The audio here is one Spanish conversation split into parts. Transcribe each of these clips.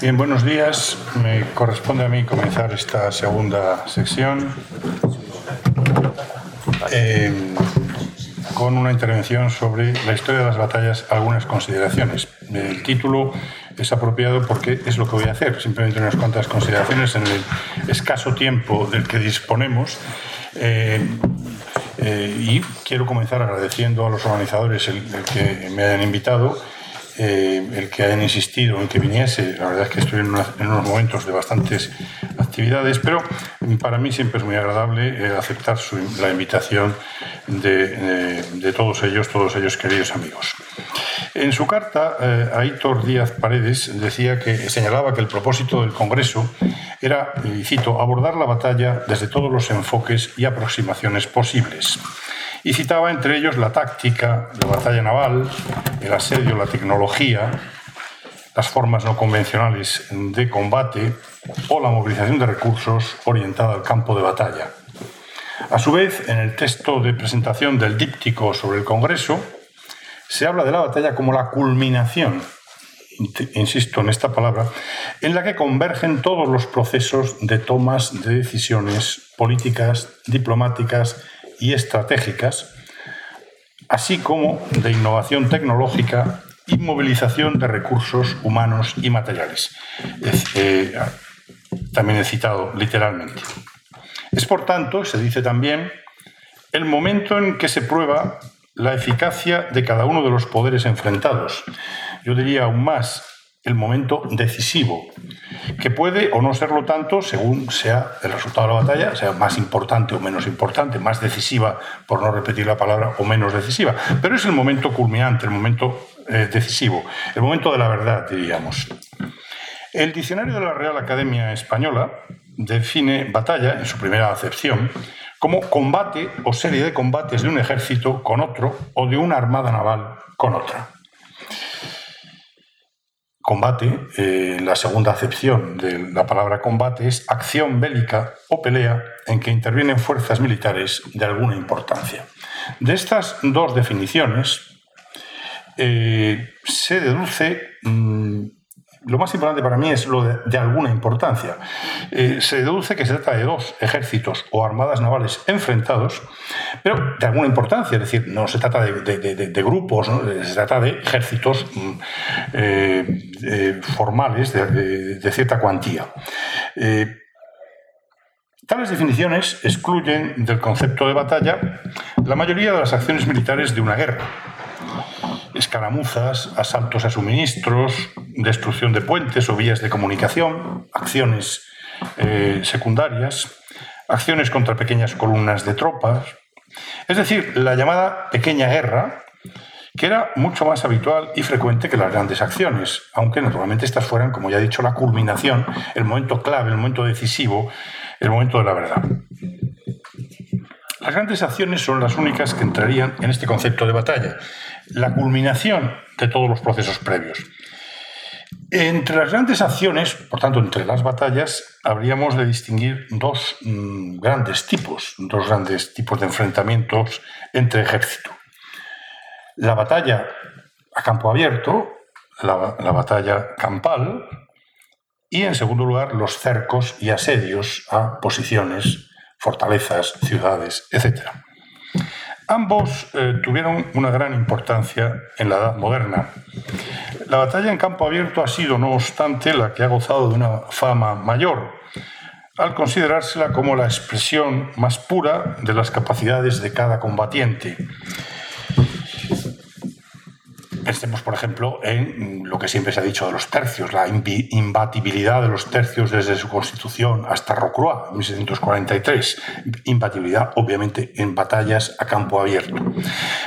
Bien, buenos días. Me corresponde a mí comenzar esta segunda sección eh, con una intervención sobre la historia de las batallas, algunas consideraciones. El título es apropiado porque es lo que voy a hacer, simplemente unas cuantas consideraciones en el escaso tiempo del que disponemos. Eh, eh, y quiero comenzar agradeciendo a los organizadores el que me hayan invitado eh, el que hayan insistido en que viniese. La verdad es que estoy en, unos momentos de bastantes actividades, pero para mí siempre es muy agradable eh, aceptar la invitación de, de, todos ellos, todos ellos queridos amigos. En su carta, eh, Aitor Díaz Paredes decía que señalaba que el propósito del Congreso era, y cito, abordar la batalla desde todos los enfoques y aproximaciones posibles y citaba entre ellos la táctica, la batalla naval, el asedio, la tecnología, las formas no convencionales de combate o la movilización de recursos orientada al campo de batalla. A su vez, en el texto de presentación del díptico sobre el Congreso, se habla de la batalla como la culminación, insisto en esta palabra, en la que convergen todos los procesos de tomas de decisiones políticas, diplomáticas y estratégicas, así como de innovación tecnológica y movilización de recursos humanos y materiales. Eh, también he citado literalmente. Es, por tanto, se dice también, el momento en que se prueba la eficacia de cada uno de los poderes enfrentados. Yo diría aún más, el momento decisivo, que puede o no serlo tanto según sea el resultado de la batalla, sea más importante o menos importante, más decisiva, por no repetir la palabra, o menos decisiva. Pero es el momento culminante, el momento eh, decisivo, el momento de la verdad, diríamos. El diccionario de la Real Academia Española define batalla, en su primera acepción, como combate o serie de combates de un ejército con otro o de una armada naval con otra. Combate, eh, la segunda acepción de la palabra combate, es acción bélica o pelea en que intervienen fuerzas militares de alguna importancia. De estas dos definiciones eh, se deduce mm, lo más importante para mí es lo de, alguna importancia. Eh, se deduce que se trata de dos ejércitos o armadas navales enfrentados, pero de alguna importancia, es decir, no se trata de, grupos, se trata de ejércitos mm, eh, formales de, cierta cuantía. Eh, tales definiciones excluyen del concepto de batalla la mayoría de las acciones militares de una guerra escaramuzas, asaltos a suministros, destrucción de puentes o vías de comunicación, acciones eh, secundarias, acciones contra pequeñas columnas de tropas, es decir, la llamada pequeña guerra, que era mucho más habitual y frecuente que las grandes acciones, aunque naturalmente estas fueran, como ya he dicho, la culminación, el momento clave, el momento decisivo, el momento de la verdad. Las grandes acciones son las únicas que entrarían en este concepto de batalla, la culminación de todos los procesos previos. Entre las grandes acciones, por tanto, entre las batallas, habríamos de distinguir dos mm, grandes tipos, dos grandes tipos de enfrentamientos entre ejércitos. La batalla a campo abierto, la batalla campal, y en segundo lugar los cercos y asedios a posiciones fortalezas, ciudades, etc. Ambos eh, tuvieron una gran importancia en la Edad Moderna. La batalla en campo abierto ha sido, no obstante, la que ha gozado de una fama mayor, al considerársela como la expresión más pura de las capacidades de cada combatiente. Pensemos, por ejemplo, en lo que siempre se ha dicho de los tercios, la imbatibilidad de los tercios desde su constitución hasta Rocroi, 1743. Imbatibilidad, obviamente, en batallas a campo abierto.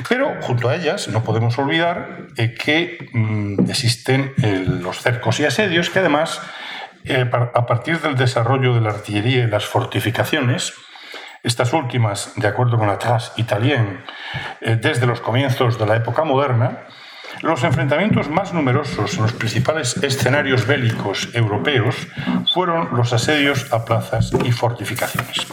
Pero, junto a ellas, no podemos olvidar eh, que mm, existen eh, los cercos y asedios que, además, eh, a partir del desarrollo de la artillería y las fortificaciones, estas últimas, de acuerdo con la Trace Italien, desde los comienzos de la época moderna, los enfrentamientos más numerosos en los principales escenarios bélicos europeos fueron los asedios a plazas y fortificaciones.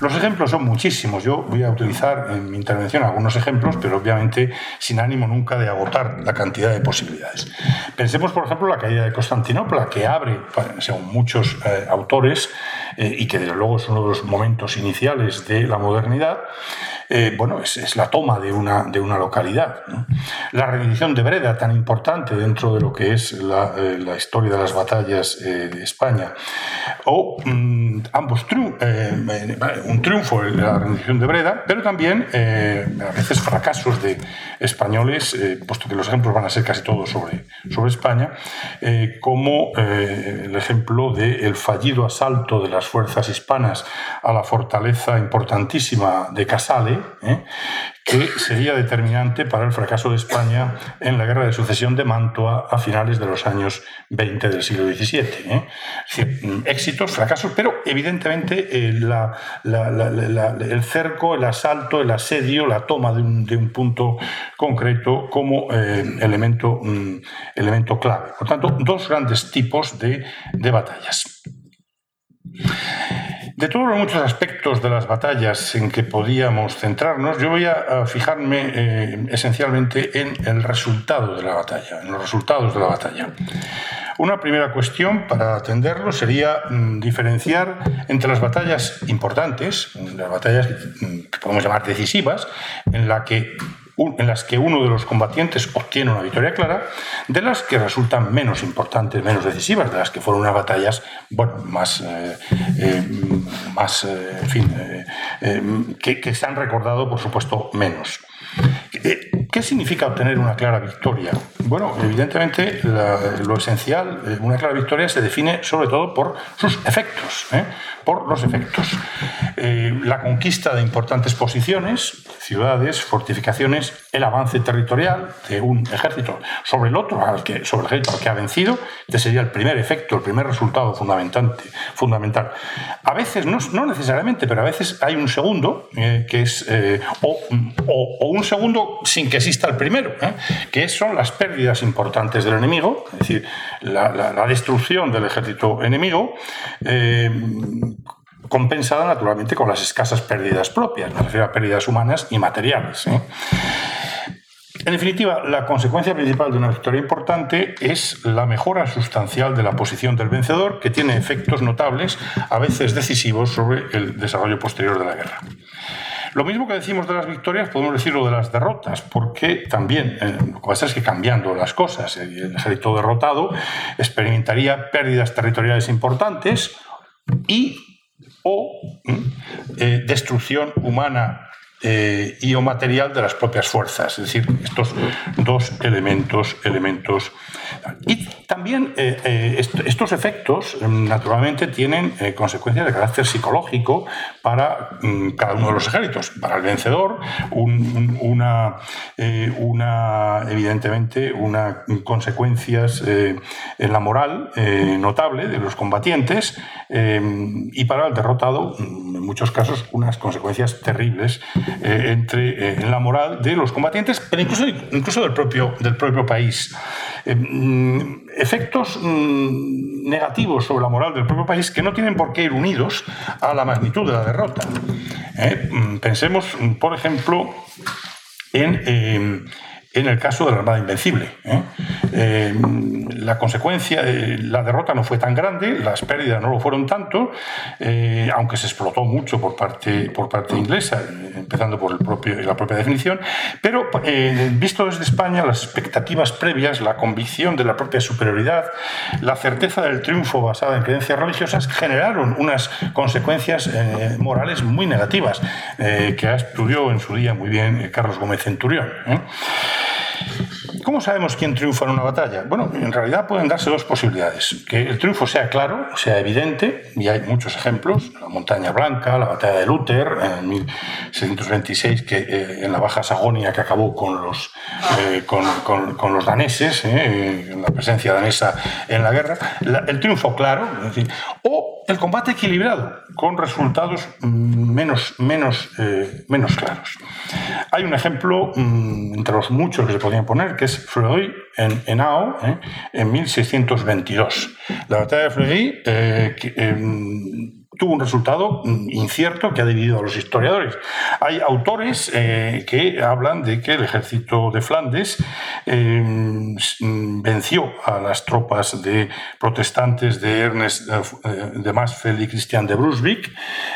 Los ejemplos son muchísimos. Yo voy a utilizar en mi intervención algunos ejemplos, pero obviamente sin ánimo nunca de agotar la cantidad de posibilidades. Pensemos, por ejemplo, la caída de Constantinopla, que abre, según muchos eh, autores, eh, y que desde luego es uno de los momentos iniciales de la modernidad, eh, bueno, es, la toma de una, de una localidad. La rendición de Breda, tan importante dentro de lo que es la, eh, historia de las batallas eh, de España. O mm, ambos un triunfo la rendición de Breda, pero también a veces fracasos de españoles, puesto que los ejemplos van a ser casi todos sobre, sobre España, como el ejemplo del fallido asalto de las fuerzas hispanas a la fortaleza importantísima de Casale, ¿eh? que sería determinante para el fracaso de España en la guerra de sucesión de Mantua a finales de los años 20 del siglo XVII. ¿eh? Mm, éxitos, fracasos, pero evidentemente eh, el cerco, el asalto, el asedio, la toma de un, punto concreto como elemento, mm, elemento clave. Por tanto, dos grandes tipos de, de batallas. De todos los muchos aspectos de las batallas en que podíamos centrarnos, yo voy a fijarme eh, esencialmente en el resultado de la batalla, en los resultados de la batalla. Una primera cuestión para atenderlo sería mm, diferenciar entre las batallas importantes, las batallas mm, que podemos llamar decisivas, en la que en las que uno de los combatientes obtiene una victoria clara, de las que resultan menos importantes, menos decisivas, de las que fueron unas batallas bueno, más, eh, eh, más eh, en fin, que, que se han recordado, por supuesto, menos. ¿Qué significa obtener una clara victoria? Bueno, evidentemente lo esencial, una clara victoria se define sobre todo por sus efectos. Por los efectos. Eh, la conquista de importantes posiciones, ciudades, fortificaciones, el avance territorial de un ejército sobre el otro, al que, sobre el ejército al que ha vencido, este sería el primer efecto, el primer resultado fundamental. A veces, no, no necesariamente, pero a veces hay un segundo, eh, que es, o, o un segundo sin que exista el primero, ¿eh? que son las pérdidas importantes del enemigo, es decir, la, destrucción del ejército enemigo. Eh, compensada naturalmente con las escasas pérdidas propias, me refiero a pérdidas humanas y materiales. ¿eh? En definitiva, la consecuencia principal de una victoria importante es la mejora sustancial de la posición del vencedor, que tiene efectos notables, a veces decisivos, sobre el desarrollo posterior de la guerra. Lo mismo que decimos de las victorias, podemos decirlo de las derrotas, porque también, eh, lo que pasa es que cambiando las cosas, el ejército derrotado experimentaría pérdidas territoriales importantes y o eh, destrucción humana eh, y o material de las propias fuerzas, es decir, estos dos elementos, elementos. Y también eh, estos efectos, naturalmente, tienen consecuencias de carácter psicológico para mm, cada uno de los ejércitos. Para el vencedor, una, una, evidentemente, una consecuencias en la moral notable de los combatientes y para el derrotado, en muchos casos, unas consecuencias terribles eh, entre, eh, en la moral de los combatientes, pero incluso, incluso del, propio, del propio país. Eh, mm, efectos mm, negativos sobre la moral del propio país que no tienen por qué ir unidos a la magnitud de la derrota. Mm, pensemos, por ejemplo, en en el caso de la Armada Invencible. ¿eh? Eh, la consecuencia, la derrota no fue tan grande, las pérdidas no lo fueron tanto, eh, aunque se explotó mucho por parte, por parte inglesa, empezando por el propio, la propia definición, pero visto desde España, las expectativas previas, la convicción de la propia superioridad, la certeza del triunfo basada en creencias religiosas generaron unas consecuencias morales muy negativas, que estudió en su día muy bien Carlos Gómez Centurión. ¿Cómo sabemos quién triunfa en una batalla? Bueno, en realidad pueden darse dos posibilidades. Que el triunfo sea claro, sea evidente, y hay muchos ejemplos, la Montaña Blanca, la batalla de Luther en 1626, que, eh, en la Baja Sajonia que acabó con los, eh, con, los daneses, eh, la presencia danesa en la guerra, el triunfo claro, o el combate equilibrado, con resultados menos, menos, menos claros. Hay un ejemplo mm, entre los muchos que se podían poner, que es Fleury en, en Ao, ¿eh? en 1622. La batalla de Fleury, eh, em, tuvo un resultado mm, incierto que ha dividido a los historiadores. Hay autores eh, que hablan de que el ejército de Flandes eh, mm, venció a las tropas de protestantes de Ernest eh, de Masfeld y Christian de Brunswick,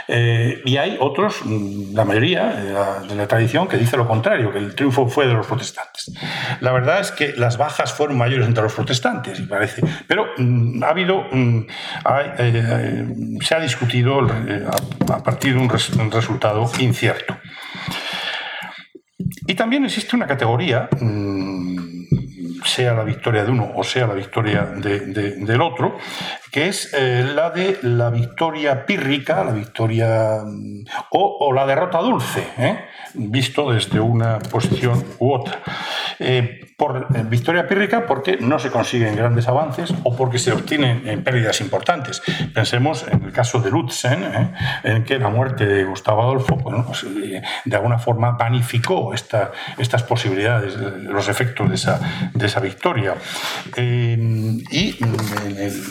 y hay otros, mm, la mayoría de la, tradición, que dice lo contrario, que el triunfo fue de los protestantes. La verdad es que las bajas fueron mayores entre los protestantes, parece, pero ha habido, se ha discutido eh, a partir de un, resultado incierto. Y también existe una categoría, mm, sea la victoria de uno o sea la victoria del otro, que es eh, la de la victoria pírrica, la victoria mm, o, la derrota dulce, ¿eh? visto desde una posición u otra. Eh, por victoria pírrica porque no se consiguen grandes avances o porque se obtienen pérdidas importantes. Pensemos en el caso de Lutzen, en que la muerte de Gustavo Adolfo pues, de alguna forma vanificó esta, estas posibilidades, los efectos de esa, victoria. y en el,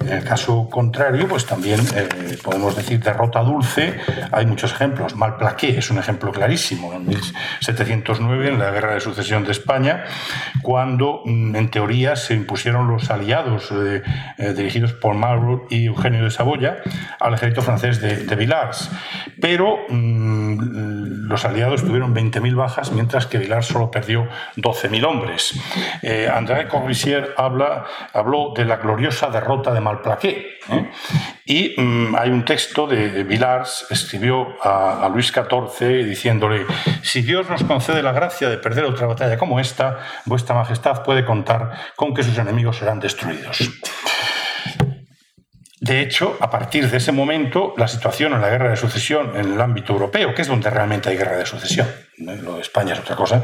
en el caso contrario, pues también eh, podemos decir derrota dulce. Hay muchos ejemplos. Malplaqué es un ejemplo clarísimo. En 1709, en la Guerra de Sucesión de España, cuando mm, en teoría se impusieron los aliados eh, eh, dirigidos por Marlborough y Eugenio de Saboya al ejército francés de, Villars. Pero mm, los aliados tuvieron 20.000 bajas, mientras que Villars solo perdió 12.000 hombres. André Corbusier habla, habló de la gloriosa derrota de Malplaqué. ¿eh? Y mm, hay un texto de Villars, escribió a, Luis XIV diciéndole, si Dios nos concede la gracia de perder otra batalla como esta, vuestra majestad puede contar con que sus enemigos serán destruidos. De hecho, a partir de ese momento, la situación en la guerra de sucesión en el ámbito europeo, que es donde realmente hay guerra de sucesión, lo de España es otra cosa,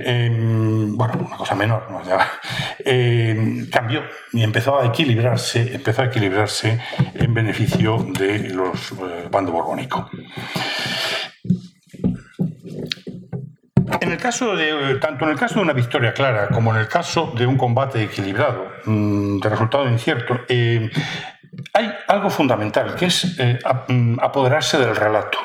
em, bueno, una cosa menor, em, cambió y empezó a equilibrarse, empezó a equilibrarse en beneficio de los eh, bando borbónico. En el caso de, tanto en el caso de una victoria clara como en el caso de un combate equilibrado, mm, de resultado incierto, eh, hay algo fundamental, que es eh, mm, apoderarse del relato.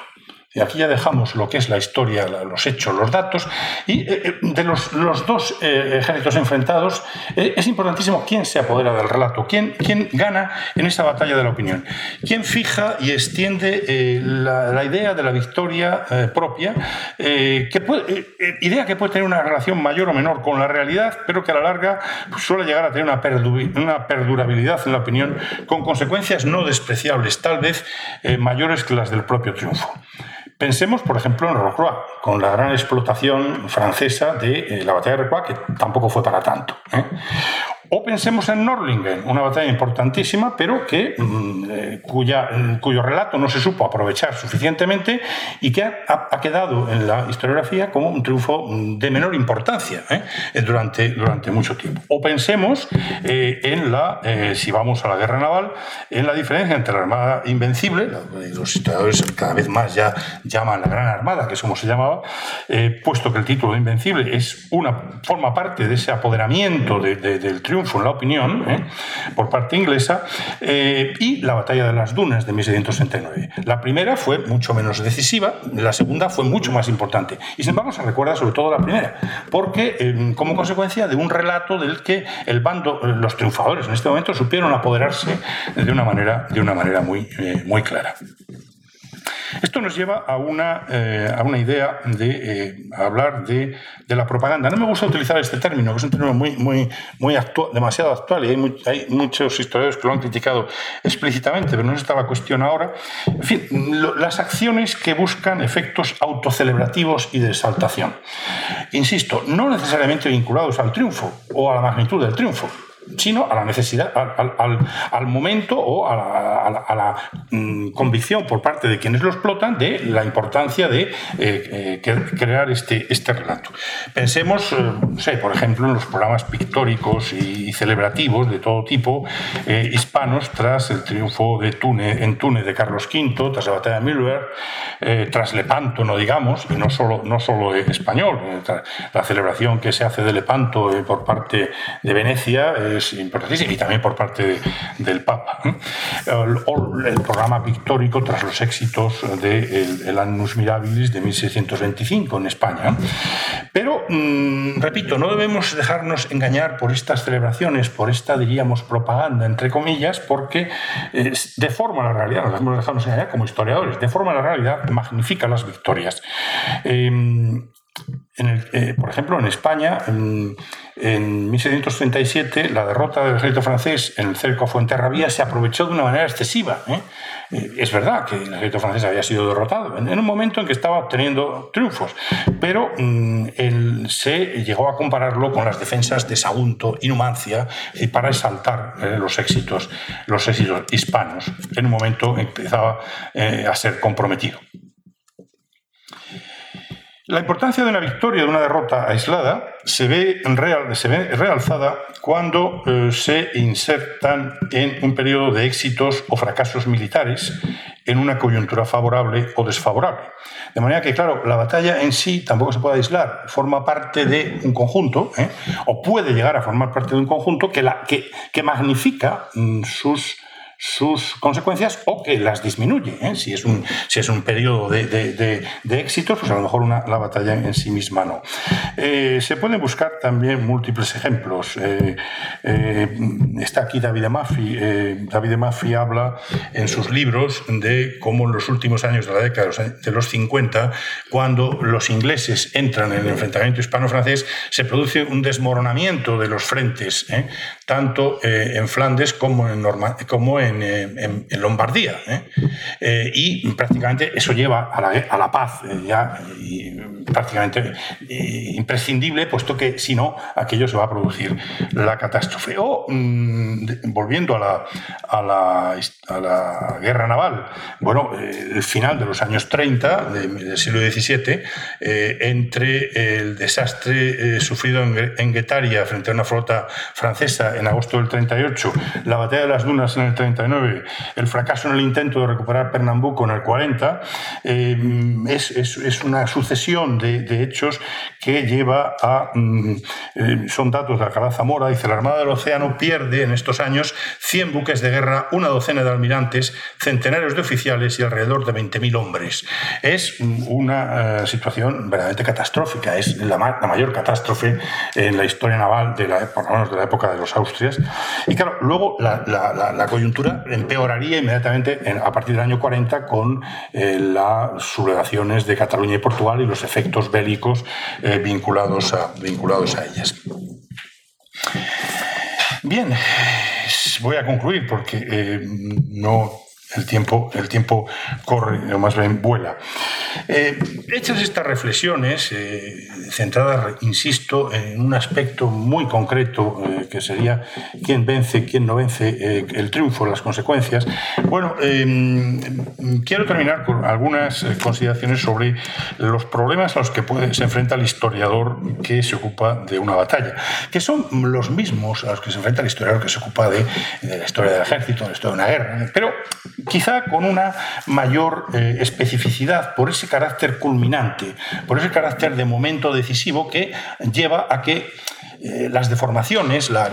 Y aquí ya dejamos lo que es la historia, los hechos, los datos. Y eh, eh, de los, dos eh, ejércitos enfrentados, es importantísimo quién se apodera del relato, quién, quién gana en esa batalla de la opinión, quién fija y extiende la, idea de la victoria propia, idea que puede tener una relación mayor o menor con la realidad, pero que a la larga suele llegar a tener una, una perdurabilidad en la opinión, con consecuencias no despreciables, tal vez mayores que las del propio triunfo. Pensemos, por ejemplo, en Rocroi, con la gran explotación francesa de eh, la batalla de Rocroi, que tampoco fue para tanto. ¿eh? O pensemos en Norlingen, una batalla importantísima, pero que, mm, eh, cuya, mm, cuyo relato no se supo aprovechar suficientemente y que ha, quedado en la historiografía como un triunfo mm, de menor importancia ¿eh? durante, durante mucho tiempo. O pensemos eh, en la, si vamos a la guerra naval, en la diferencia entre la Armada Invencible, los historiadores cada vez más ya llaman la Gran Armada, que es como se llamaba, puesto que el título de Invencible es una, forma parte de ese apoderamiento del triunfo en la opinión ¿eh? por parte inglesa eh, y la batalla de las dunas de 1769. La primera fue mucho menos decisiva, la segunda fue mucho más importante. Y sin embargo se recuerda sobre todo la primera, porque eh, como consecuencia de un relato del que el bando, los triunfadores en este momento supieron apoderarse de una manera, de una manera muy, muy clara. Esto nos lleva a una, eh, a una idea de eh, hablar de, de, la propaganda. No me gusta utilizar este término, que es un término muy, muy, muy demasiado actual y hay, hay, muchos historiadores que lo han criticado explícitamente, pero no está la cuestión ahora. En fin, las acciones que buscan efectos autocelebrativos y de exaltación. Insisto, no necesariamente vinculados al triunfo o a la magnitud del triunfo sino a la necesidad, al, momento o a la, mm, convicción por parte de quienes lo explotan de la importancia de eh, eh, crear este, este relato. Pensemos, eh, por ejemplo, en los programas pictóricos y celebrativos de todo tipo hispanos tras el triunfo de Túnez, en Túnez de Carlos V, tras la batalla de Mühlberg, tras Lepanto, no digamos, y no solo, no solo español, la celebración que se hace de Lepanto por parte de Venecia es importantísima, y también por parte del Papa. El, programa pictórico tras los éxitos de Annus Mirabilis de 1625 en España. Pero, mm, repito, no debemos dejarnos engañar por estas celebraciones, por esta, diríamos, propaganda, entre comillas, porque eh, deforma la realidad, nos debemos dejarnos engañar como historiadores, deforma la realidad, magnifica las victorias. Em, eh, por ejemplo, en España, en, 1637, la derrota del ejército francés en el cerco a Fuenterrabía se aprovechó de una manera excesiva. ¿eh? Eh, es verdad que el ejército francés había sido derrotado en, un momento en que estaba obteniendo triunfos, pero mm, se llegó a compararlo con las defensas de Sagunto y Numancia para exaltar los, éxitos, los éxitos hispanos en un momento en que empezaba a ser comprometido. La importancia de una victoria, de una derrota aislada, se ve, real, se ve realzada cuando eh, se insertan en un periodo de éxitos o fracasos militares en una coyuntura favorable o desfavorable. De manera que, claro, la batalla en sí tampoco se puede aislar, forma parte de un conjunto, ¿eh? o puede llegar a formar parte de un conjunto que, la, que, que magnifica mm, sus sus consecuencias o que las disminuye. ¿eh? Si, es un, si es un periodo de, de, éxitos, pues a lo mejor una, la batalla en sí misma no. Eh, se pueden buscar también múltiples ejemplos. Eh, está aquí David Maffei. David Maffei habla en sus libros de cómo en los últimos años de la década de los 50, cuando los ingleses entran en el enfrentamiento hispano-francés, se produce un desmoronamiento de los frentes, tanto en Flandes como en, Norma, como en en, Lombardía. ¿eh? Eh, y prácticamente eso lleva a la, a la paz eh, ya prácticamente imprescindible, puesto que si no, aquello se va a producir la catástrofe. O, mm, volviendo a la, a, la, a la, guerra naval, bueno, el final de los años 30 del siglo XVII, entre el desastre sufrido en, en Guetaria frente a una flota francesa en agosto del 38, la batalla de las dunas en el 39, el fracaso en el intento de recuperar Pernambuco en el 40, eh, es, una sucesión de, hechos que lleva a... Mm, eh, son datos de Alcalá Zamora, dice, la Armada del Océano pierde en estos años 100 buques de guerra, una docena de almirantes, centenarios de oficiales y alrededor de 20.000 hombres. Es una eh, situación verdaderamente catastrófica, es la, mayor catástrofe en la historia naval, de la, por lo menos de la época de los Austrias. Y claro, luego la coyuntura empeoraría inmediatamente a partir del año 40 con eh, las sublevaciones de Cataluña y Portugal y los efectos bélicos eh, vinculados, a, vinculados a ellas. Bien, voy a concluir porque eh, no el tiempo, el tiempo corre, o más bien vuela. Eh, hechas estas reflexiones, eh, centradas, insisto, en un aspecto muy concreto, eh, que sería quién vence, quién no vence, el triunfo, las consecuencias, bueno, quiero terminar con algunas consideraciones sobre los problemas a los que se enfrenta el historiador que se ocupa de una batalla, que son los mismos a los que se enfrenta el historiador que se ocupa de, de la historia del ejército, de la historia de una guerra, pero quizá con una mayor eh, especificidad por ese carácter culminante, por ese carácter de momento decisivo que lleva a que eh, las deformaciones, la,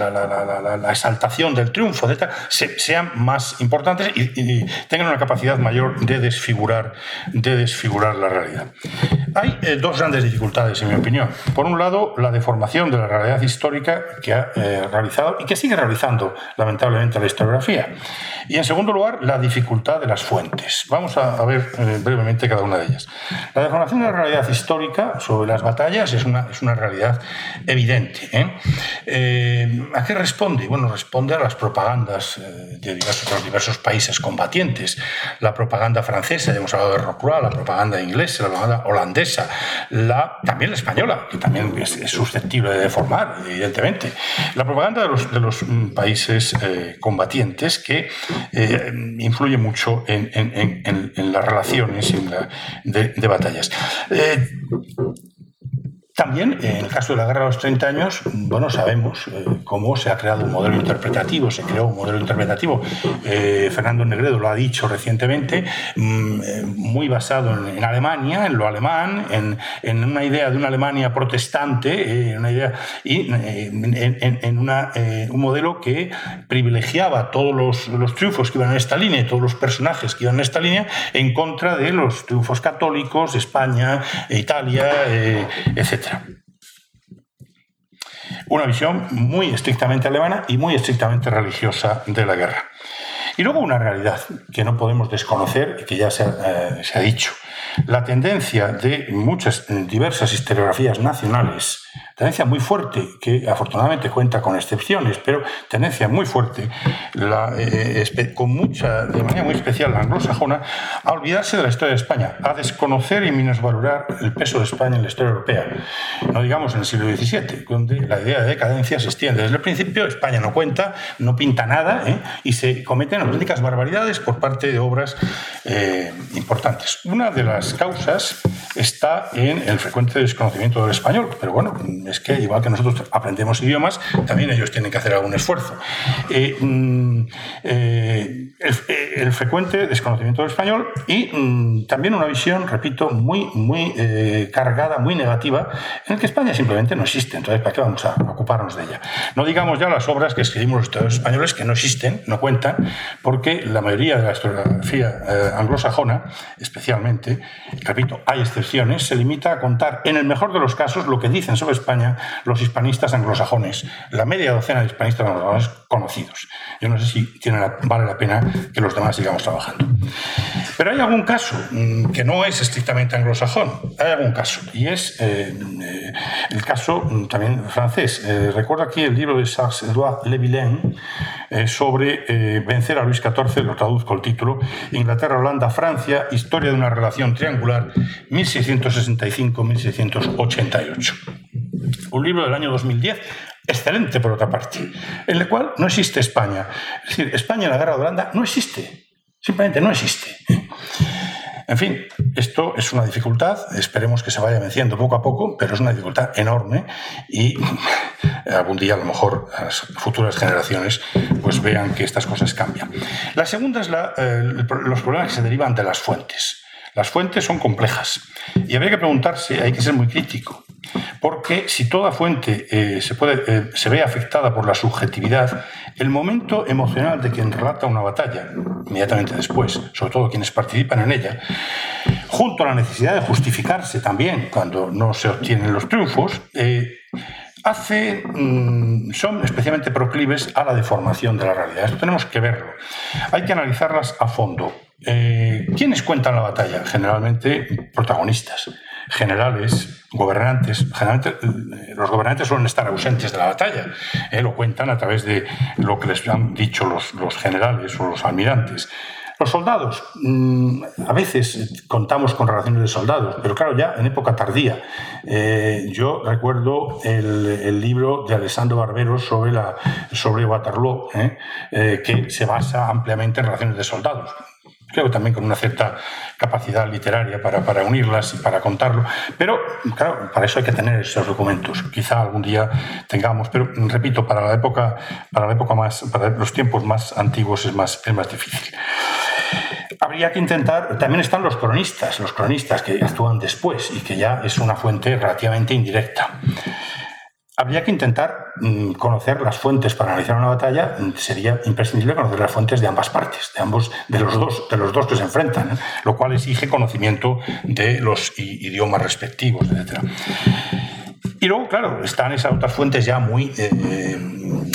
exaltación del triunfo, sean más importantes y, tengan una capacidad mayor de desfigurar, de desfigurar la realidad. Hay eh, dos grandes dificultades, en mi opinión. Por un lado, la deformación de la realidad histórica que ha realizado y que sigue realizando, lamentablemente, la historiografía. Y en segundo lugar, la dificultad de las fuentes. Vamos a, ver eh, brevemente cada una de ellas. La deformación de la realidad histórica sobre las batallas es una, es una realidad evidente. ¿Eh? Eh, a qué responde? Bueno, responde a las propagandas de diversos, los diversos países combatientes. La propaganda francesa, hemos hablado de Rocroi, la propaganda inglesa, la propaganda holandesa, la, también la española, que también es, susceptible de deformar, evidentemente. La propaganda de los, mm, países combatientes que eh, influye mucho en, las relaciones de, batallas. Eh, También, en el caso de la Guerra de los 30 años, bueno, sabemos eh, cómo se ha creado un modelo interpretativo, se creó un modelo interpretativo, eh, Fernando Negredo lo ha dicho recientemente, mm, eh, muy basado en, Alemania, en lo alemán, en, una idea de una Alemania protestante, una idea, y en, un modelo que privilegiaba todos los, los triunfos que iban en esta línea, todos los personajes que iban en esta línea, en contra de los triunfos católicos, España, Italia, etc. Una visión muy estrictamente alemana y muy estrictamente religiosa de la guerra. Y luego una realidad que no podemos desconocer y que ya se ha, eh, se ha dicho. La tendencia de muchas diversas historiografías nacionales tendencia muy fuerte, que afortunadamente cuenta con excepciones, pero tendencia muy fuerte, eh, con mucha, de manera muy especial la anglosajona, a olvidarse de la historia de España, a desconocer y minusvalorar el peso de España en la historia europea. No digamos en el siglo XVII, donde la idea de decadencia se extiende. Desde el principio España no cuenta, no pinta nada ¿eh? y se cometen auténticas barbaridades por parte de obras eh, importantes. Una de las causas está en el frecuente desconocimiento del español, pero bueno, es que igual que nosotros aprendemos idiomas, también ellos tienen que hacer algún esfuerzo. Eh, mm, eh, el, frecuente desconocimiento del español y mm, también una visión, repito, muy, muy eh, cargada, muy negativa, en el que España simplemente no existe. Entonces, ¿para qué vamos a ocuparnos de ella? No digamos ya las obras que escribimos los estudios españoles que no existen, no cuentan, porque la mayoría de la historiografía anglosajona, especialmente, repito, hay excepciones, se limita a contar, en el mejor de los casos, lo que dicen sobre España los hispanistas anglosajones, la media docena de hispanistas anglosajones conocidos. Yo no sé si tiene vale la pena que los demás sigamos trabajando. Pero hay algún caso mm, que no es estrictamente anglosajón, hay algún caso, y es eh, eh, el caso mm, también francés. Eh, recuerdo aquí el libro de Charles-Edouard Levillain sobre vencer a Luis XIV, lo traduzco el título, Inglaterra, Holanda, Francia, historia de una relación triangular 1665-1688 un libro del año 2010, excelente por otra parte, en el cual no existe España. Es decir, España en la guerra de Holanda no existe, simplemente no existe. En fin, esto es una dificultad, esperemos que se vaya venciendo poco a poco, pero es una dificultad enorme y algún día a lo mejor las futuras generaciones pues vean que estas cosas cambian. La segunda es eh, los problemas que se derivan de las fuentes. Las fuentes son complejas y habría que preguntarse, hay que ser muy crítico, porque si toda fuente eh, eh, se ve afectada por la subjetividad, el momento emocional de quien relata una batalla, inmediatamente después, sobre todo quienes participan en ella, junto a la necesidad de justificarse también cuando no se obtienen los triunfos, eh, mm, son especialmente proclives a la deformación de la realidad. Esto tenemos que verlo. Hay que analizarlas a fondo. Eh, ¿Quiénes cuentan la batalla? Generalmente protagonistas, generales, gobernantes. Generalmente, eh, los gobernantes suelen estar ausentes de la batalla. Eh, lo cuentan a través de lo que les han dicho los, generales o los almirantes. Los soldados, mm, a veces contamos con relaciones de soldados, pero claro, ya en época tardía. Yo recuerdo el, libro de Alessandro Barbero sobre, sobre Waterloo, que se basa ampliamente en relaciones de soldados creo que también con una cierta capacidad literaria para, para, unirlas y para contarlo. Pero, claro, para eso hay que tener esos documentos. Quizá algún día tengamos, pero repito, para la época, para la época más, para los tiempos más antiguos es más, es más difícil. Habría que intentar, también están los cronistas, los cronistas que actúan después y que ya es una fuente relativamente indirecta. Habría que intentar mm, conocer las fuentes para analizar una batalla. Sería imprescindible conocer las fuentes de ambas partes, de ambos, de los dos, de los dos que se enfrentan, ¿eh? lo cual exige conocimiento de los idiomas respectivos, etc. Y luego, claro, están esas otras fuentes ya muy, eh,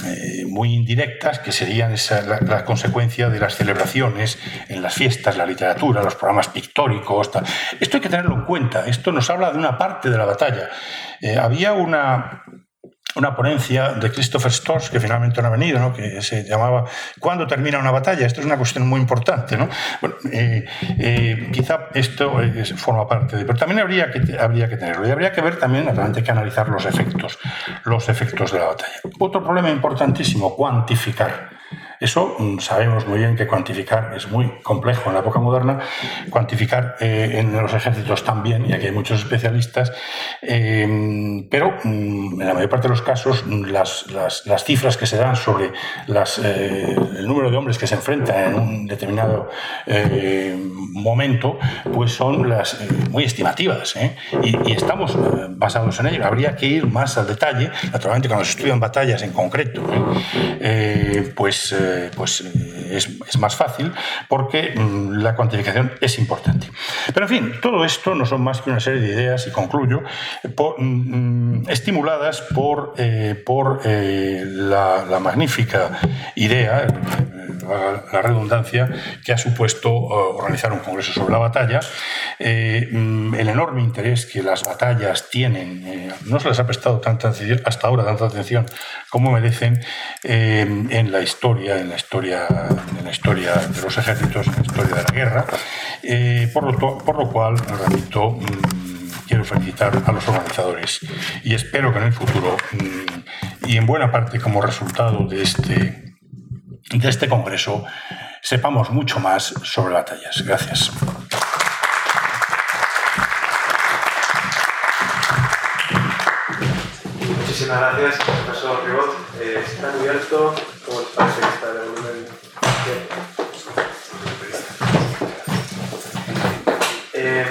eh, muy indirectas, que serían la, consecuencia de las celebraciones en las fiestas, la literatura, los programas pictóricos. Esto hay que tenerlo en cuenta. Esto nos habla de una parte de la batalla. había una, una ponencia de Christopher Storrs, que finalmente no ha venido, ¿no? que se llamaba ¿Cuándo termina una batalla? Esto es una cuestión muy importante. ¿no? Eh, eh, quizá esto forma parte de... Pero también habría que, habría que tenerlo. Y habría que ver también, naturalmente, que analizar los efectos, los efectos de la batalla. Otro problema importantísimo, cuantificar Eso mm, sabemos muy bien que cuantificar es muy complejo en la época moderna, cuantificar eh, en los ejércitos también, y aquí hay muchos especialistas, eh, pero mm, en la mayor parte de los casos las, las, cifras que se dan sobre las, eh, el número de hombres que se enfrentan en un determinado momento, pues son las muy estimativas, y, y, estamos basados en ello. Habría que ir más al detalle, naturalmente cuando se estudian batallas en concreto, pues eh, pues eh, es, más fácil porque mm, la cuantificación es importante. Pero en fin, todo esto no son más que una serie de ideas, y concluyo, mm, mm, estimuladas por, eh, por la, magnífica idea, la redundancia, que ha supuesto organizar un congreso sobre la batalla, el enorme interés que las batallas tienen, no se les ha prestado tanta hasta ahora tanta atención como merecen en la historia en la historia, en la historia de los ejércitos, en la historia de la guerra, eh, por, lo, por, lo, cual, repito, mm, quiero felicitar a los organizadores y espero que en el futuro, mm, y en buena parte como resultado de este, de este congreso, sepamos mucho más sobre batallas. Gracias. Muchísimas gracias, profesor Ribot. Eh, está muy alto. ¿Cómo les parece que está el volumen? Eh,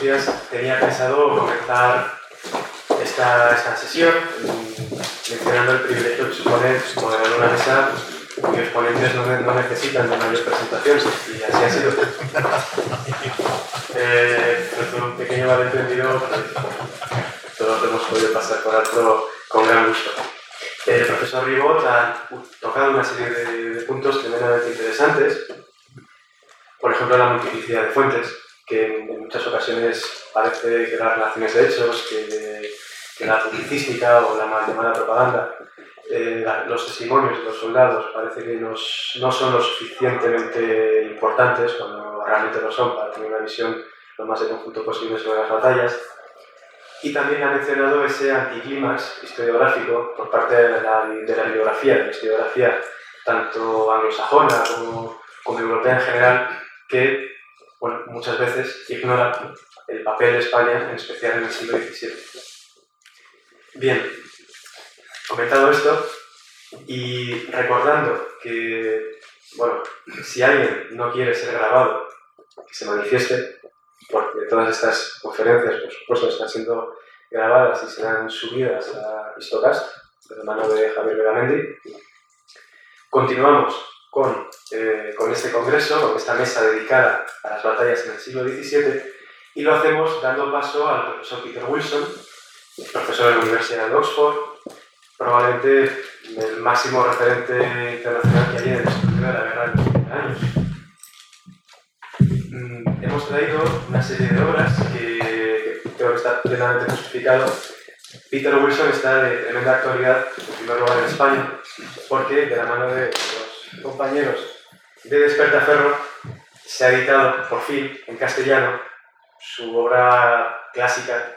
días. Tenía pensado comenzar esta, esta sesión mencionando el privilegio que supone moderar una mesa cuyos ponentes no, necesitan de mayor presentación, y así ha sido. Eh, un pequeño malentendido, pues, todos hemos podido pasar por alto con gran gusto. El profesor Ribot ha tocado una serie de, puntos tremendamente interesantes, por ejemplo la multiplicidad de fuentes, que en, muchas ocasiones parece que las relaciones de hechos, que, la publicística o la mal llamada propaganda, eh, los testimonios de los soldados parece que no son lo suficientemente importantes cuando realmente lo son para tener una visión lo más de conjunto posible sobre las batallas. Y también ha mencionado ese anticlimax historiográfico por parte de la, de la bibliografía, de la historiografía tanto anglosajona como, como europea en general, que bueno, muchas veces ignora el papel de España, en especial en el siglo XVII. Bien, comentado esto y recordando que, bueno, si alguien no quiere ser grabado, que se manifieste, porque todas estas conferencias, por supuesto, están siendo grabadas y serán subidas a Histocast, de la mano de Javier Veramendi. Continuamos con, eh, con este congreso, con esta mesa dedicada a las batallas en el siglo XVII, y lo hacemos dando paso al profesor Peter Wilson, profesor de la Universidad de Oxford, probablemente el máximo referente internacional que hay en el estudio de la guerra de los 30 años Mm, hemos traído una serie de obras que, creo que está plenamente justificado. Peter Wilson está de tremenda actualidad, en primer lugar en España, porque de la mano de los compañeros de Despertaferro se ha editado por fin en castellano su obra clásica,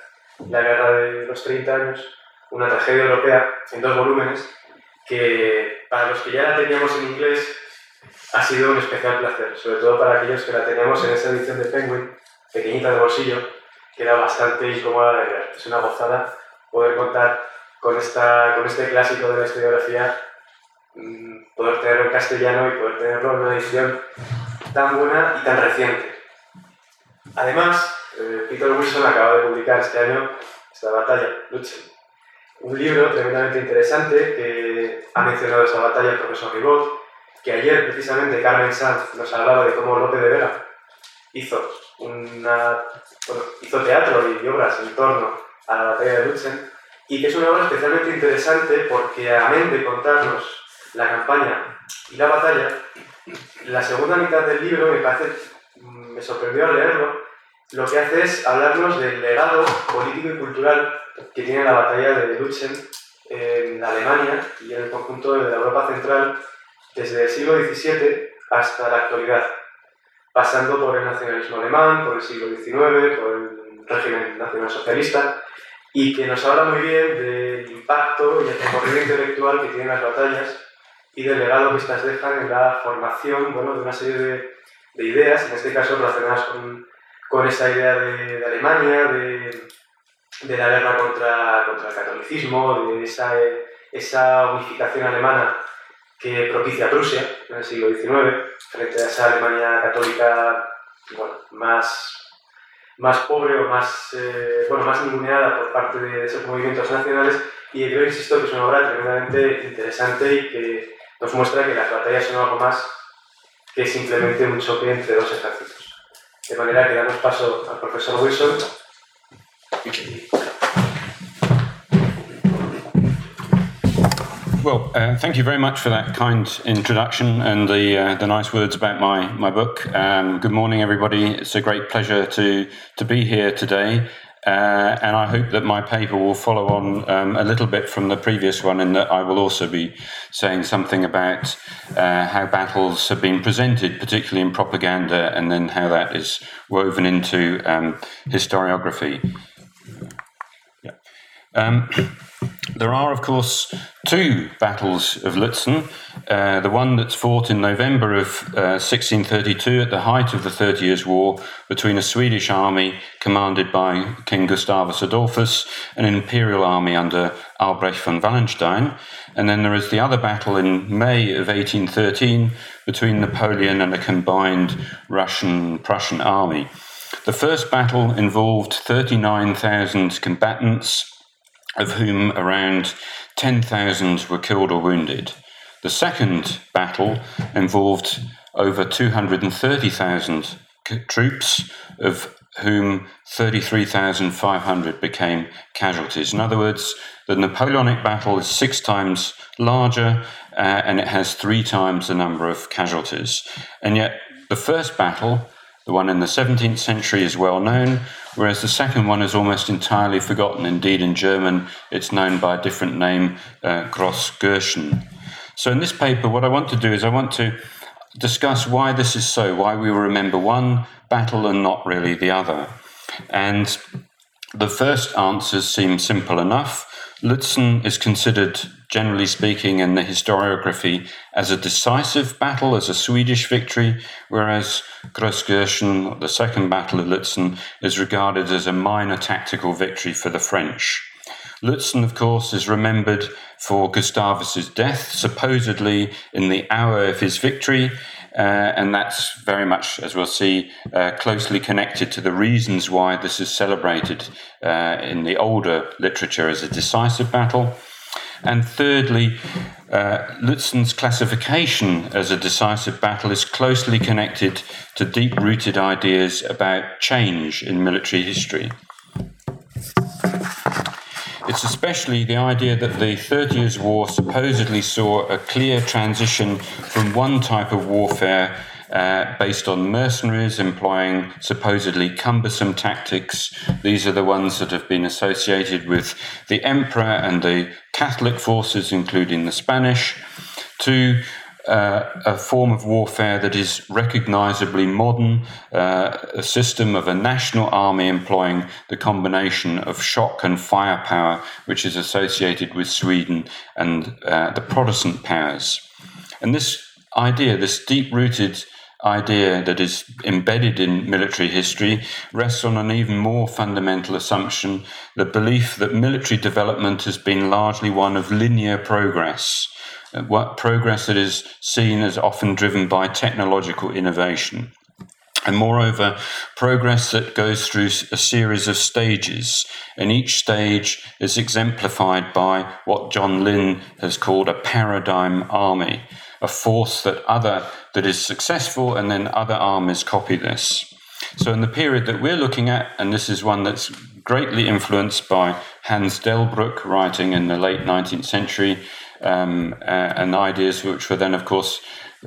La Guerra de los 30 años, una tragedia europea en dos volúmenes, que para los que ya la teníamos en inglés ha sido un especial placer, sobre todo para aquellos que la teníamos en esa edición de Penguin, pequeñita de bolsillo, que era bastante incómoda de ver. Es una gozada poder contar con, esta, con este clásico de la historiografía, mm, poder tenerlo en castellano y poder tenerlo en una edición tan buena y tan reciente. Además, eh, Peter Wilson acaba de publicar este año esta batalla, Luchen, un libro tremendamente interesante que ha mencionado esta batalla el profesor Ribot, que ayer precisamente Carmen Sanz nos hablaba de cómo López de Vega hizo, una, hizo teatro y obras en torno a la batalla de Lutzen y que es una obra especialmente interesante porque amén de contarnos la campaña y la batalla, la segunda mitad del libro me parece, me sorprendió al leerlo, lo que hace es hablarnos del legado político y cultural que tiene la batalla de Lutzen en Alemania y en el conjunto de la Europa Central desde el siglo XVII hasta la actualidad, pasando por el nacionalismo alemán, por el siglo XIX, por el régimen nacionalsocialista, y que nos habla muy bien del impacto y el recorrido intelectual que tienen las batallas y del legado que estas dejan en la formación bueno, de una serie de, de ideas, en este caso relacionadas con, con esa idea de, de Alemania, de, de, la guerra contra, contra el catolicismo, de esa, esa unificación alemana que propicia Prusia en el siglo XIX, frente a esa Alemania católica bueno, más, más pobre o más, eh, bueno, más ninguneada por parte de esos movimientos nacionales. Y creo, insisto, que es una obra tremendamente interesante y que nos muestra que las batallas son algo más que simplemente un choque entre dos ejércitos. De manera que damos paso al profesor Wilson. Well, uh, thank you very much for that kind introduction and the uh, the nice words about my my book. Um, good morning, everybody. It's a great pleasure to to be here today. Uh, and I hope that my paper will follow on um, a little bit from the previous one, in that I will also be saying something about uh, how battles have been presented, particularly in propaganda, and then how that is woven into um, historiography. Yeah. There are, of course, two battles of Lutzen. Uh, the one that's fought in November of uh, 1632 at the height of the Thirty Years' War between a Swedish army commanded by King Gustavus Adolphus and an imperial army under Albrecht von Wallenstein. And then there is the other battle in May of 1813 between Napoleon and a combined Russian Prussian army. The first battle involved 39,000 combatants of whom around 10,000 were killed or wounded. The second battle involved over 230,000 troops, of whom 33,500 became casualties. In other words, the Napoleonic battle is six times larger uh, and it has three times the number of casualties. And yet, the first battle, the one in the 17th century, is well known whereas the second one is almost entirely forgotten. Indeed, in German, it's known by a different name, uh, Grossgirchen. So, in this paper, what I want to do is I want to discuss why this is so, why we remember one battle and not really the other. And the first answers seem simple enough. Lutzen is considered, generally speaking, in the historiography as a decisive battle, as a Swedish victory, whereas Grossgirchen, the second battle of Lutzen, is regarded as a minor tactical victory for the French. Lutzen, of course, is remembered for Gustavus's death, supposedly in the hour of his victory, uh, and that's very much, as we'll see, uh, closely connected to the reasons why this is celebrated uh, in the older literature as a decisive battle. And thirdly, uh, Lutzen's classification as a decisive battle is closely connected to deep rooted ideas about change in military history. It's especially the idea that the Thirty Years' War supposedly saw a clear transition from one type of warfare uh, based on mercenaries employing supposedly cumbersome tactics. These are the ones that have been associated with the emperor and the Catholic forces, including the Spanish, to uh, a form of warfare that is recognizably modern, uh, a system of a national army employing the combination of shock and firepower, which is associated with Sweden and uh, the Protestant powers. And this idea, this deep rooted idea that is embedded in military history rests on an even more fundamental assumption the belief that military development has been largely one of linear progress Uh, what progress that is seen as often driven by technological innovation. And moreover, progress that goes through a series of stages, and each stage is exemplified by what John Lynn has called a paradigm army, a force that other that is successful, and then other armies copy this. So, in the period that we're looking at, and this is one that's greatly influenced by Hans Delbruck, writing in the late 19th century, um, uh, and ideas which were then, of course,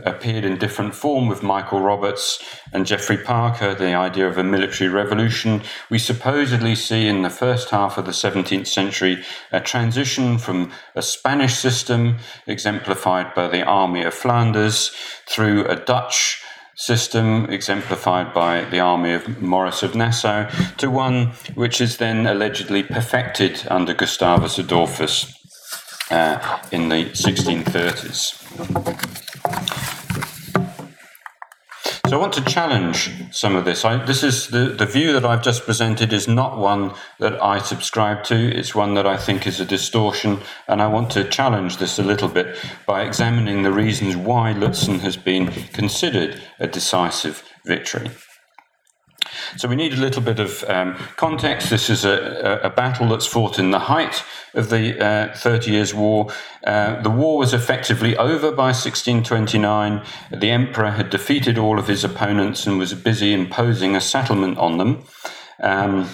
appeared in different form with Michael Roberts and Geoffrey Parker, the idea of a military revolution. We supposedly see in the first half of the 17th century a transition from a Spanish system, exemplified by the Army of Flanders, through a Dutch system, exemplified by the army of Maurice of Nassau, to one which is then allegedly perfected under Gustavus Adolphus uh, in the 1630s. So I want to challenge some of this. I, this is the, the view that I've just presented is not one that I subscribe to. It's one that I think is a distortion, and I want to challenge this a little bit by examining the reasons why Lutzen has been considered a decisive victory. So we need a little bit of um, context. This is a, a, battle that's fought in the height of the uh, Thirty Years' War. Uh, the war was effectively over by 1629. The emperor had defeated all of his opponents and was busy imposing a settlement on them. Um,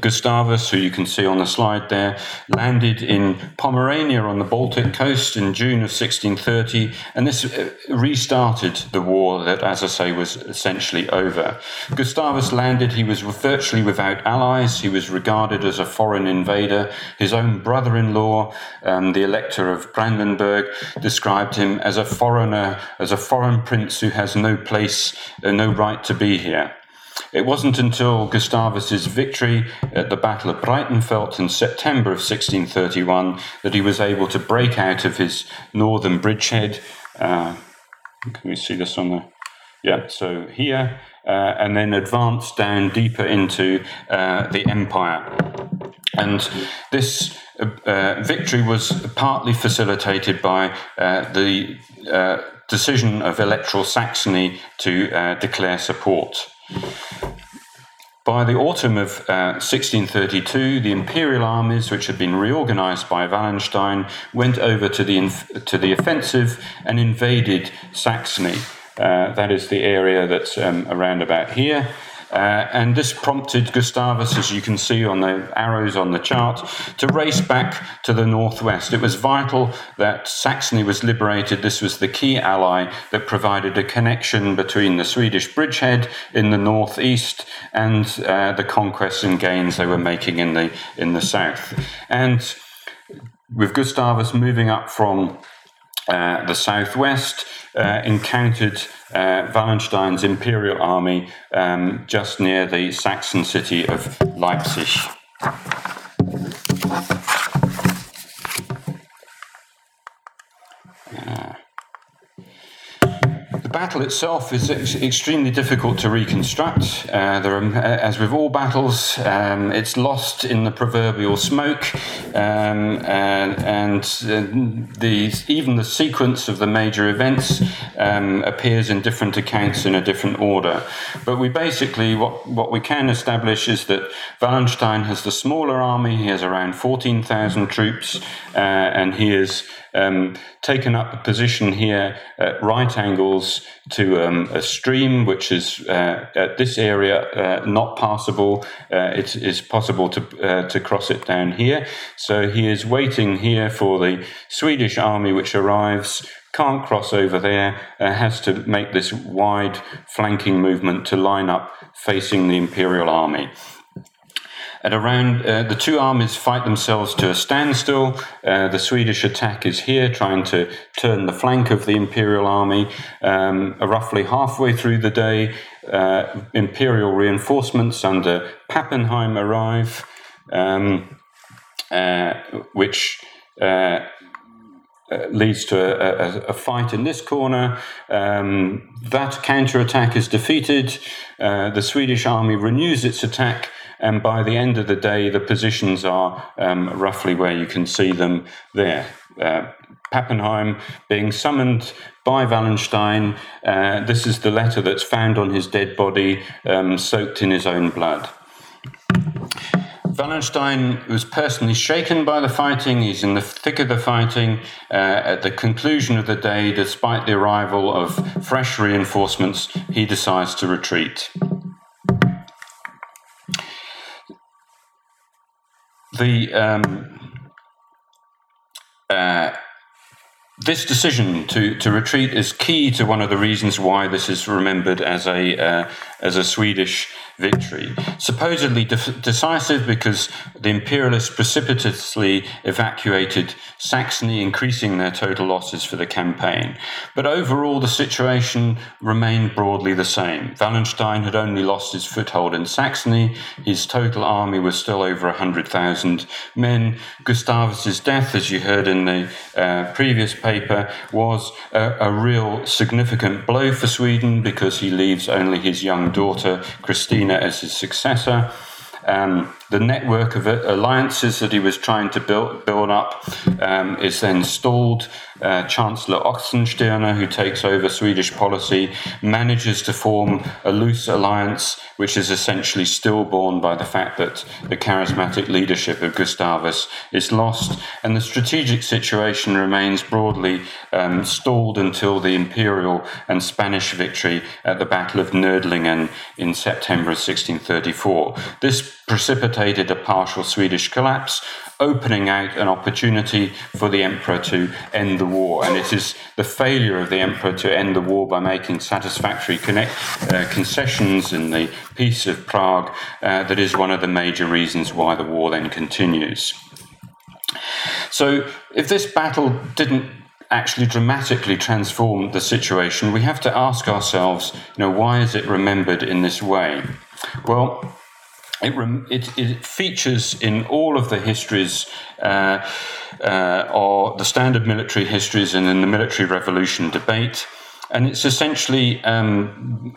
Gustavus, who you can see on the slide there, landed in Pomerania on the Baltic coast in June of 1630, and this uh, restarted the war that, as I say, was essentially over. Gustavus landed, he was virtually without allies, he was regarded as a foreign invader. His own brother in law, um, the Elector of Brandenburg, described him as a foreigner, as a foreign prince who has no place, uh, no right to be here. It wasn't until Gustavus's victory at the Battle of Breitenfeld in September of 1631 that he was able to break out of his northern bridgehead. Uh, can we see this on the? Yeah, so here, uh, and then advance down deeper into uh, the empire. And this uh, uh, victory was partly facilitated by uh, the decision of electoral Saxony to declare support. By the autumn of uh, 1632, the imperial armies, which had been reorganized by Wallenstein, went over to the, inf- to the offensive and invaded Saxony. Uh, that is the area that's um, around about here. Uh, and this prompted Gustavus, as you can see on the arrows on the chart, to race back to the northwest. It was vital that Saxony was liberated. This was the key ally that provided a connection between the Swedish bridgehead in the northeast and uh, the conquests and gains they were making in the in the south. And with Gustavus moving up from uh, the southwest, uh, encountered uh, Wallenstein's imperial army um, just near the Saxon city of Leipzig. Battle itself is ex- extremely difficult to reconstruct. Uh, there are, uh, as with all battles, um, it's lost in the proverbial smoke, um, and, and uh, the, even the sequence of the major events um, appears in different accounts in a different order. But we basically, what, what we can establish is that Wallenstein has the smaller army, he has around 14,000 troops, uh, and he has um, taken up a position here at right angles to um, a stream which is uh, at this area uh, not passable. Uh, it is possible to uh, to cross it down here. So he is waiting here for the Swedish army which arrives. Can't cross over there, uh, has to make this wide flanking movement to line up facing the Imperial army. At around, uh, the two armies fight themselves to a standstill. Uh, the Swedish attack is here, trying to turn the flank of the Imperial army. Um, roughly halfway through the day, uh, Imperial reinforcements under Pappenheim arrive, um, uh, which uh, uh, leads to a, a, a, fight in this corner. Um, that counterattack is defeated. Uh, the Swedish army renews its attack and by the end of the day, the positions are um, roughly where you can see them there. Uh, Pappenheim being summoned by Wallenstein. Uh, this is the letter that's found on his dead body, um, soaked in his own blood. Wallenstein was personally shaken by the fighting. He's in the thick of the fighting. Uh, at the conclusion of the day, despite the arrival of fresh reinforcements, he decides to retreat. The um, uh, this decision to, to retreat is key to one of the reasons why this is remembered as a uh, as a Swedish victory. Supposedly de- decisive because the imperialists precipitously evacuated Saxony, increasing their total losses for the campaign. But overall, the situation remained broadly the same. Wallenstein had only lost his foothold in Saxony, his total army was still over 100,000 men. Gustavus's death, as you heard in the uh, previous paper, was a, a real significant blow for Sweden because he leaves only his young daughter, Christina as his successor. Um, the network of alliances that he was trying to build, build up um, is then stalled. Uh, Chancellor Oxenstierna, who takes over Swedish policy, manages to form a loose alliance, which is essentially stillborn by the fact that the charismatic leadership of Gustavus is lost, and the strategic situation remains broadly um, stalled until the imperial and Spanish victory at the Battle of Nördlingen in September 1634. This precipitated a partial Swedish collapse, opening out an opportunity for the emperor to end the war. And it is the failure of the emperor to end the war by making satisfactory connect, uh, concessions in the Peace of Prague uh, that is one of the major reasons why the war then continues. So, if this battle didn't actually dramatically transform the situation, we have to ask ourselves, you know, why is it remembered in this way? Well, it, it, it, features in all of the histories, uh, uh, or the standard military histories, and in the military revolution debate, and it's essentially um,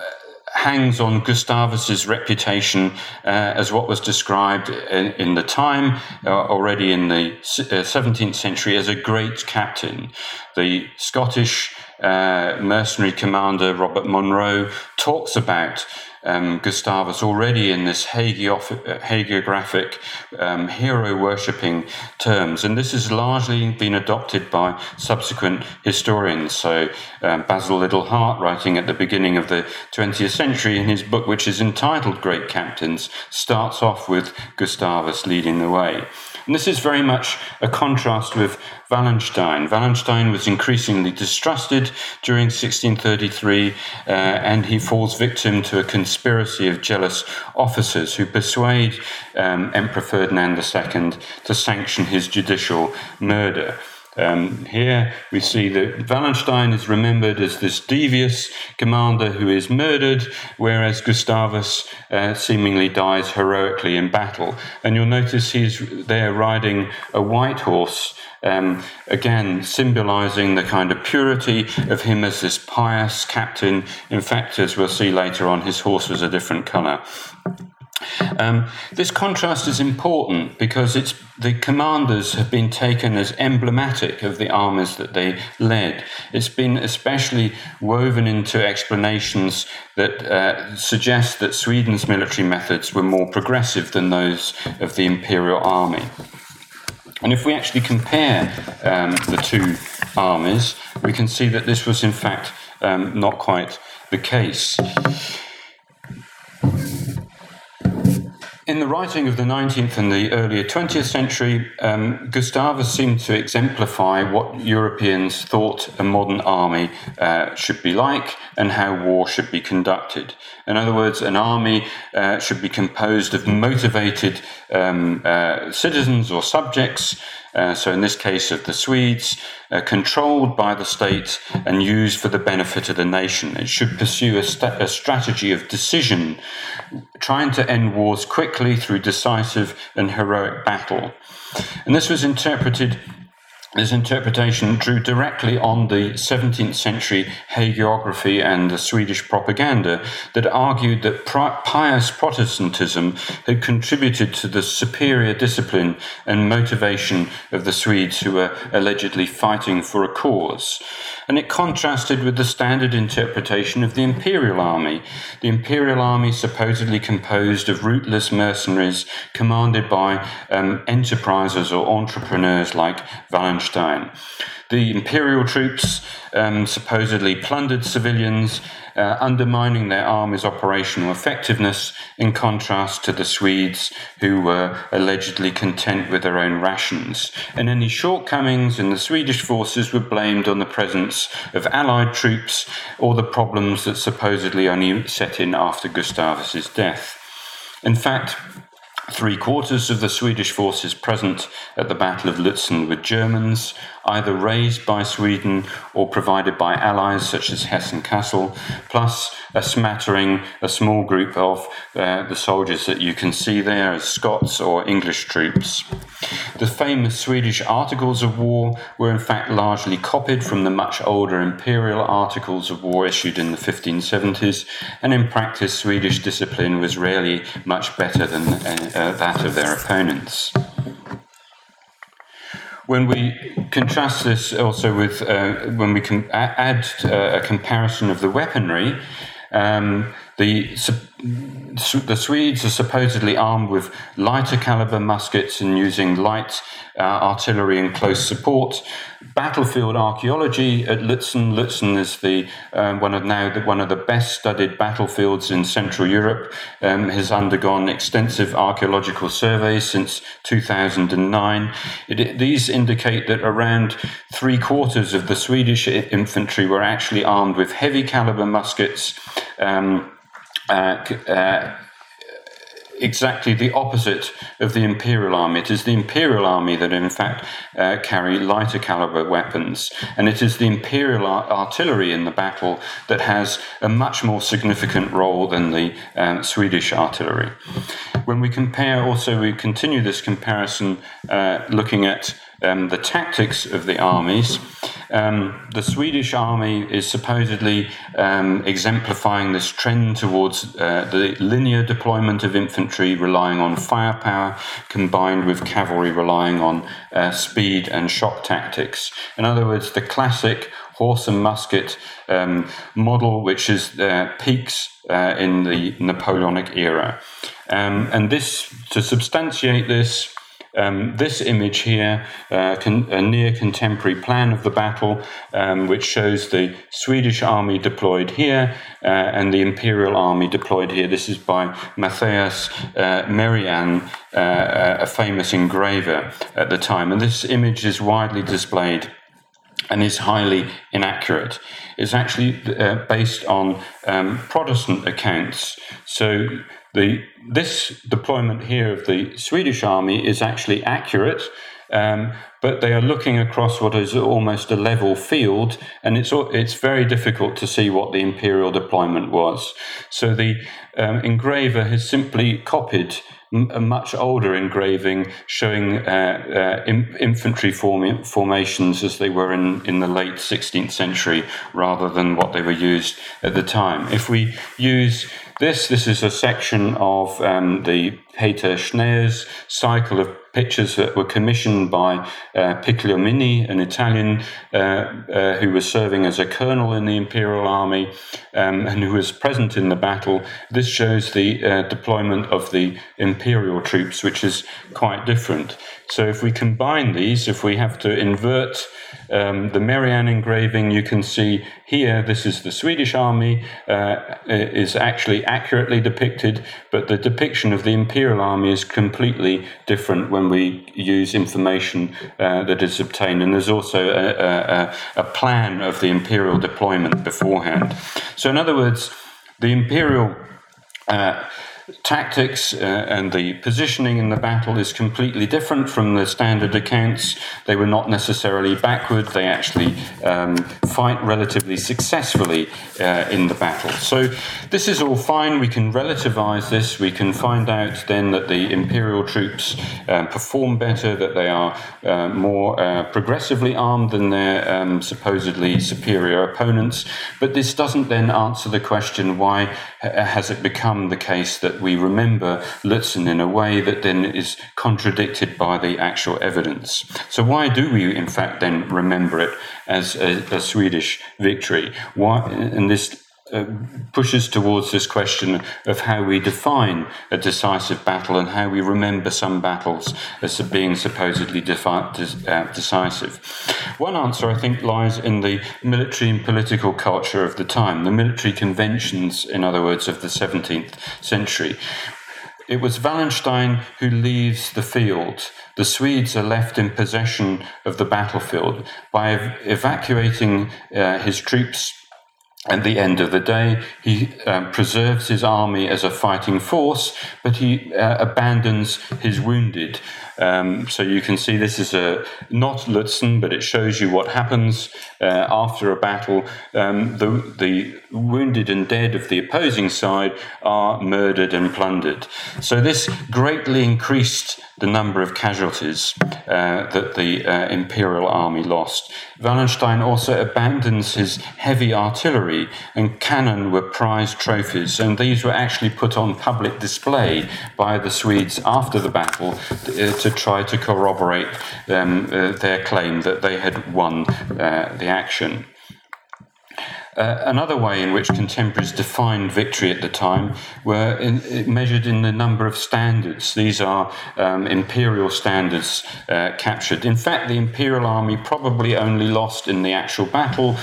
hangs on Gustavus's reputation uh, as what was described in, in the time, uh, already in the 17th uh, century, as a great captain. The Scottish uh, mercenary commander Robert Monroe talks about um, Gustavus already in this hagiographic um, hero worshipping terms, and this has largely been adopted by subsequent historians. So, um, Basil Liddell Hart, writing at the beginning of the 20th century in his book, which is entitled Great Captains, starts off with Gustavus leading the way. And this is very much a contrast with Wallenstein. Wallenstein was increasingly distrusted during 1633, uh, and he falls victim to a conspiracy of jealous officers who persuade um, Emperor Ferdinand II to sanction his judicial murder. Um, here we see that Wallenstein is remembered as this devious commander who is murdered, whereas Gustavus uh, seemingly dies heroically in battle. And you'll notice he's there riding a white horse. Um, again, symbolizing the kind of purity of him as this pious captain. In fact, as we'll see later on, his horse was a different color. Um, this contrast is important because it's, the commanders have been taken as emblematic of the armies that they led. It's been especially woven into explanations that uh, suggest that Sweden's military methods were more progressive than those of the imperial army. And if we actually compare um, the two armies, we can see that this was in fact um, not quite the case. In the writing of the 19th and the earlier 20th century, um, Gustavus seemed to exemplify what Europeans thought a modern army uh, should be like and how war should be conducted. In other words, an army uh, should be composed of motivated um, uh, citizens or subjects uh, so in this case of the Swedes, uh, controlled by the state and used for the benefit of the nation. It should pursue a, st- a strategy of decision, trying to end wars quickly through decisive and heroic battle. And this was interpreted this interpretation drew directly on the 17th century hagiography and the Swedish propaganda that argued that pious Protestantism had contributed to the superior discipline and motivation of the Swedes who were allegedly fighting for a cause and it contrasted with the standard interpretation of the imperial army. The imperial army, supposedly composed of rootless mercenaries commanded by um, or entrepreneurs like The imperial troops um, supposedly plundered civilians, uh, undermining their army's operational effectiveness, in contrast to the Swedes, who were allegedly content with their own rations. And any shortcomings in the Swedish forces were blamed on the presence of Allied troops or the problems that supposedly only set in after Gustavus's death. In fact, Three quarters of the Swedish forces present at the Battle of Lutzen were Germans, either raised by Sweden or provided by allies such as Hessen Castle, plus a smattering, a small group of uh, the soldiers that you can see there as Scots or English troops. The famous Swedish Articles of War were in fact largely copied from the much older imperial Articles of War issued in the 1570s, and in practice, Swedish discipline was rarely much better than uh, uh, that of their opponents. When we contrast this also with uh, when we can add uh, a comparison of the weaponry, um, the, the Swedes are supposedly armed with lighter caliber muskets and using light uh, artillery and close support. Battlefield archaeology at Lutzen. Lutzen is the um, one of now the, one of the best studied battlefields in Central Europe. Um, has undergone extensive archaeological surveys since 2009. It, these indicate that around three quarters of the Swedish infantry were actually armed with heavy caliber muskets. Um, exactly the opposite of the Imperial Army. It is the Imperial Army that, in fact, uh, carry lighter caliber weapons, and it is the Imperial ar- artillery in the battle that has a much more significant role than the uh, Swedish artillery. When we compare, also, we continue this comparison uh, looking at um, the tactics of the armies. Um, the Swedish army is supposedly um, exemplifying this trend towards uh, the linear deployment of infantry relying on firepower combined with cavalry relying on uh, speed and shock tactics. In other words, the classic horse and musket um, model, which is uh, peaks uh, in the Napoleonic era. Um, and this, to substantiate this, um, this image here, uh, con- a near contemporary plan of the battle, um, which shows the Swedish army deployed here uh, and the Imperial army deployed here. This is by Matthias uh, Merian, uh, a famous engraver at the time. And this image is widely displayed and is highly inaccurate. It's actually uh, based on um, Protestant accounts. So the, this deployment here of the Swedish army is actually accurate, um, but they are looking across what is almost a level field, and it's it's very difficult to see what the imperial deployment was. So the um, engraver has simply copied a much older engraving showing uh, uh, in, infantry form, formations as they were in, in the late 16th century rather than what they were used at the time. If we use this, this is a section of um, the Peter Schneer's cycle of pictures that were commissioned by uh, Piccolomini, an Italian uh, uh, who was serving as a colonel in the Imperial Army um, and who was present in the battle. This shows the uh, deployment of the Imperial troops, which is quite different. So if we combine these, if we have to invert um, the Marianne engraving, you can see here, this is the Swedish army, uh, is actually accurately depicted, but the depiction of the Imperial army is completely different when we use information uh, that is obtained. And there's also a, a, a plan of the Imperial deployment beforehand. So, in other words, the Imperial uh, tactics uh, and the positioning in the battle is completely different from the standard accounts. They were not necessarily backward, they actually um, fight relatively successfully uh, in the battle. So, this is all fine. We can relativize this. We can find out then that the imperial troops um, perform better, that they are uh, more uh, progressively armed than their um, supposedly superior opponents. But this doesn't then answer the question why has it become the case that we remember Lutzen in a way that then is contradicted by the actual evidence. So, why do we, in fact, then remember it as a, a Swedish victory? Why, and this uh, pushes towards this question of how we define a decisive battle and how we remember some battles as being supposedly defi- uh, decisive. One answer, I think, lies in the military and political culture of the time, the military conventions, in other words, of the 17th century. It was Wallenstein who leaves the field. The Swedes are left in possession of the battlefield by ev- evacuating uh, his troops at the end of the day, he uh, preserves his army as a fighting force, but he uh, abandons his wounded. Um, so you can see this is a not Lutzen, but it shows you what happens uh, after a battle. Um, the, the wounded and dead of the opposing side are murdered and plundered. So this greatly increased the number of casualties uh, that the uh, imperial army lost. Wallenstein also abandons his heavy artillery, and cannon were prized trophies, and these were actually put on public display by the Swedes after the battle to, uh, to try to corroborate um, uh, their claim that they had won uh, the action. Uh, another way in which contemporaries defined victory at the time were in, measured in the number of standards. These are um, imperial standards uh, captured. In fact, the imperial army probably only lost in the actual battle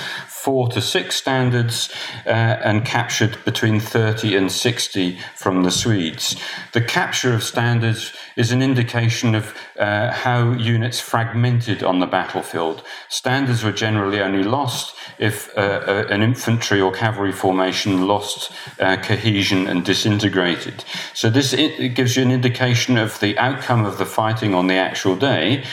four to six standards uh, and captured between 30 and 60 from the Swedes. The capture of standards is an indication of uh, how units fragmented on the battlefield. Standards were generally only lost if uh, uh an infantry or cavalry formation lost uh, cohesion and disintegrated. So, this it gives you an indication of the outcome of the fighting on the actual day,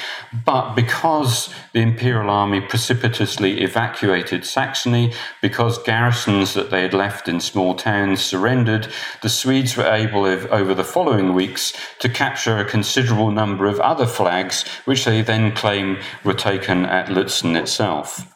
but because the Imperial Army precipitously evacuated Saxony, because garrisons that they had left in small towns surrendered, the Swedes were able, over the following weeks, to capture a considerable number of other flags, which they then claim were taken at Lutzen itself.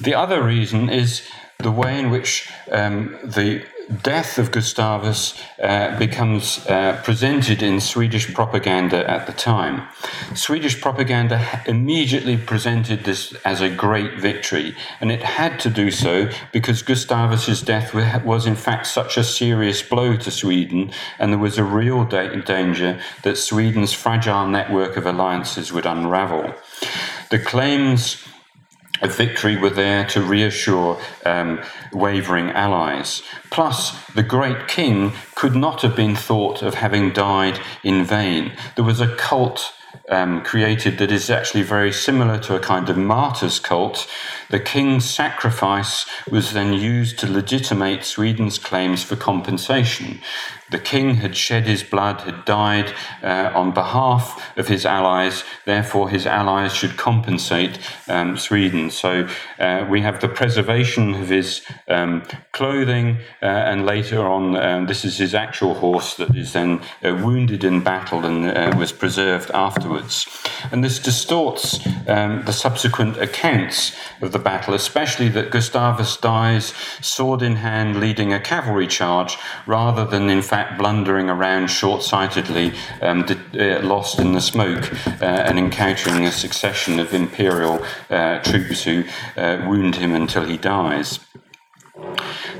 The other reason is the way in which um, the death of Gustavus uh, becomes uh, presented in Swedish propaganda at the time. Swedish propaganda immediately presented this as a great victory, and it had to do so because Gustavus's death was in fact such a serious blow to Sweden, and there was a real da- danger that Sweden's fragile network of alliances would unravel. The claims a victory were there to reassure um, wavering allies. Plus, the great king could not have been thought of having died in vain. There was a cult um, created that is actually very similar to a kind of martyr's cult. The king's sacrifice was then used to legitimate Sweden's claims for compensation. The king had shed his blood, had died uh, on behalf of his allies, therefore, his allies should compensate um, Sweden. So uh, we have the preservation of his um, clothing, uh, and later on, um, this is his actual horse that is then uh, wounded in battle and uh, was preserved afterwards. And this distorts um, the subsequent accounts of the battle, especially that Gustavus dies sword in hand leading a cavalry charge rather than, in fact, blundering around short sightedly, um, uh, lost in the smoke, uh, and encountering a succession of imperial uh, troops who uh, wound him until he dies.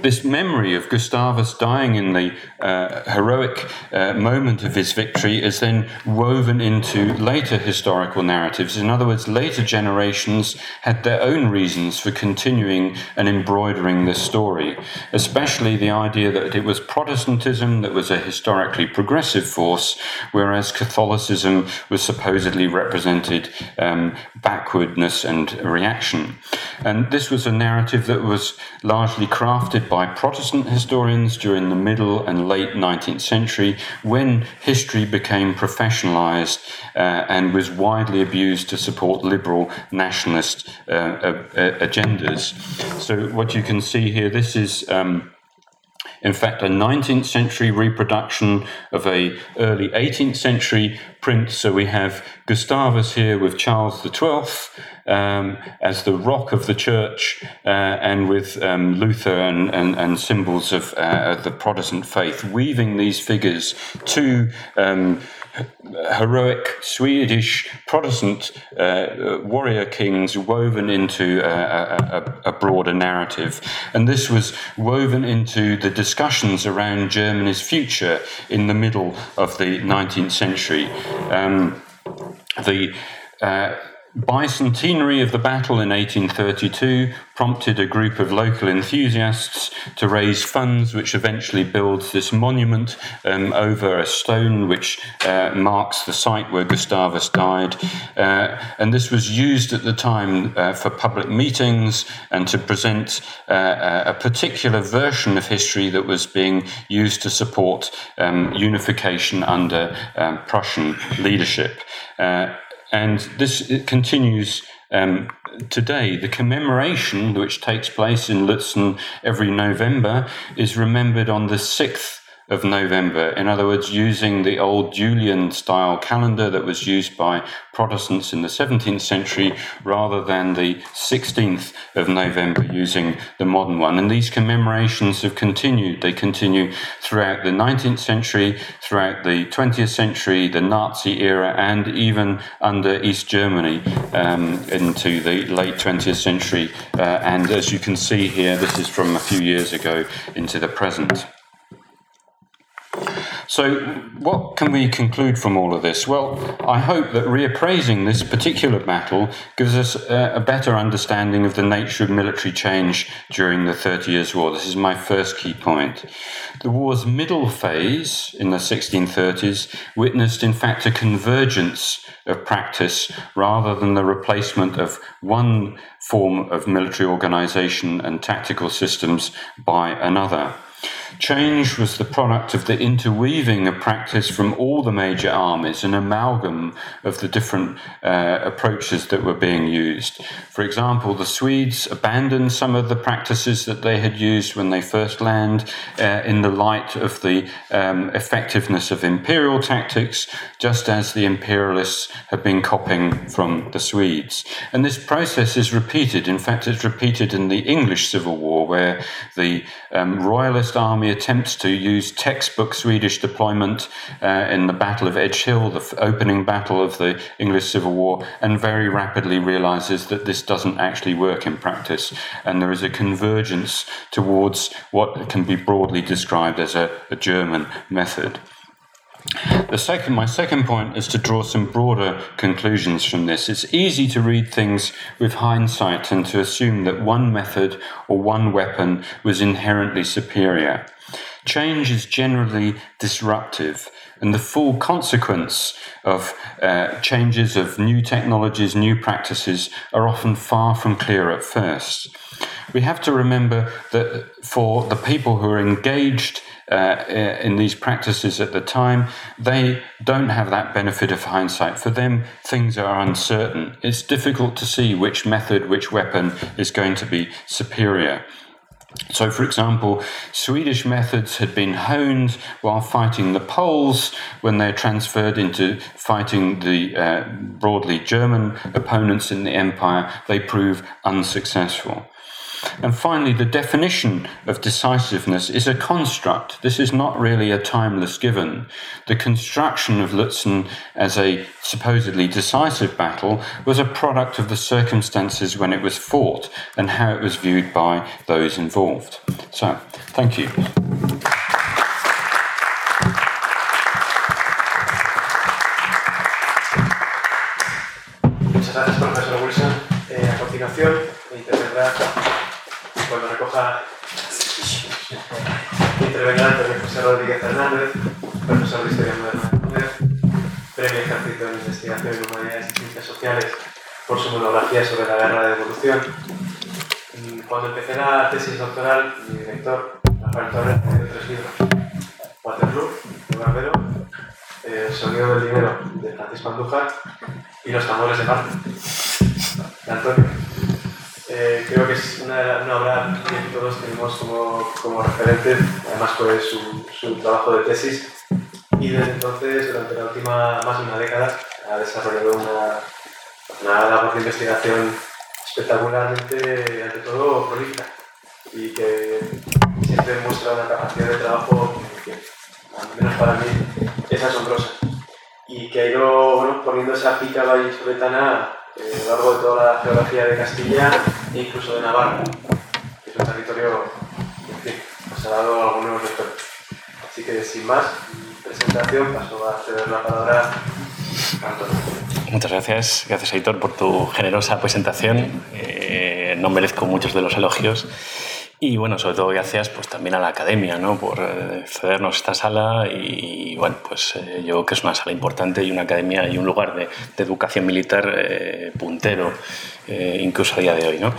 This memory of Gustavus dying in the uh, heroic uh, moment of his victory is then woven into later historical narratives. In other words, later generations had their own reasons for continuing and embroidering this story, especially the idea that it was Protestantism that was a historically progressive force, whereas Catholicism was supposedly represented um, backwardness and reaction. And this was a narrative that was largely crafted by Protestant historians during the middle and late 19th century when history became professionalized uh, and was widely abused to support liberal nationalist uh, uh, agendas. So, what you can see here, this is. Um, in fact, a 19th century reproduction of a early 18th century print. So we have Gustavus here with Charles XII um, as the rock of the church uh, and with um, Luther and, and, and symbols of uh, the Protestant faith, weaving these figures to um, heroic Swedish Protestant uh, warrior kings woven into a, a, a, broader narrative. And this was woven into the discussions around Germany's future in the middle of the 19th century. Um, the uh, bicentenary of the battle in 1832 prompted a group of local enthusiasts to raise funds, which eventually builds this monument um, over a stone which uh, marks the site where Gustavus died. Uh, and this was used at the time uh, for public meetings and to present uh, a particular version of history that was being used to support um, unification under um, Prussian leadership. And this continues um, today. The commemoration, which takes place in Lutzen every November, is remembered on the 6th of November. In other words, using the old Julian style calendar that was used by Protestants in the 17th century rather than the 16th of November using the modern one. And these commemorations have continued. They continue throughout the 19th century, throughout the 20th century, the Nazi era, and even under East Germany um, into the late 20th century. Uh, and as you can see here, this is from a few years ago into the present. So, what can we conclude from all of this? Well, I hope that reappraising this particular battle gives us a, a, better understanding of the nature of military change during the Thirty Years' War. This is my first key point. The war's middle phase in the 1630s witnessed, in fact, a convergence of practice rather than the replacement of one form of military organization and tactical systems by another. Change was the product of the interweaving of practice from all the major armies, an amalgam of the different uh, approaches that were being used. For example, the Swedes abandoned some of the practices that they had used when they first landed uh, in the light of the um, effectiveness of imperial tactics, just as the imperialists had been copying from the Swedes. And this process is repeated. In fact, it's repeated in the English Civil War, where the um, royalist army attempts to use textbook Swedish deployment uh, in the Battle of Edge Hill, the f- opening battle of the English Civil War, and very rapidly realizes that this doesn't actually work in practice. And there is a convergence towards what can be broadly described as a, a German method. The second, my second point is to draw some broader conclusions from this. It's easy to read things with hindsight and to assume that one method or one weapon was inherently superior. Change is generally disruptive, and the full consequence of uh, changes of new technologies, new practices are often far from clear at first. We have to remember that for the people who are engaged uh, in these practices at the time, they don't have that benefit of hindsight. For them, things are uncertain. It's difficult to see which method, which weapon is going to be superior. So, for example, Swedish methods had been honed while fighting the Poles. When they're transferred into fighting the uh, broadly German opponents in the empire, they prove unsuccessful. And finally, the definition of decisiveness is a construct. This is not really a timeless given. The construction of Lutzen as a supposedly decisive battle was a product of the circumstances when it was fought and how it was viewed by those involved. So, thank you. Muchas gracias, profesor Wilson. Eh, a continuación, cuando recoja intervenga Antonio José Rodríguez Hernández, profesor de Historia Moderna de Poder, Premio Ejército en Investigación en Humanidades y Ciencias Sociales por su monografía sobre la guerra de evolución. Cuando empecé la tesis doctoral, mi director, Rafael Torres, me dio tres libros. Waterloo, de Barbero, El sonido del dinero, de Francisco Andújar, y Los tambores de Marte, de Antonio. Eh, creo que es una, una, obra que todos tenemos como, como referente, además fue su, su, trabajo de tesis. Y desde entonces, durante la última más de una década, ha desarrollado una, una labor de investigación espectacularmente, ante todo, prolífica. Y que siempre muestra una capacidad de trabajo que, al menos para mí, es asombrosa. Y que ha ido bueno, poniendo esa pica vallisoletana eh, a lo largo de toda la geografía de Castilla e incluso de Navarra, que es un territorio que nos ha dado algunos respetos. Así que sin más presentación paso a ceder la palabra a Antonio. Muchas gracias, gracias Aitor por tu generosa presentación. Eh, no merezco muchos de los elogios. Y bueno, sobre todo gracias pues también a la academia, ¿no? Por eh, cedernos esta sala y, bueno, pues eh, yo creo que es una sala importante y una academia y un lugar de, de educación militar eh, puntero, eh, incluso a día de hoy, ¿no?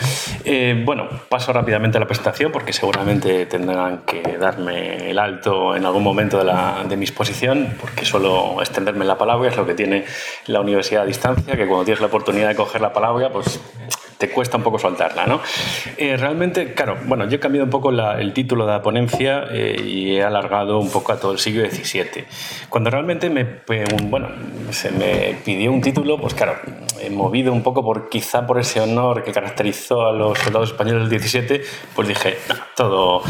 Eh, bueno, paso rápidamente a la presentación porque seguramente tendrán que darme el alto en algún momento de, la, de mi exposición porque solo extenderme la palabra es lo que tiene la universidad a distancia, que cuando tienes la oportunidad de coger la palabra, pues te cuesta un poco soltarla, ¿no? Eh, realmente, claro, bueno, yo he cambiado un poco la, el título de la ponencia eh, y he alargado un poco a todo el siglo XVII. Cuando realmente me, bueno, se me pidió un título, pues claro, he movido un poco por quizá por ese honor que caracterizó a los soldados españoles del XVII, pues dije, no, todo,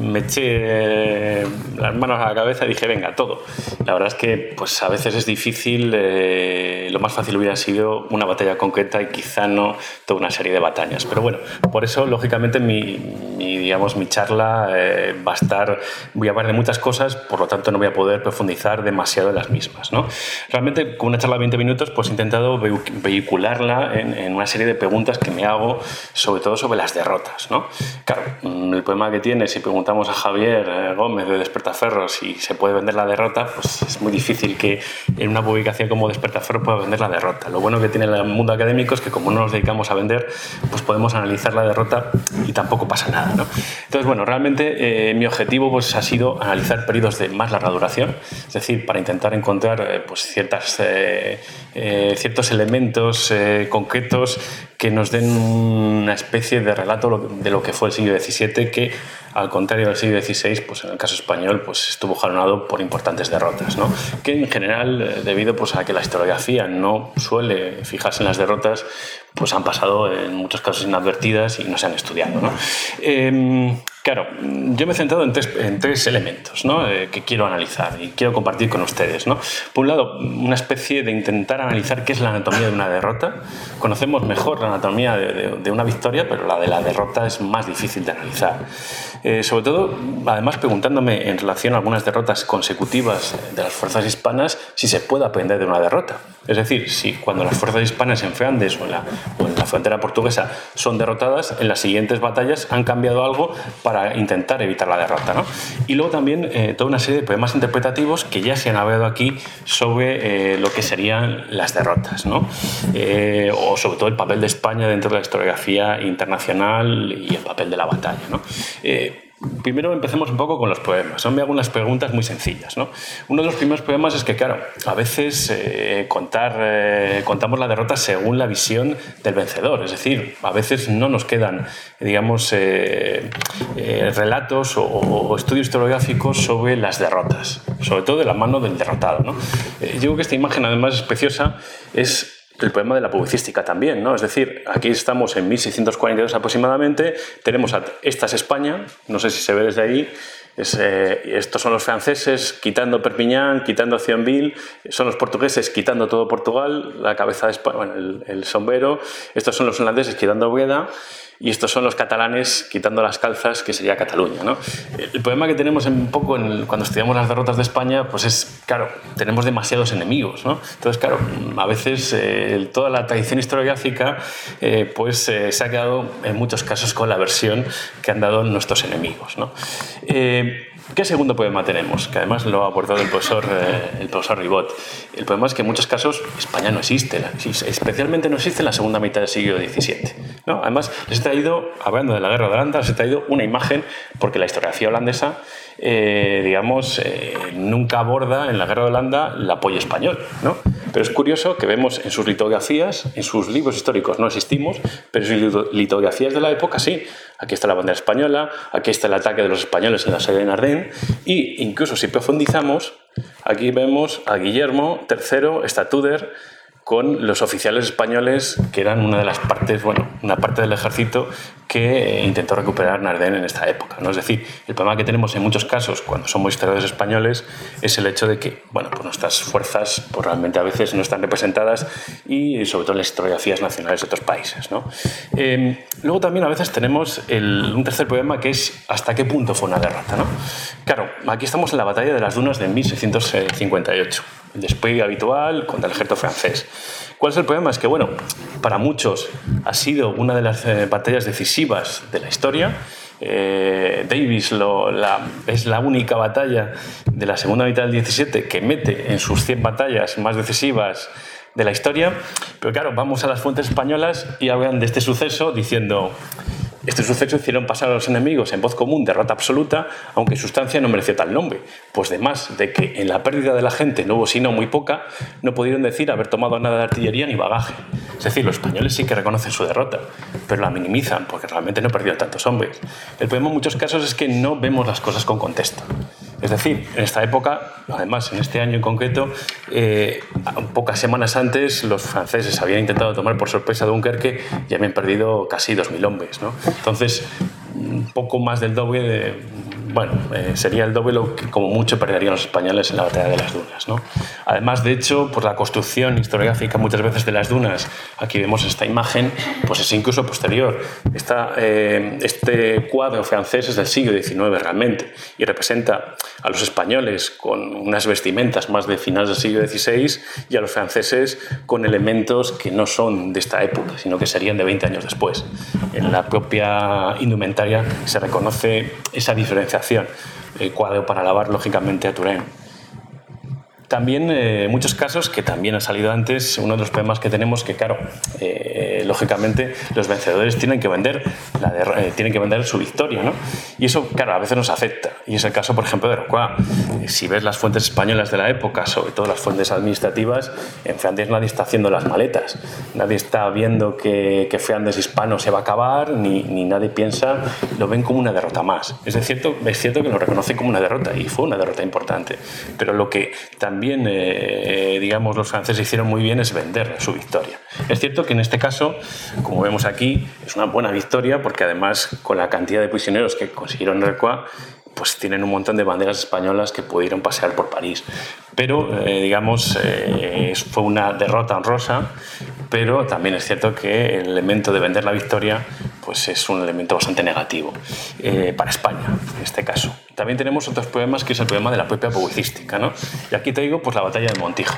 me eché las manos a la cabeza y dije, venga, todo. La verdad es que pues a veces es difícil, eh, lo más fácil hubiera sido una batalla concreta y quizá no una serie de batallas. Pero bueno, por eso, lógicamente, mi, mi digamos, mi charla eh, va a estar, voy a hablar de muchas cosas, por lo tanto no voy a poder profundizar demasiado en las mismas. ¿no? Realmente, con una charla de 20 minutos, pues he intentado vehicularla en, en, una serie de preguntas que me hago, sobre todo sobre las derrotas. ¿no? Claro, mm, el problema que tiene, si preguntamos a Javier eh, Gómez de Despertaferro si se puede vender la derrota, pues es muy difícil que en una publicación como Despertaferro pueda vender la derrota. Lo bueno que tiene el mundo académico es que como no nos dedicamos a vender, pues podemos analizar la derrota y tampoco pasa nada. ¿no? Entonces, bueno, realmente eh, mi objetivo pues, ha sido analizar periodos de más larga duración, es decir, para intentar encontrar eh, pues, ciertas, eh, ciertos elementos concretos que nos den una especie de relato de lo que fue el siglo XVII, que al contrario del siglo XVI, pues en el caso español, pues estuvo jalonado por importantes derrotas, ¿no? que en general, debido pues, a que la historiografía no suele fijarse en las derrotas, pues han pasado en muchos casos inadvertidas y no se han estudiado. ¿no? Eh, claro, yo me he centrado en tres, en tres elementos ¿no? eh, que quiero analizar y quiero compartir con ustedes. ¿no? Por un lado, una especie de intentar analizar qué es la anatomía de una derrota. Conocemos mejor la anatomía de, de, de una victoria, pero la de la derrota es más difícil de analizar. Eh, sobre todo, además, preguntándome en relación a algunas derrotas consecutivas de las fuerzas hispanas, si se puede aprender de una derrota. Es decir, si cuando las fuerzas hispanas en Flandes o en la, o en la frontera portuguesa son derrotadas, en las siguientes batallas han cambiado algo para intentar evitar la derrota. ¿no? Y luego también eh, toda una serie de poemas interpretativos que ya se han hablado aquí sobre eh, lo que serían las derrotas, ¿no? Eh, o sobre todo el papel de España dentro de la historiografía internacional y el papel de la batalla. ¿no? Primero empecemos un poco con los poemas. Son algunas preguntas muy sencillas. ¿no? Uno de los primeros poemas es que, claro, a veces eh, contar, eh, contamos la derrota según la visión del vencedor. Es decir, a veces no nos quedan, digamos, eh, relatos o, estudios historiográficos sobre las derrotas, sobre todo de la mano del derrotado. yo creo que esta imagen, además, es preciosa. Es el problema de la publicística también, ¿no? Es decir, aquí estamos en 1642 aproximadamente, tenemos a esta es España, no sé si se ve desde ahí, eh, estos son los franceses quitando Perpiñán, quitando Thionville, son los portugueses quitando todo Portugal, la cabeza de España, el, sombrero, estos son los holandeses quitando Oviedo, y estos son los catalanes quitando las calzas, que sería Cataluña. ¿no? El problema que tenemos un poco cuando estudiamos las derrotas de España, pues es, claro, tenemos demasiados enemigos. ¿no? Entonces, claro, a veces eh, toda la tradición historiográfica eh, pues, eh, se ha quedado en muchos casos con la versión que han dado nuestros enemigos. ¿no? ¿Qué segundo poema tenemos? Que además lo ha abordado el profesor, eh, el profesor Ribot. El problema es que en muchos casos España no existe, especialmente no existe en la segunda mitad del siglo XVII. ¿no? Además, les he traído, hablando de la guerra de Holanda, les he traído una imagen, porque la historiografía holandesa, eh, digamos, eh, nunca aborda en la guerra de Holanda el apoyo español. ¿no? Pero es curioso que vemos en sus litografías, en sus libros históricos no existimos, pero en sus litografías de la época sí. Aquí está la bandera española, aquí está el ataque de los españoles en la sede de Nardén, y incluso si profundizamos, aquí vemos a Guillermo III, Estatuder, con los oficiales españoles, que eran una de las partes, bueno, una parte del ejército que intentó recuperar Nardén en esta época. ¿no? Es decir, el problema que tenemos en muchos casos cuando somos historiadores españoles es el hecho de que, bueno, pues nuestras fuerzas pues realmente a veces no están representadas y sobre todo en las historiografías nacionales de otros países. ¿no? Em, luego también a veces tenemos un tercer problema que es hasta qué punto fue una derrota. ¿no? Claro, aquí estamos en la batalla de las dunas de 1658 el despliegue habitual contra el ejército francés. ¿Cuál es el problema? Es que, bueno, para muchos ha sido una de las eh, batallas decisivas de la historia. Eh, Davis es la única batalla de la segunda mitad del 17 que mete en sus 100 batallas más decisivas de la historia. Pero claro, vamos a las fuentes españolas y hablan de este suceso diciendo este suceso hicieron pasar a los enemigos en voz común derrota absoluta, aunque sustancia no mereció tal nombre, pues además de que en la pérdida de la gente no hubo sino muy poca, no pudieron decir haber tomado nada de artillería ni bagaje. Es decir, los españoles sí que reconocen su derrota, pero la minimizan porque realmente no perdieron tantos hombres. El problema en muchos casos es que no vemos las cosas con contexto. Es decir, en esta época, además en este año en concreto, eh, pocas semanas antes los franceses habían intentado tomar por sorpresa Dunkerque y habían perdido casi 2.000 hombres. ¿no? Entonces, un poco más del doble de, bueno, eh, sería el doble lo que como mucho perderían los españoles en la batalla de las dunas. ¿no? Además, de hecho, por la construcción historiográfica muchas veces de las dunas, aquí vemos esta imagen, pues es incluso posterior. Eh, este cuadro francés es del siglo XIX realmente y representa a los españoles con unas vestimentas más de finales del siglo XVI y a los franceses con elementos que no son de esta época, sino que serían de 20 años después. En la propia indumentaria se reconoce esa diferenciación el cuadro para lavar, lógicamente, a Turén. También, eh, muchos casos, que también ha salido antes, uno de los problemas que tenemos que, claro, eh, lógicamente los vencedores tienen que vender, eh, tienen que vender su victoria, ¿no? Y eso, claro, a veces nos afecta. Y es el caso, por ejemplo, de Rocua. Si ves las fuentes españolas de la época, sobre todo las fuentes administrativas, en Flandes nadie está haciendo las maletas. Nadie está viendo que, que Flandes hispano se va a acabar, ni, ni, nadie piensa, lo ven como una derrota más. Es cierto, es cierto que lo reconoce como una derrota, y fue una derrota importante. Pero lo que también también, eh, digamos, los franceses hicieron muy bien es vender su victoria. Es cierto que en este caso, como vemos aquí, es una buena victoria porque además con la cantidad de prisioneros que consiguieron en pues tienen un montón de banderas españolas que pudieron pasear por París. Pero, eh, digamos, eh, fue una derrota honrosa, pero también es cierto que el elemento de vender la victoria pues es un elemento bastante negativo eh, para España, en este caso. También tenemos otros problemas, que es el problema de la propia publicística. ¿no? Y aquí te digo pues, la batalla de Montijo.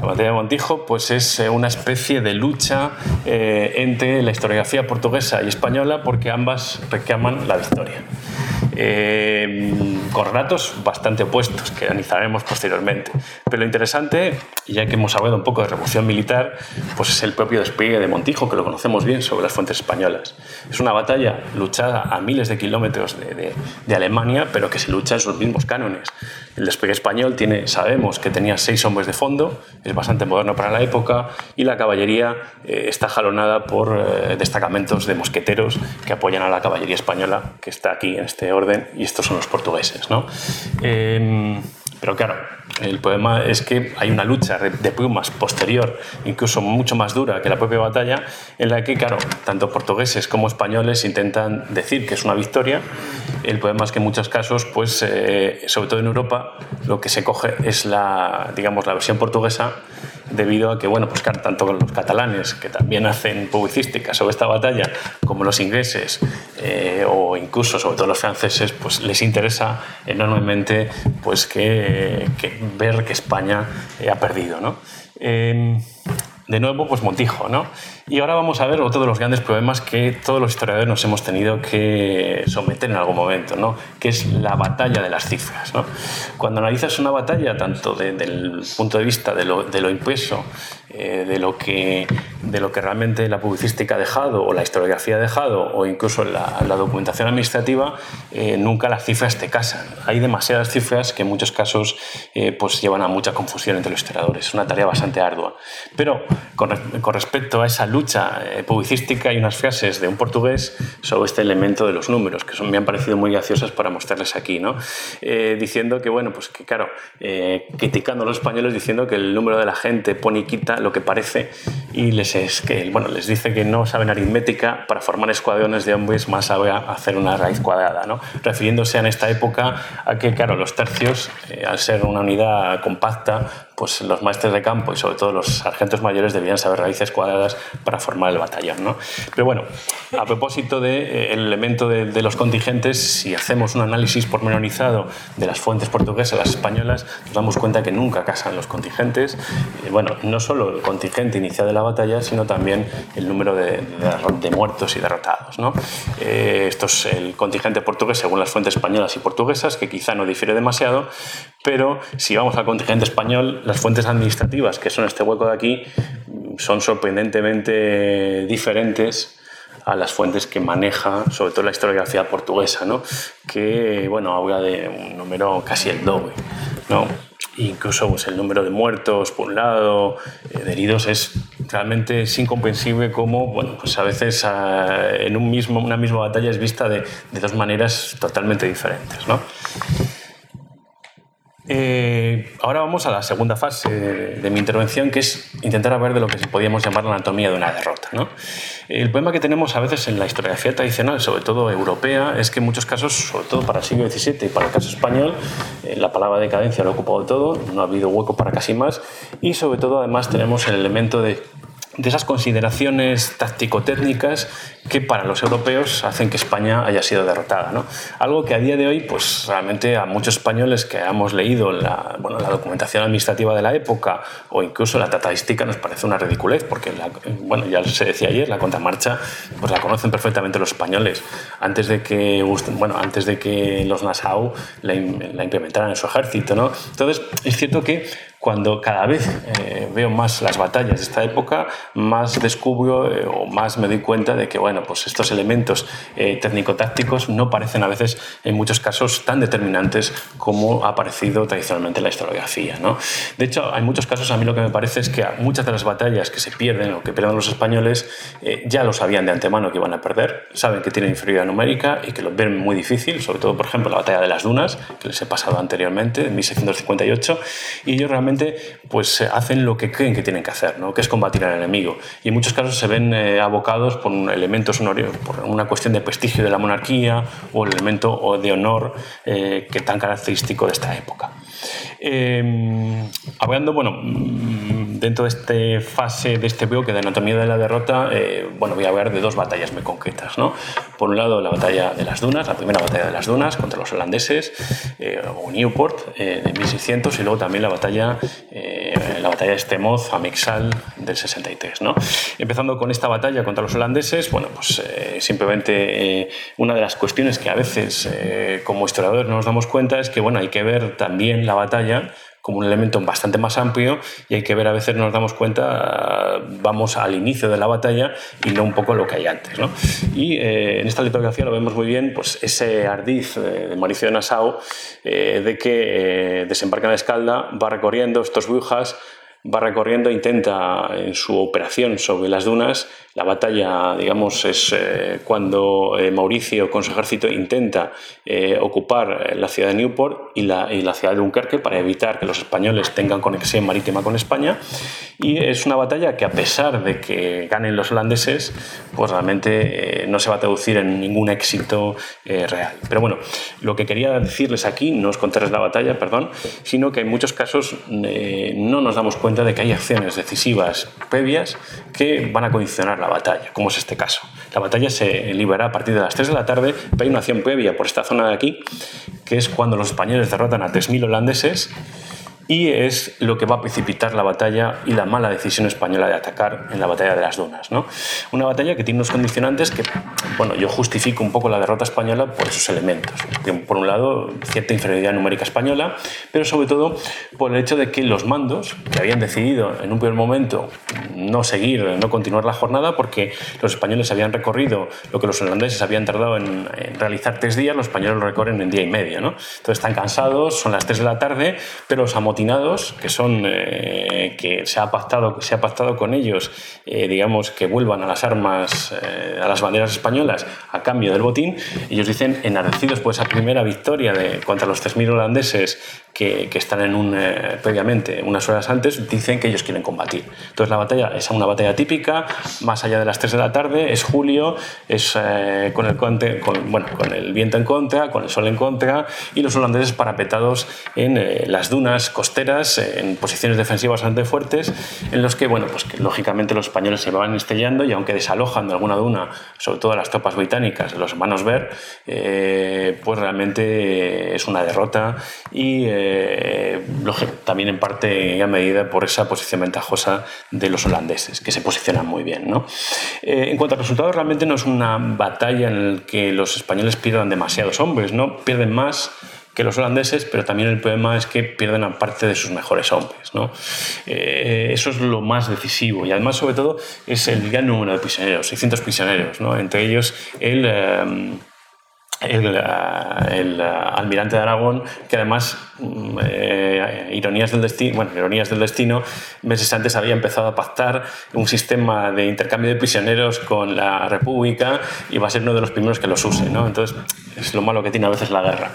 La batalla de Montijo pues, es una especie de lucha entre la historiografía portuguesa y española porque ambas reclaman la victoria eh, con relatos bastante opuestos que analizaremos posteriormente. Pero lo interesante, ya que hemos hablado un poco de revolución militar, pues es el propio despliegue de Montijo, que lo conocemos bien sobre las fuentes españolas. Es una batalla luchada a miles de kilómetros de, de, Alemania, pero que se lucha en sus mismos cánones. El despliegue español tiene, sabemos que tenía seis hombres de fondo, es bastante moderno para la época, y la caballería eh, está jalonada por eh, destacamentos de mosqueteros que apoyan a la caballería española, que está aquí en este orden y estos son los portugueses. ¿no? Em, pero claro, el problema es que hay una lucha de plumas posterior, incluso mucho más dura que la propia batalla, en la que, claro, tanto portugueses como españoles intentan decir que es una victoria. El problema es que en muchos casos, pues, eh, sobre todo en Europa, lo que se coge es la, digamos, la versión portuguesa debido a que, bueno, pues tanto los catalanes, que también hacen publicística sobre esta batalla, como los ingleses eh, o incluso, sobre todo los franceses, pues les interesa enormemente pues, que, ver que España ha perdido. ¿no? Em, de nuevo, pues Montijo, ¿no? Y ahora vamos a ver otro de los grandes problemas que todos los historiadores nos hemos tenido que someter en algún momento, ¿no? Que es la batalla de las cifras, ¿no? Cuando analizas una batalla, tanto desde el punto de vista de lo, de lo impreso, eh, de lo que de lo que realmente la publicística ha dejado o la historiografía ha dejado o incluso la, la documentación administrativa, eh, nunca las cifras te casan. Hay demasiadas cifras que en muchos casos eh, pues llevan a mucha confusión entre los historiadores. Es una tarea bastante ardua. Pero con, con respecto a esa lucha eh, publicística, hay unas frases de un portugués sobre este elemento de los números que son, me han parecido muy graciosas para mostrarles aquí, ¿no? diciendo que, bueno, pues que claro, criticando a los españoles diciendo que el número de la gente pone y quita lo que parece y les, es que, bueno, les dice que no saben aritmética para formar escuadrones de hombres, más sabe hacer una raíz cuadrada, ¿no? refiriéndose en esta época a que, claro, los tercios, eh, al ser una unidad compacta, pues los maestros de campo y sobre todo los sargentos mayores debían saber raíces cuadradas para formar el batallón. ¿no? Pero bueno, a propósito del de, eh, elemento de, los contingentes, si hacemos un análisis pormenorizado de las fuentes portuguesas, las españolas, nos damos cuenta que nunca casan los contingentes. Eh, bueno, no solo el contingente inicial de la batalla, sino también el número de, de muertos y derrotados. ¿no? Eh, esto es el contingente portugués según las fuentes españolas y portuguesas, que quizá no difiere demasiado, pero si vamos al contingente español, las fuentes administrativas, que son este hueco de aquí, son sorprendentemente diferentes a las fuentes que maneja, sobre todo la historiografía portuguesa, ¿no? que bueno, habla de un número casi el doble. ¿no? Incluso pues, el número de muertos, por un lado, eh, de heridos, es realmente es incomprensible cómo bueno, pues a veces ah, en un mismo, una misma batalla es vista de, de dos maneras totalmente diferentes. ¿no? Eh, ahora vamos a la segunda fase de, mi intervención, que es intentar ver de lo que podríamos llamar la anatomía de una derrota. El problema que tenemos a veces en la historiografía tradicional, sobre todo europea, es que en muchos casos, sobre todo para el siglo XVII y para el caso español, eh, la palabra decadencia lo ha ocupado todo, no ha habido hueco para casi más, y sobre todo además tenemos el elemento de de esas consideraciones táctico-técnicas que para los europeos hacen que España haya sido derrotada. ¿no? Algo que a día de hoy, pues realmente a muchos españoles que hemos leído la, bueno, la documentación administrativa de la época o incluso la tratadística nos parece una ridiculez, porque bueno, ya se decía ayer, la contramarcha pues la conocen perfectamente los españoles. Antes de que, bueno, antes de que los Nassau la, la implementaran en su ejército. ¿no? Entonces, es cierto que cuando cada vez eh, veo más las batallas de esta época, más descubro eh, o más me doy cuenta de que bueno, pues estos elementos eh, técnico-tácticos no parecen a veces, en muchos casos, tan determinantes como ha aparecido tradicionalmente en la historiografía. ¿no? De hecho, hay muchos casos, a mí lo que me parece es que muchas de las batallas que se pierden o que pierden los españoles ya lo sabían de antemano que iban a perder, saben que tienen inferioridad numérica y que lo ven muy difícil, sobre todo, por ejemplo, la batalla de las Dunas, que les he pasado anteriormente, en 1658, y ellos realmente pues eh, hacen lo que creen que tienen que hacer, ¿no? que es combatir al enemigo. Y en muchos casos se ven eh, abocados por un elemento sonoro, por una cuestión de prestigio de la monarquía o el elemento de honor eh, que tan característico de esta época. Hablando, bueno, dentro de esta fase de este bloque de anatomía de la derrota, bueno, voy a hablar de dos batallas muy concretas. ¿no? Por un lado, la batalla de las Dunas, la primera batalla de las Dunas contra los holandeses, o Newport, de 1600, y luego también la batalla eh, la batalla de Estemoz a Mixal del 63. ¿no? Empezando con esta batalla contra los holandeses, bueno, pues eh, simplemente eh, una de las cuestiones que a veces como historiadores no nos damos cuenta es que bueno, hay que ver también la batalla como un elemento bastante más amplio y hay que ver a veces nos damos cuenta, vamos al inicio de la batalla y no un poco lo que hay antes. ¿no? Y en esta litografía lo vemos muy bien, pues ese ardiz de Mauricio de Nassau de que desembarca en la Escalda, va recorriendo estos brujas, va recorriendo, intenta en su operación sobre las dunas la batalla, digamos, es eh, cuando eh, Mauricio con su ejército intenta eh, ocupar la ciudad de Newport y la, ciudad de Dunkerque para evitar que los españoles tengan conexión marítima con España. Y es una batalla que a pesar de que ganen los holandeses, pues realmente no se va a traducir en ningún éxito real. Pero bueno, lo que quería decirles aquí, no es contarles la batalla, perdón, sino que en muchos casos no nos damos cuenta de que hay acciones decisivas previas que van a condicionar la batalla, como es este caso. La batalla se libera a partir de las 3 de la tarde, pero hay una acción previa por esta zona de aquí, que es cuando los españoles derrotan a 3.000 holandeses y es lo que va a precipitar la batalla y la mala decisión española de atacar en la batalla de las Dunas. ¿no? Una batalla que tiene unos condicionantes que, bueno, yo justifico un poco la derrota española por esos elementos. Por un lado, cierta inferioridad numérica española, pero sobre todo por el hecho de que los mandos, que habían decidido en un primer momento no seguir, no continuar la jornada, porque los españoles habían recorrido lo que los holandeses habían tardado en, realizar tres días, los españoles lo recorren en día y medio. ¿no? Entonces están cansados, son las tres de la tarde, pero los amotinados, que son eh, que se ha pactado, se ha pactado con ellos, eh, digamos, que vuelvan a las armas, eh, a las banderas españolas a cambio del botín, ellos dicen, enardecidos por esa primera victoria de, contra los 3.000 holandeses que, que, están en un, previamente, unas horas antes, dicen que ellos quieren combatir. Entonces la batalla es una batalla típica, más allá de las 3 de la tarde, es julio, es con, el, con, bueno, con el viento en contra, con el sol en contra, y los holandeses parapetados en las dunas costeras, en posiciones defensivas bastante fuertes, en los que, bueno, pues que lógicamente los españoles se van estellando y aunque desalojan de alguna duna, sobre todo las tropas británicas, los hermanos Ver, eh, pues realmente es una derrota y eh, también en parte a medida por esa posición ventajosa de los holandeses, que se posicionan muy bien. ¿no? Eh, en cuanto al resultado, realmente no es una batalla en la que los españoles pierdan demasiados hombres, ¿no? pierden más que los holandeses, pero también el problema es que pierden a parte de sus mejores hombres. ¿no? Eh, eso es lo más decisivo y además, sobre todo, es el gran número de prisioneros, 600 prisioneros, ¿no? entre ellos el... Eh, el, eh, el, almirante de Aragón, que además, mm, ironías del destino, bueno, ironías del destino, meses antes había empezado a pactar un sistema de intercambio de prisioneros con la República y va a ser uno de los primeros que los use, ¿no? Entonces, es lo malo que tiene a veces la guerra.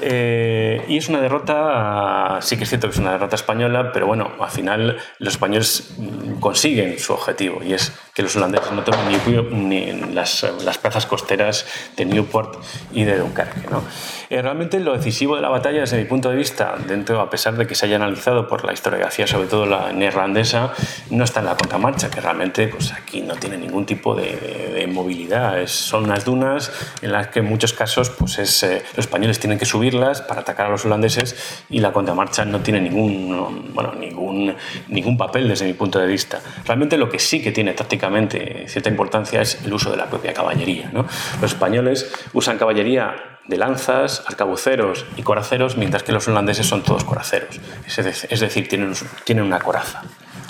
Eh, y es una derrota, sí que es cierto que es una derrota española, pero bueno, al final los españoles mm, consiguen su objetivo y es que los holandeses no tomen ni, ni las, las, plazas costeras de Newport y de Dunkerque. ¿no? Eh, realmente lo decisivo de la batalla, desde mi punto de vista, dentro, a pesar de que se haya analizado por la historiografía, sobre todo la neerlandesa, no está en la contramarcha, que realmente pues, aquí no tiene ningún tipo de, de movilidad. Es, son unas dunas en las que en muchos casos pues es, eh, los españoles tienen que subirlas para atacar a los holandeses y la contramarcha no tiene ningún, bueno, ningún, ningún papel desde mi punto de vista. Realmente lo que sí que tiene tácticamente cierta importancia es el uso de la propia caballería. ¿no? Los españoles usan caballería de lanzas, arcabuceros y coraceros, mientras que los holandeses son todos coraceros. Es decir, tienen, tienen una coraza.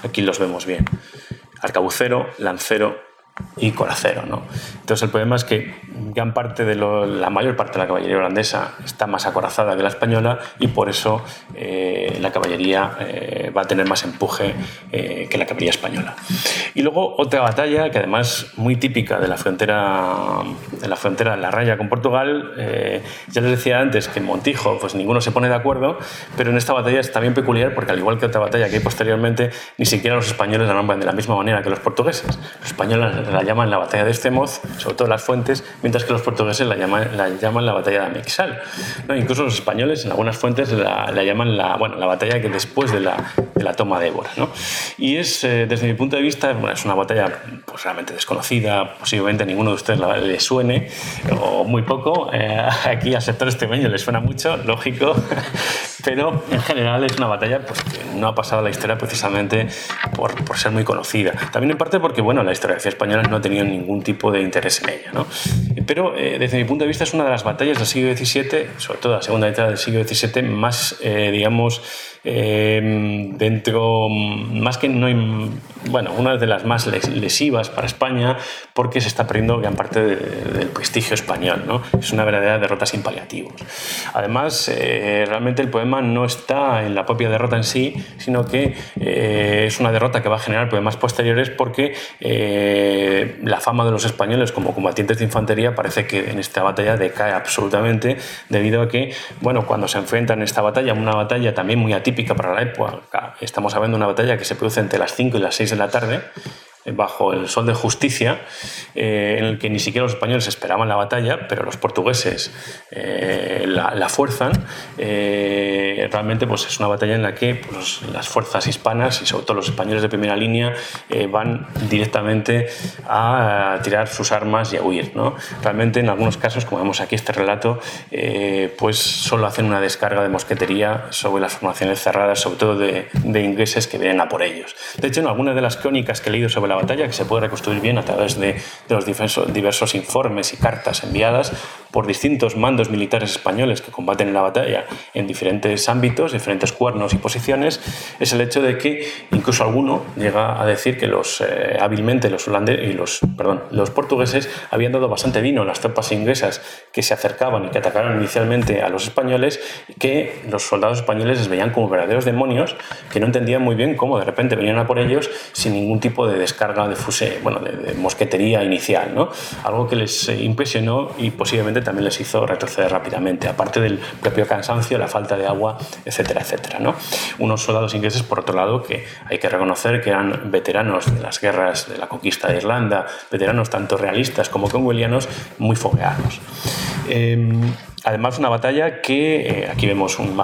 Aquí los vemos bien. Arcabucero, lancero y Coracero. ¿no? Entonces el problema es que gran parte de la mayor parte de la caballería holandesa está más acorazada que la española y por eso eh, la caballería eh, va a tener más empuje eh, que la caballería española. Y luego otra batalla que además muy típica de la frontera de la frontera de la raya con Portugal. ya les decía antes que en Montijo pues ninguno se pone de acuerdo, pero en esta batalla es también peculiar porque al igual que otra batalla que hay posteriormente, ni siquiera los españoles la nombran de la misma manera que los portugueses. Los españoles la llaman la batalla de Estremoz, sobre todo las fuentes, mientras que los portugueses la llaman la, llaman la batalla de Amexal. ¿no? Incluso los españoles en algunas fuentes la, llaman la, bueno, la batalla que después de la, de la toma de Évora. ¿no? Y es, eh, desde mi punto de vista, bueno, es una batalla pues, realmente desconocida, posiblemente a ninguno de ustedes le suene, o muy poco. Eh, aquí al sector extremeño le suena mucho, lógico, pero en general es una batalla pues, que no ha pasado a la historia precisamente por, por ser muy conocida. También en parte porque bueno, la historiografía española no ha tenido ningún tipo de interés en ella. ¿no? Pero eh, desde mi punto de vista es una de las batallas del siglo XVII, sobre todo la segunda mitad del siglo XVII, más, eh, digamos, Em, dentro, más que no bueno, una de las más lesivas para España porque se está perdiendo gran parte del prestigio español, ¿no? Es una verdadera derrota sin paliativos. Además, eh, realmente el poema no está en la propia derrota en sí, sino que eh, es una derrota que va a generar problemas posteriores porque eh, la fama de los españoles como combatientes de infantería parece que en esta batalla decae absolutamente debido a que, bueno, cuando se enfrentan en esta batalla, una batalla también muy atípica, para la época. Estamos hablando de una batalla que se produce entre las 5 y las 6 de la tarde. Bajo el sol de justicia, en el que ni siquiera los españoles esperaban la batalla, pero los portugueses la, fuerzan. realmente pues, es una batalla en la que pues, las fuerzas hispanas y sobre todo los españoles de primera línea van directamente a tirar sus armas y a huir. ¿no? Realmente en algunos casos, como vemos aquí este relato, pues solo hacen una descarga de mosquetería sobre las formaciones cerradas, sobre todo de, ingleses que vienen a por ellos. De hecho, en algunas de las crónicas que he leído sobre la batalla, que se puede reconstruir bien a través de, los diversos, diversos informes y cartas enviadas por distintos mandos militares españoles que combaten en la batalla en diferentes ámbitos, diferentes cuernos y posiciones, es el hecho de que incluso alguno llega a decir que los eh, hábilmente los holandeses y los, perdón, los portugueses habían dado bastante vino a las tropas inglesas que se acercaban y que atacaron inicialmente a los españoles, que los soldados españoles les veían como verdaderos demonios que no entendían muy bien cómo de repente venían a por ellos sin ningún tipo de descarga de fuse, bueno, de, mosquetería inicial, ¿no? Algo que les eh, impresionó y posiblemente también les hizo retroceder rápidamente, aparte del propio cansancio, la falta de agua, etcétera, etcétera, ¿no? Unos soldados ingleses, por otro lado, que hay que reconocer que eran veteranos de las guerras de la conquista de Irlanda, veteranos tanto realistas como conwellianos, muy fogueados. Em, además, una batalla que, eh, aquí vemos un,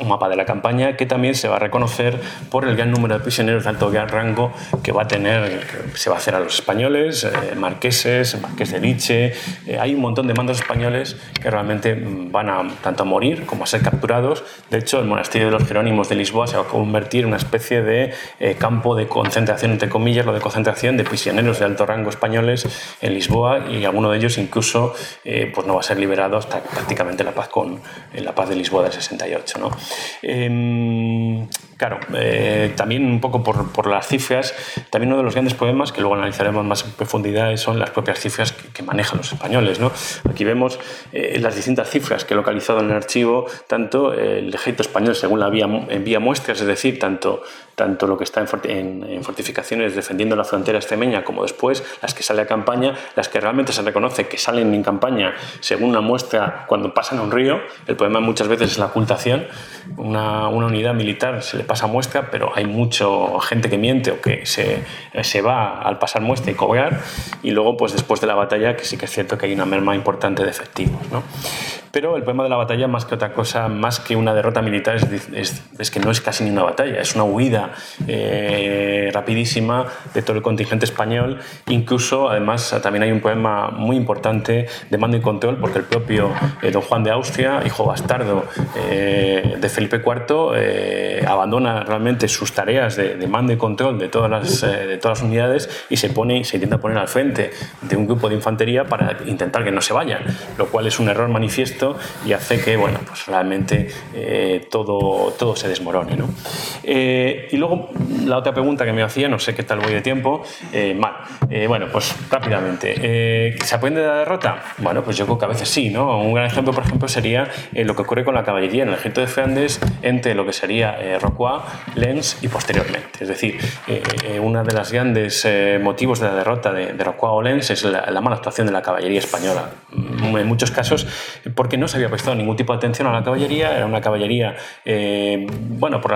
un mapa de la campaña que también se va a reconocer por el gran número de prisioneros de alto rango que va a tener, se va a hacer a los españoles, eh, marqueses, marqués de Liche. Eh, hay un montón de mandos españoles que realmente van a tanto a morir como a ser capturados. De hecho, el monasterio de los Jerónimos de Lisboa se va a convertir en una especie de eh, campo de concentración, entre comillas, lo de concentración de prisioneros de alto rango españoles en Lisboa y alguno de ellos incluso pues no va a ser liberado hasta prácticamente la paz con la paz de Lisboa del 68. ¿no? Claro, eh, también un poco por, las cifras, también uno de los grandes problemas que luego analizaremos más en profundidad son las propias cifras que, manejan los españoles. ¿no? Aquí vemos eh, las distintas cifras que he localizado en el archivo, tanto el ejército español según la vía, envía muestras, es decir, tanto tanto lo que está en, fortificaciones defendiendo la frontera extremeña como después las que sale a campaña, las que realmente se reconoce que salen en campaña según una muestra cuando pasan un río. El problema muchas veces es la ocultación. Una, unidad militar se le pasa muestra, pero hay mucha gente que miente o que se, se va al pasar muestra y cobrar. Y luego, pues después de la batalla, que sí que es cierto que hay una merma importante de efectivos. ¿no? Pero el problema de la batalla, más que otra cosa, más que una derrota militar, es, es, que no es casi ni una batalla, es una huida eh, rapidísima de todo el contingente español. Incluso, además, también hay un problema muy importante de mando y control, porque el propio eh, don Juan de Austria, hijo bastardo eh, de Felipe IV, abandona realmente sus tareas de, mando y control de todas, las, de todas las unidades y se, pone, se intenta poner al frente de un grupo de infantería para intentar que no se vayan, lo cual es un error manifiesto y hace que, bueno, pues realmente eh, todo, todo se desmorone. ¿no? Eh, y luego la otra pregunta que me hacía, no sé qué tal voy de tiempo, eh, mal. bueno, pues rápidamente. ¿Se aprende de la derrota? Bueno, pues yo creo que a veces sí, ¿no? Un gran ejemplo, por ejemplo, sería lo que ocurre con la caballería en el ejército de Flandes entre lo que sería Rocroi, Lens y posteriormente. Es decir, uno de los grandes motivos de la derrota de, de o Lens es la, la mala actuación de la caballería española. En muchos casos, porque no se había prestado ningún tipo de atención a la caballería, era una caballería, eh, bueno, por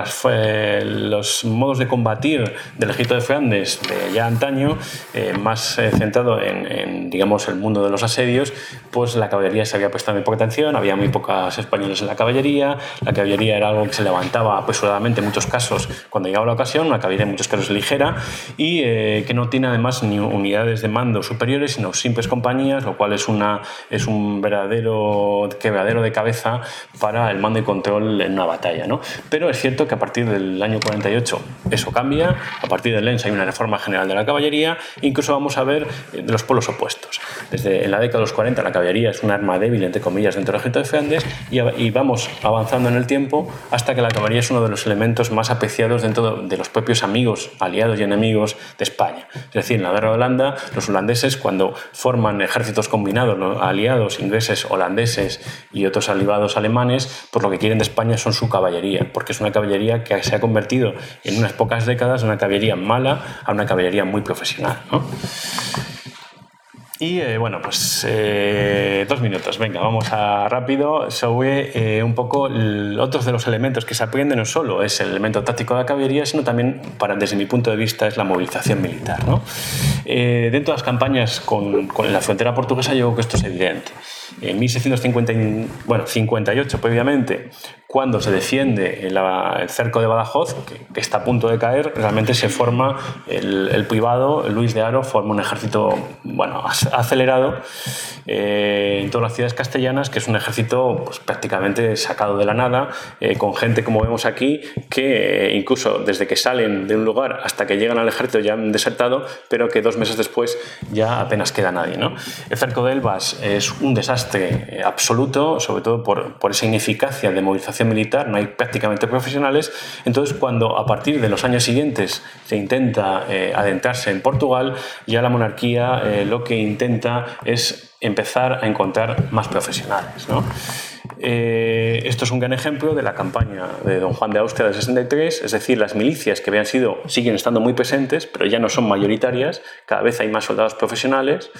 los modos de combatir del ejército de Flandes de ya antaño, eh, más eh, centrado en, digamos, el mundo de los asedios, pues la caballería se había prestado muy poca atención, había muy pocas españoles en la caballería, la caballería era algo que se levantaba apresuradamente en muchos casos cuando llegaba la ocasión, una caballería en muchos casos ligera y que no tiene además ni unidades de mando superiores, sino simples compañías, lo cual es, una, es un verdadero quebradero de cabeza para el mando y control en una batalla. ¿no? Pero es cierto que a partir del año 48 eso cambia, a partir del Lens hay una reforma general de la caballería, incluso vamos a ver eh, de los polos opuestos. Desde en la década de los 40 la caballería es un arma débil, entre comillas, dentro del ejército de Flandes y, y vamos avanzando en el tiempo hasta que la caballería es uno de los elementos más apreciados dentro de los propios amigos, aliados y enemigos de España. Es decir, en la guerra de Holanda, los holandeses cuando forman ejércitos combinados, aliados ingleses, holandeses, y otros aliados alemanes, pues lo que quieren de España son su caballería, porque es una caballería que se ha convertido en unas pocas décadas de una caballería mala a una caballería muy profesional. Y eh, bueno, pues eh, dos minutos, venga, vamos a rápido sobre eh, un poco otros de los elementos que se aprenden, no solo es el elemento táctico de la caballería, sino también, para, desde mi punto de vista, es la movilización militar. ¿no? dentro de las campañas con, con, la frontera portuguesa, yo creo que esto es evidente. En 1658, previamente, cuando se defiende el, cerco de Badajoz, que, está a punto de caer, realmente se forma el, privado, Luis de Aro, forma un ejército bueno, acelerado eh, en todas las ciudades castellanas, que es un ejército pues, prácticamente sacado de la nada, eh, con gente, como vemos aquí, que eh, incluso desde que salen de un lugar hasta que llegan al ejército ya han desertado, pero que dos meses después ya apenas queda nadie. ¿no? El cerco de Elbas es un desastre absoluto, sobre todo por, por esa ineficacia de movilización militar, no hay prácticamente profesionales. Entonces, cuando a partir de los años siguientes se intenta eh, adentrarse en Portugal, ya la monarquía eh, lo que intenta es empezar a encontrar más profesionales. ¿no? Eh, esto es un gran ejemplo de la campaña de don Juan de Austria del 63, es decir, las milicias que habían sido, siguen estando muy presentes, pero ya no son mayoritarias, cada vez hay más soldados profesionales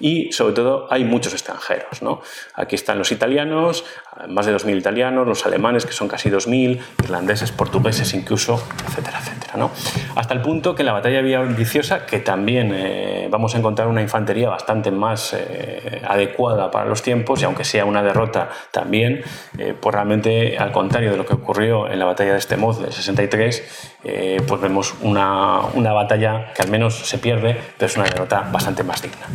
y sobre todo hay muchos extranjeros. ¿no? Aquí están los italianos, más de 2.000 italianos, los alemanes que son casi 2.000, irlandeses, portugueses incluso, etcétera, etcétera. ¿no? Hasta el punto que en la batalla de Villaviciosa, que también eh, vamos a encontrar una infantería bastante más eh, adecuada para los tiempos y aunque sea una derrota también eh, pues realmente al contrario de lo que ocurrió en la batalla de Estemoz del 63, eh, pues vemos una, una, batalla que al menos se pierde, pero es una derrota bastante más digna.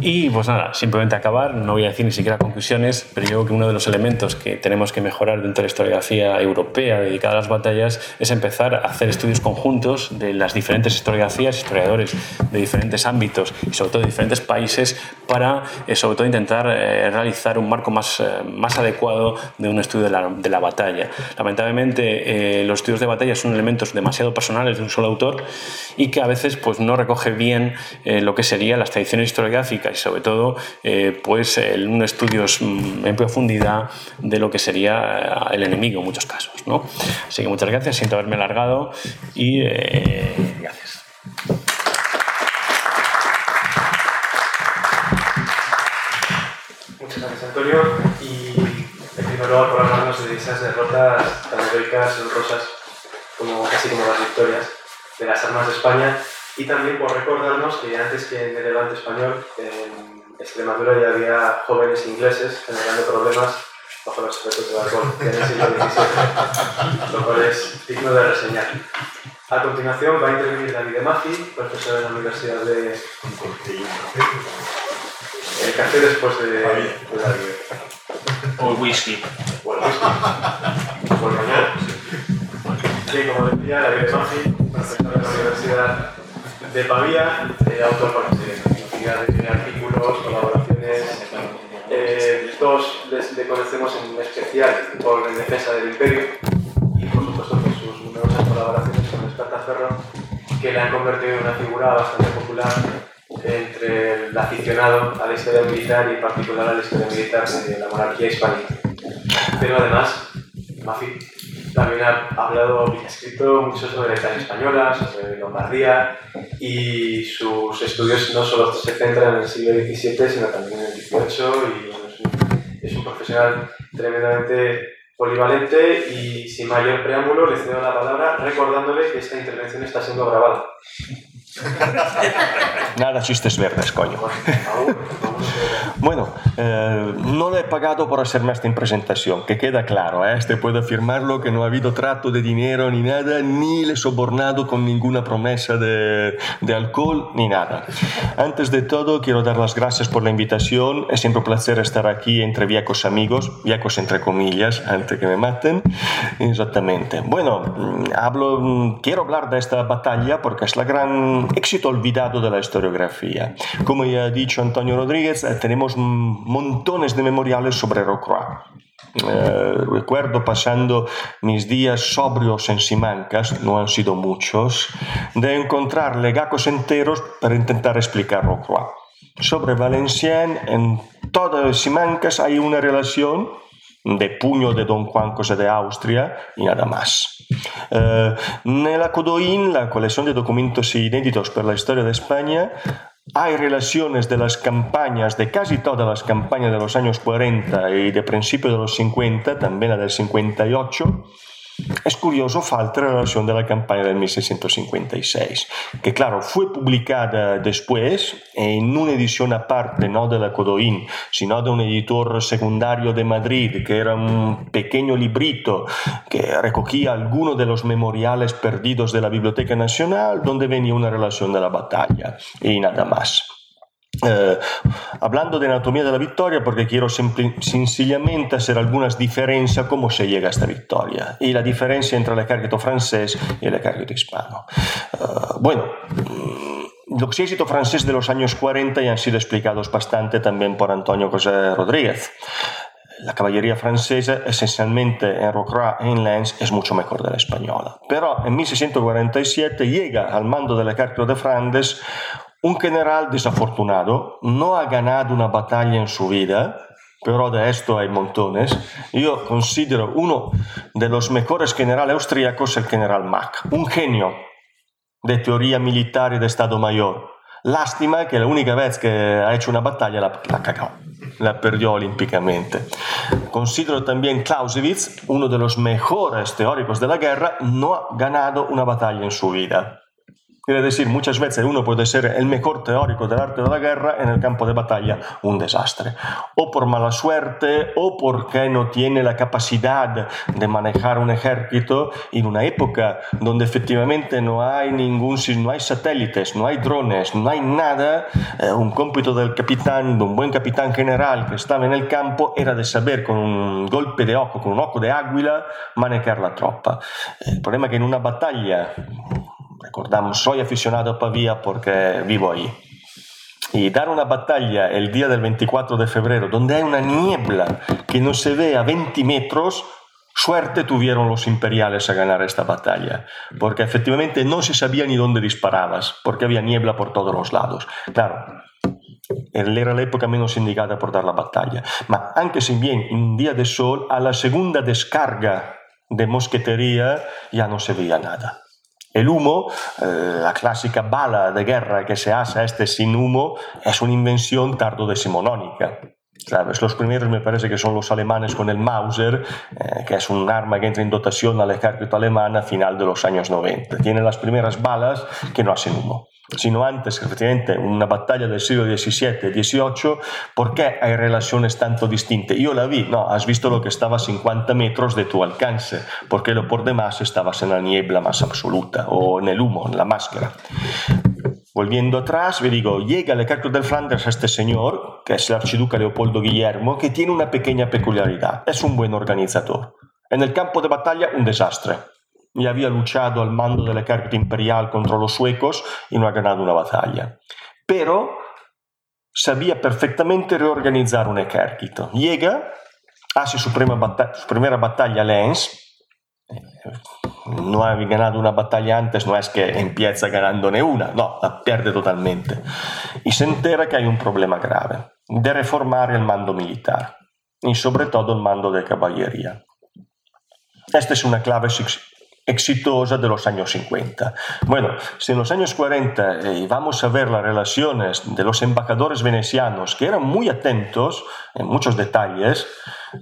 Y pues nada, simplemente acabar, no voy a decir ni siquiera conclusiones, pero yo creo que uno de los elementos que tenemos que mejorar dentro de la historiografía europea dedicada a las batallas es empezar a hacer estudios conjuntos de las diferentes historiografías, historiadores de diferentes ámbitos y sobre todo de diferentes países para eh, sobre todo intentar realizar un marco más, más adecuado de un estudio de la, de la batalla. Lamentablemente, los estudios de batalla son elementos demasiado personales de un solo autor y que a veces pues, no recoge bien eh, lo que serían las tradiciones historiográficas y sobre todo eh, pues, un estudio mm, en profundidad de lo que sería eh, el enemigo en muchos casos. ¿no? Así que muchas gracias, siento haberme alargado y gracias. Muchas gracias, Antonio. Primer lugar, por hablarnos de esas derrotas tan heroicas, rosas como, casi como las victorias de las armas de España, y también por recordarnos que antes que en el Levante español, en Extremadura ya había jóvenes ingleses generando problemas bajo los efectos del alcohol, en el siglo XVII, lo cual es digno de reseñar. A continuación va a intervenir David Mafi, profesor de la Universidad de... El café después de, de O whisky. O el whisky. Por mañana. Sí, como decía, la Maffi, profesor de la Universidad de Pavía, eh, autor de, de artículos, colaboraciones. Eh, todos le conocemos en especial por la defensa del imperio y por supuesto por sus numerosas colaboraciones con Espartaferro, que le han convertido en una figura bastante popular entre el aficionado a la historia militar y en particular a la historia militar de la monarquía hispánica. Pero además, Mafi también ha hablado y ha escrito mucho sobre la Italia española, sobre Lombardía y sus estudios no solo se centran en el siglo XVII, sino también en el XVIII y es, un, profesional tremendamente polivalente y sin mayor preámbulo le cedo la palabra recordándole que esta intervención está siendo grabada. Nada chistes verdes, coño. bueno, eh, no le he pagado por hacerme esta presentación, que queda claro, ¿eh? este puedo afirmarlo, que no ha habido trato de dinero ni nada, ni le he sobornado con ninguna promesa de, de alcohol ni nada. Antes de todo, quiero dar las gracias por la invitación, es siempre un placer estar aquí entre viejos amigos, viejos entre comillas, antes que me maten. Exactamente. Bueno, mm, hablo, mm, quiero hablar de esta batalla porque es la gran éxito olvidado de la historiografía. Como ya ha dicho Antonio Rodríguez, eh, tenemos montones de memoriales sobre Rocroi. Eh, recuerdo pasando mis días sobrios en Simancas, no han sido muchos, de encontrar legacos enteros para intentar explicar Rocroi. Sobre Valenciennes, en todas Simancas hay una relación de puño de Don Juan José de Austria y nada más. Eh, nella Codoin, la colección de documentos inéditos para la historia de España, hay relaciones de las campañas, de casi todas las campañas de los años 40 y de principios de los 50, también la del 58, es curioso falta la relación de la campaña del 1656, que claro, fue publicada después en una edición aparte, no de la Codoín, sino de un editor secundario de Madrid, que era un pequeño librito que recogía algunos de los memoriales perdidos de la Biblioteca Nacional, donde venía una relación de la batalla y nada más. Eh, hablando de anatomía de la victoria, porque quiero sencillamente hacer algunas diferencias cómo se llega a esta victoria y la diferencia entre el ejército francés y el ejército hispano. Eh, bueno, mm, los ejércitos franceses de los años 40 ya han sido explicados bastante también por Antonio José Rodríguez. La caballería francesa, esencialmente en Rocroi y en Lens, es mucho mejor de la española. Pero en 1647 llega al mando del ejército de Flandes un general desafortunado no ha ganado una batalla en su vida, pero de esto hay montones. Yo considero uno de los mejores generales austríacos el general Mack, un genio de teoría militar y de Estado Mayor. Lástima que la única vez que ha hecho una batalla la, la cagó, la perdió olímpicamente. Considero también Clausewitz, uno de los mejores teóricos de la guerra, no ha ganado una batalla en su vida. Quiere decir, muchas veces uno puede ser el mejor teórico del arte de la guerra en el campo de batalla un desastre. O por mala suerte, o porque no tiene la capacidad de manejar un ejército en una época donde efectivamente no hay ningún, no hay satélites, no hay drones, no hay nada. Eh, un cómpito del capitán, de un buen capitán general que estaba en el campo, era de saber con un golpe de ojo, con un ojo de águila, manejar la tropa. El problema es que en una batalla Recordamos, soy aficionado a Pavía porque vivo ahí. Y dar una batalla el día del 24 de febrero, donde hay una niebla que no se ve a 20 metros, suerte tuvieron los imperiales a ganar esta batalla, porque efectivamente no se sabía ni dónde disparabas, porque había niebla por todos los lados. Claro, era la época menos indicada por dar la batalla. pero aunque si bien en un día de sol, a la segunda descarga de mosquetería ya no se veía nada. El humo, eh, la clásica bala de guerra que se hace este sin humo, es una invención tardo-decimonónica. ¿Sabes? Los primeros me parece que son los alemanes con el Mauser, eh, que es un arma que entra en dotación al ejército alemán a final de los años 90. Tiene las primeras balas que no hacen humo sino antes, efectivamente, una batalla del siglo XVII, XVIII, ¿por qué hay relaciones tanto distintas? Yo la vi, no, has visto lo que estaba a 50 metros de tu alcance, porque lo por demás estabas en la niebla más absoluta, o en el humo, en la máscara. Volviendo atrás, vi digo, llega el ejército del Flanders a este señor, que es el archiduque Leopoldo Guillermo, que tiene una pequeña peculiaridad, es un buen organizador. En el campo de batalla, un desastre y había luchado al mando del ejército imperial contra los suecos y no ha ganado una batalla. Pero sabía perfectamente reorganizar un ejército. Llega, hace su, su primera batalla Lens, no ha ganado una batalla antes, no es que empieza ganándole una, no, la pierde totalmente. Y se entera que hay un problema grave, de reformar el mando militar y sobre todo el mando de caballería. Esta es una clave exitosa de los años 50. Bueno, si en los años 40 eh, vamos a ver las relaciones de los embajadores venecianos, que eran muy atentos en muchos detalles,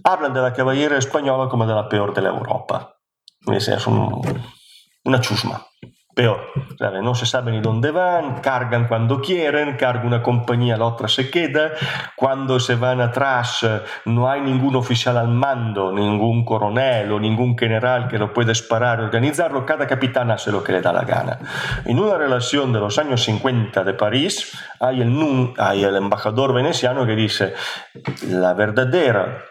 hablan de la caballería española como de la peor de la Europa. Es una chusma peor. No se sabe ni dónde van, cargan cuando quieren, carga una compañía, la otra se queda. Cuando se van atrás no hay ningún oficial al mando, ningún coronel o ningún general que lo pueda parar y organizarlo, cada capitán hace lo que le da la gana. En una relación de los años 50 de París hay el, hay el embajador veneciano que dice la verdadera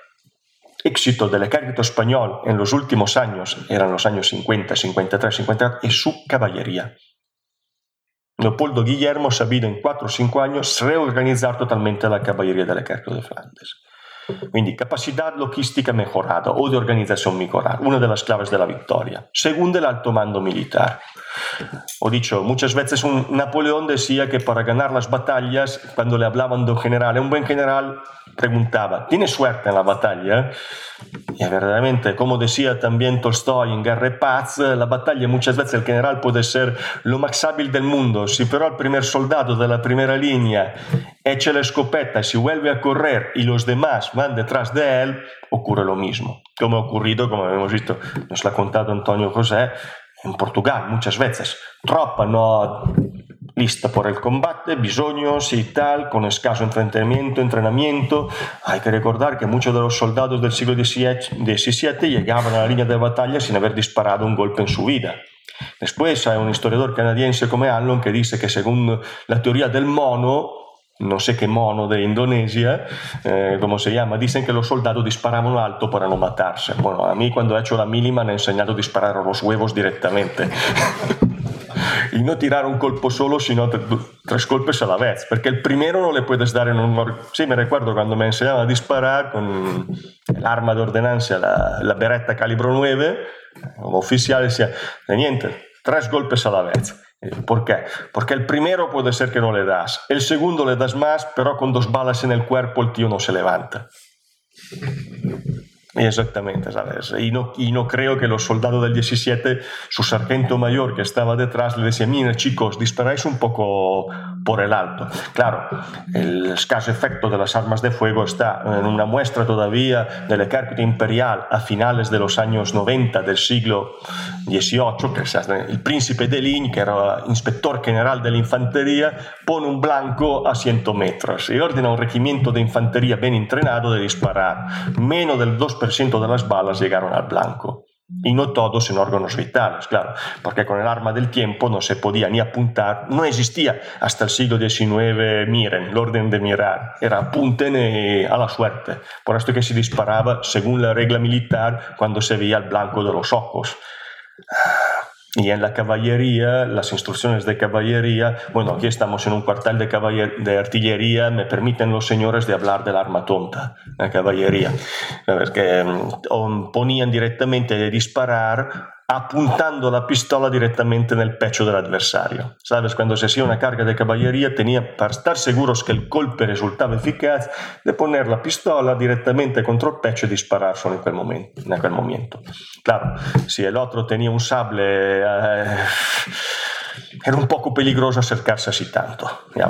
éxito del ejército español en los últimos años, eran los años 50, 53, 54, es su caballería. Leopoldo Guillermo ha sabido en 4 o 5 años reorganizar totalmente la caballería del ejército de Flandes. Quindi capacità logistica mejorada o de organización mejorada, una de las claves de la victoria. Segundo, el alto mando militar. Ho dicho, muchas veces un Napoleón decía que para ganar las batallas, cuando le hablaban de un general, un buen general preguntaba, ¿tiene suerte en la batalla? Y verdaderamente, como decía también Tolstoy en Guerra y Paz, la batalla muchas veces el general puede ser lo más hábil del mundo. Si pero el primer soldado de la primera línea echa la escopeta se vuelve a correr y los demás van detrás de él, ocurre lo mismo. Como ha ocurrido, como hemos visto, nos lo ha contado Antonio José, en Portugal muchas veces. Tropa no lista por el combate, bisoños y tal, con escaso entrenamiento, entrenamiento. Hay que recordar que muchos de los soldados del siglo XVII llegaban a la línea de batalla sin haber disparado un golpe en su vida. Después hay un historiador canadiense como Allen que dice que según la teoría del mono, no sé qué mono de Indonesia, eh, como se llama, dicen que los soldados disparaban alto para no matarse. Bueno, a mí cuando he hecho la mili me han enseñado a disparar los huevos directamente. y no tirar un colpo solo, sino tres golpes a la vez, porque el primero no le puedes dar en un... Sí, me recuerdo cuando me enseñaban a disparar con el arma de la, la beretta calibro 9, como oficial decía, niente, tres golpes a la vez. ¿Por qué? Porque el primero puede ser que no le das, el segundo le das más, pero con dos balas en el cuerpo el tío no se levanta. Exactamente, ¿sabes? Y no, y no creo que los soldados del 17, su sargento mayor que estaba detrás, le decía, mira chicos, disparáis un poco por el alto. Claro, el escaso efecto de las armas de fuego está en una muestra todavía del ejército imperial a finales de los años 90 del siglo XVIII, que el príncipe de Ligne, que era inspector general de la infantería, pone un blanco a 100 metros y ordena a un regimiento de infantería bien entrenado de disparar. Menos del 2% de las balas llegaron al blanco. Y no todos en órganos vitales, claro, porque con el arma del tiempo no se podía ni apuntar, no existía hasta el siglo XIX, miren, el orden de mirar, era apunten a la suerte, por esto que se disparaba según la regla militar cuando se veía el blanco de los ojos. Y en la caballería, las instrucciones de caballería, bueno, aquí estamos en un cuartel de, de artillería, me permiten los señores de hablar del arma tonta, la caballería. Que mm, ponían directamente de disparar apuntando la pistola directamente en el pecho del adversario. ¿Sabes? Cuando se hacía una carga de caballería, tenía, para estar seguros que el golpe resultaba eficaz, de poner la pistola directamente contra el pecho y disparar solo en aquel momento. En aquel momento. Claro, si el otro tenía un sable, eh, era un poco peligroso acercarse así tanto. Ya.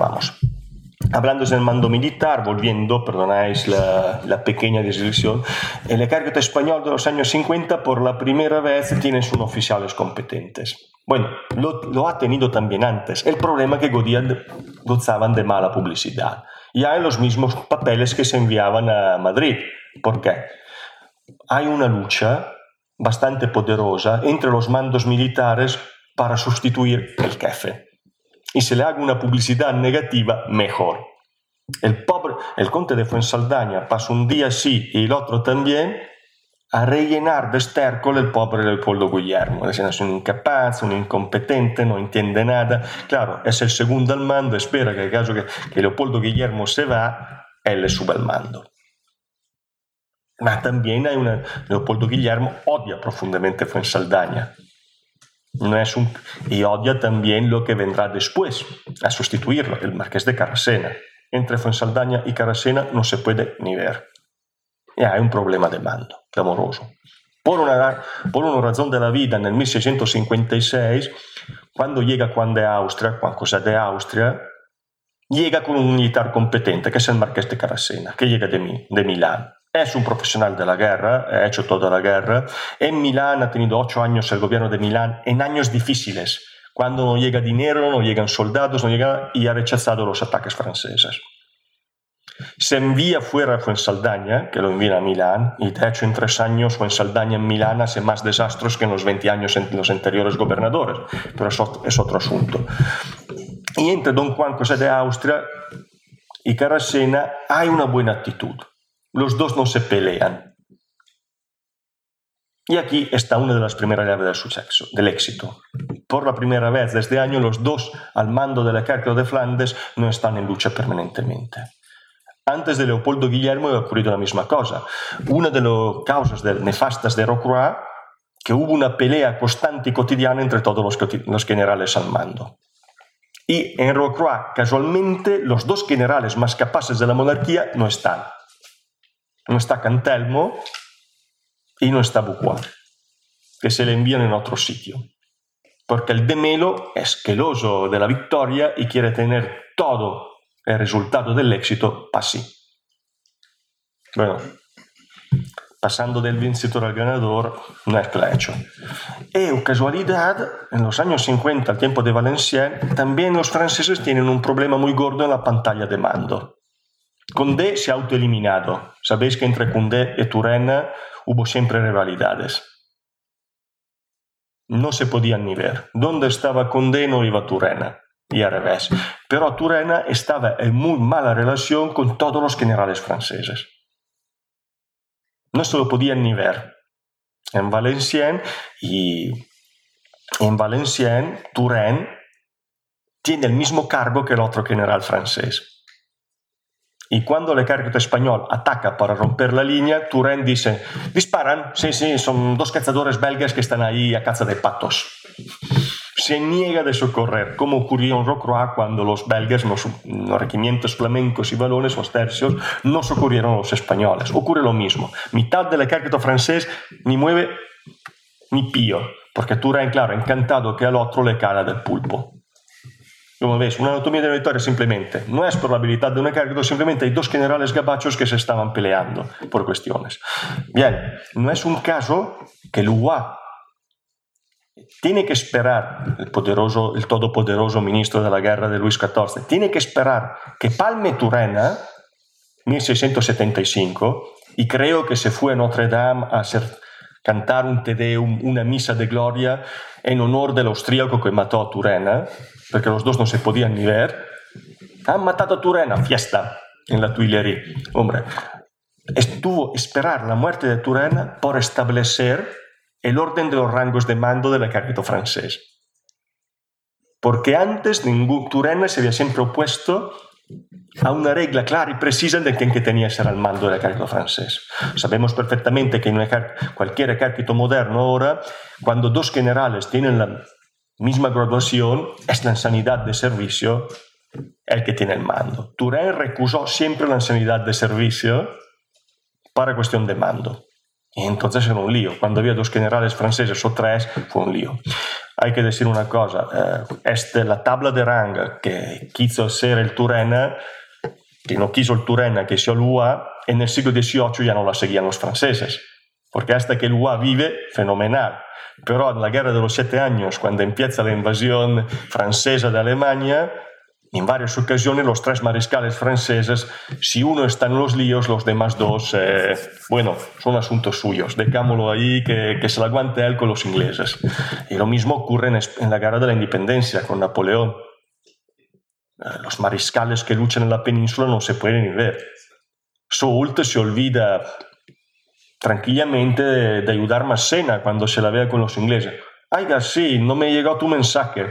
Hablando del mando militar, volviendo, perdonáis la, la pequeña descripción, el ejército español de los años 50 por la primera vez tiene sus oficiales competentes. Bueno, lo, lo ha tenido también antes. El problema es que godían, gozaban de mala publicidad. Y hay los mismos papeles que se enviaban a Madrid. ¿Por qué? Hay una lucha bastante poderosa entre los mandos militares para sustituir el jefe y se le haga una publicidad negativa, mejor. El pobre, el conde de Fuensaldaña pasa un día sí y el otro también a rellenar de estércol el pobre Leopoldo Guillermo. Es un incapaz, un incompetente, no entiende nada. Claro, es el segundo al mando, espera que en caso que, que Leopoldo Guillermo se va, él sube al mando. Ma también hay una... Leopoldo Guillermo odia profundamente Fuensaldaña no es un, y odia también lo que vendrá después, a sustituirlo, el marqués de Carrasena. Entre Fuensaldaña y Carrasena no se puede ni ver. Y hay un problema de mando, clamoroso. Por una, por una razón de la vida, en el 1656, cuando llega Juan de Austria, Juan José de Austria, llega con un militar competente, que es el marqués de Carrasena, que llega de, de Milán. Es un profesional de la guerra, ha hecho toda la guerra. En Milán ha tenido ocho años el gobierno de Milán en años difíciles, cuando no llega dinero, no llegan soldados, no llega, y ha rechazado los ataques franceses. Se envía fuera a Fuensaldaña, que lo envía a Milán, y de hecho en tres años Fuensaldaña en Milán hace más desastres que en los 20 años en los anteriores gobernadores, pero eso es otro asunto. Y entre Don Juan José de Austria y Carasena hay una buena actitud los dos no se pelean. Y aquí está una de las primeras llaves del suceso, del éxito. Por la primera vez desde este año, los dos al mando del ejército de Flandes no están en lucha permanentemente. Antes de Leopoldo Guillermo ha ocurrido la misma cosa. Una de las causas nefastas de Rocroi, que hubo una pelea constante y cotidiana entre todos los generales al mando. Y en Rocroi, casualmente, los dos generales más capaces de la monarquía no están no está Cantelmo y no está Bucuá, que se le envían en otro sitio. Porque el de Melo es queloso de la victoria y quiere tener todo el resultado del éxito para sí. Bueno, pasando del vencedor al ganador, no es hecho. Y, o casualidad, en los años 50, al tiempo de Valenciennes, también los franceses tienen un problema muy gordo en la pantalla de mando. Condé se ha autoeliminado. Sabéis que entre Condé y Turena hubo siempre rivalidades. No se podían ni ver. Donde estaba Condé no iba Turena. Y al revés. Pero Turena estaba en muy mala relación con todos los generales franceses. No se lo podían ni ver. En Valenciennes y en Valenciennes, Turenne tiene el mismo cargo que el otro general francés. Y cuando el ejército español ataca para romper la línea, Turenne dice, disparan, sí, sí, son dos cazadores belgas que están ahí a caza de patos. Se niega de socorrer, como ocurrió en Rocroi cuando los belgas, los, los regimientos flamencos y balones, los tercios, no socorrieron a los españoles. Ocurre lo mismo. Mitad del ejército francés ni mueve ni pío, porque Turenne, claro, encantado que al otro le cala del pulpo. Como ves, una anatomía de victoria simplemente no es por la habilidad de un ejército, simplemente hay dos generales gabachos que se estaban peleando por cuestiones. Bien, no es un caso que el UA tiene que esperar, el, poderoso, el todopoderoso ministro de la guerra de Luis XIV, tiene que esperar que palme Turena, 1675, y creo que se fue a Notre Dame a cantar un Te Deum, una misa de gloria en honor del austríaco que mató a Turena, porque los dos no se podían ni ver. Han matado a Turena, fiesta en la Tuileries. Hombre, estuvo esperar la muerte de Turena por establecer el orden de los rangos de mando del ejército francés. Porque antes ningún Turena se había siempre opuesto a una regla clara y precisa de quién que tenía que ser al mando del ejército francés. Sabemos perfectamente que en cualquier ejército moderno ahora, cuando dos generales tienen la misma graduación, es la insanidad de servicio el que tiene el mando. Turenne recusó siempre la insanidad de servicio para cuestión de mando. Y entonces era un lío. Cuando había dos generales franceses o tres, fue un lío. Hay que decir una cosa, eh, este, la tabla de rang que quiso ser el Turena, que no quiso el Turena, que hizo el UA, en el siglo XVIII ya no la seguían los franceses. Porque hasta que el UA vive, fenomenal. Pero en la guerra de los siete años, cuando empieza la invasión francesa de Alemania, en varias ocasiones los tres mariscales franceses, si uno está en los líos, los demás dos, eh, bueno, son asuntos suyos, dejámoslo ahí, que, se la aguante él con los ingleses. Y lo mismo ocurre en, la guerra de la independencia con Napoleón. Eh, los mariscales que luchan en la península no se pueden ni ver. Soult se olvida tranquilamente de, de ayudar Massena cuando se la vea con los ingleses. Ay, sí, no me llegó tu mensaje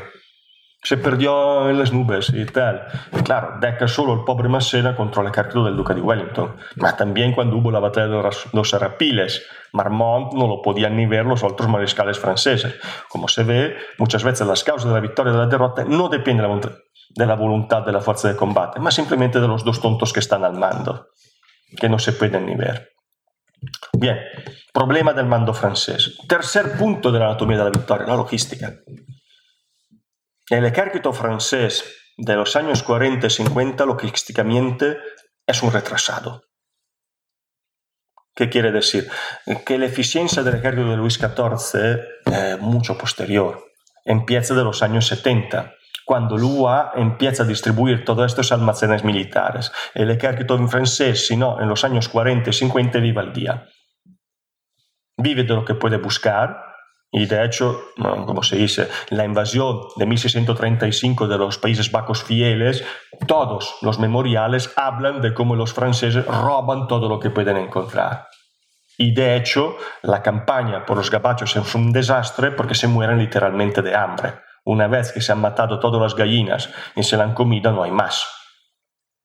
se perdió en las nubes y tal. Y claro, deca solo el pobre Massena contra el ejército del duque de Wellington. Pero también cuando hubo la batalla de los Arapiles, Marmont no lo podían ni ver los otros mariscales franceses. Como se ve, muchas veces las causas de la victoria y de la derrota no dependen de la voluntad de la fuerza de combate, más simplemente de los dos tontos que están al mando, que no se pueden ni ver. Bien, problema del mando francés. Tercer punto de la anatomía de la victoria, la logística. El ejército francés de los años 40 y 50 logísticamente es un retrasado. ¿Qué quiere decir? Que la eficiencia del ejército de Luis XIV es mucho posterior. Empieza de los años 70, cuando l'UA empieza a distribuir todos estos almacenes militares. El ejército francés, si no, en los años 40 y 50 vive al día. Vive de lo que puede buscar, y de hecho, como se dice, la invasión de 1635 de los Países Bajos fieles, todos los memoriales hablan de cómo los franceses roban todo lo que pueden encontrar. Y de hecho, la campaña por los gabachos es un desastre porque se mueren literalmente de hambre. Una vez que se han matado todas las gallinas y se la han comido, no hay más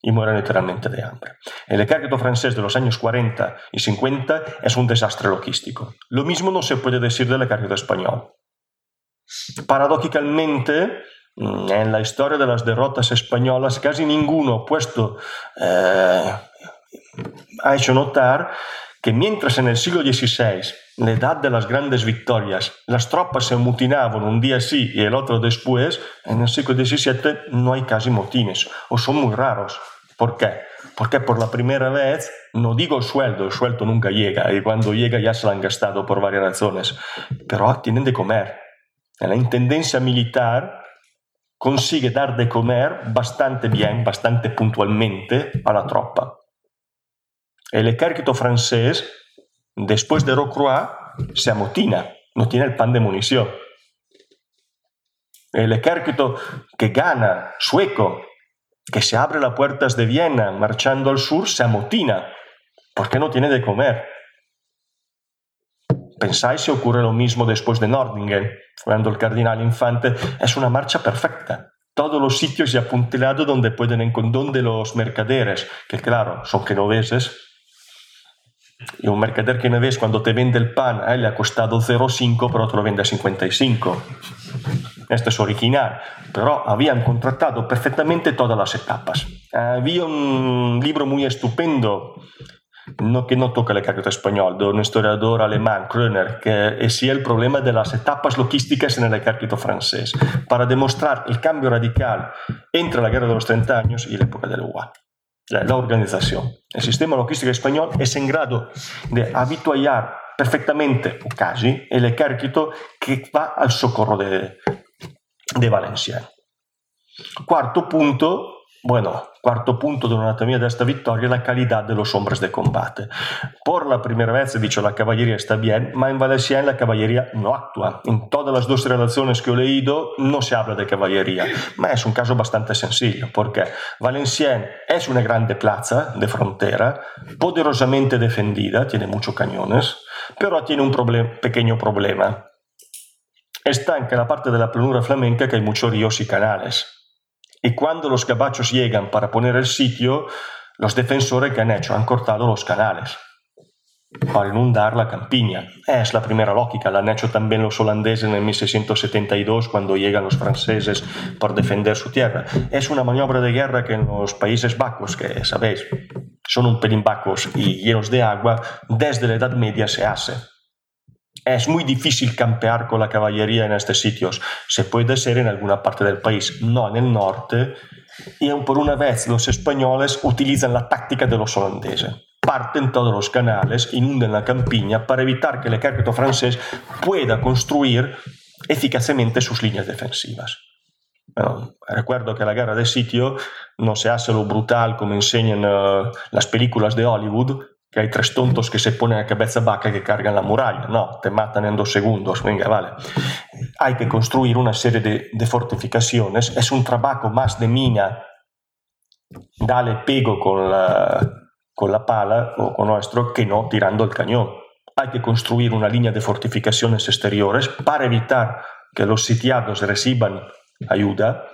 y mueren literalmente de hambre. El ejército francés de los años 40 y 50 es un desastre logístico. Lo mismo no se puede decir del ejército español. Paradójicamente, en la historia de las derrotas españolas, casi ninguno puesto, eh, ha hecho notar que mientras en el siglo XVI, la edad de las grandes victorias, las tropas se mutinaban un día sí y el otro después, en el siglo XVII no hay casi motines, o son muy raros. ¿Por qué? Porque por la primera vez, no digo el sueldo, el sueldo nunca llega, y cuando llega ya se lo han gastado por varias razones, pero tienen de comer. La intendencia militar consigue dar de comer bastante bien, bastante puntualmente a la tropa. El ejército francés, después de Rocroi, se amotina, no tiene el pan de munición. El ejército que gana, sueco, que se abre las puertas de Viena marchando al sur, se amotina, porque no tiene de comer. ¿Pensáis si ocurre lo mismo después de Nordingen, cuando el cardenal Infante es una marcha perfecta? Todos los sitios y apuntilados donde pueden encontrar donde los mercaderes, que claro, son genoveses, y un mercader genovés cuando te vende el pan, a él le ha costado 0,5, pero te lo vende a 55. Esto es original, pero habían contratado perfectamente todas las etapas. Había un libro muy estupendo no, que no toca el ejército español, de un historiador alemán, Kröner, que decía el problema de las etapas logísticas en el ejército francés, para demostrar el cambio radical entre la guerra de los 30 años y la época del UA. La, la organización. El sistema logístico español es en grado de habituallar perfectamente, o casi, el ejército que va al socorro de, de Valencia. Cuarto punto, bueno, cuarto punto de la anatomía de esta victoria, la calidad de los hombres de combate. Por la primera vez he dicho la caballería está bien, pero en Valenciennes la caballería no actúa. En todas las dos relaciones que he leído no se habla de caballería, pero es un caso bastante sencillo, porque Valenciennes es una grande plaza de frontera, poderosamente defendida, tiene muchos cañones, pero tiene un problem pequeño problema. Está que la parte de la flamenca que hay muchos ríos y canales. Y cuando los gabachos llegan para poner el sitio, los defensores que han hecho han cortado los canales para inundar la campiña. Es la primera lógica, la han hecho también los holandeses en el 1672 cuando llegan los franceses para defender su tierra. Es una maniobra de guerra que en los Países Bajos, que sabéis, son un pelín bajos y llenos de agua, desde la Edad Media se hace. Es muy difícil campear con la caballería en estos sitios. Se puede hacer en alguna parte del país, no en el norte. Y por una vez los españoles utilizan la táctica de los holandeses. Parten todos los canales, inunden la campiña para evitar que el ejército francés pueda construir eficazmente sus líneas defensivas. Bueno, recuerdo que la guerra de sitio no se hace lo brutal como enseñan uh, las películas de Hollywood, que hay tres tontos que se ponen a cabeza vaca que cargan la muralla. No, te matan en dos segundos. Venga, vale. Hay que construir una serie de, de fortificaciones. Es un trabajo más de mina. Dale pego con la, con la pala o con nuestro que no tirando el cañón. Hay que construir una línea de fortificaciones exteriores para evitar que los sitiados reciban ayuda.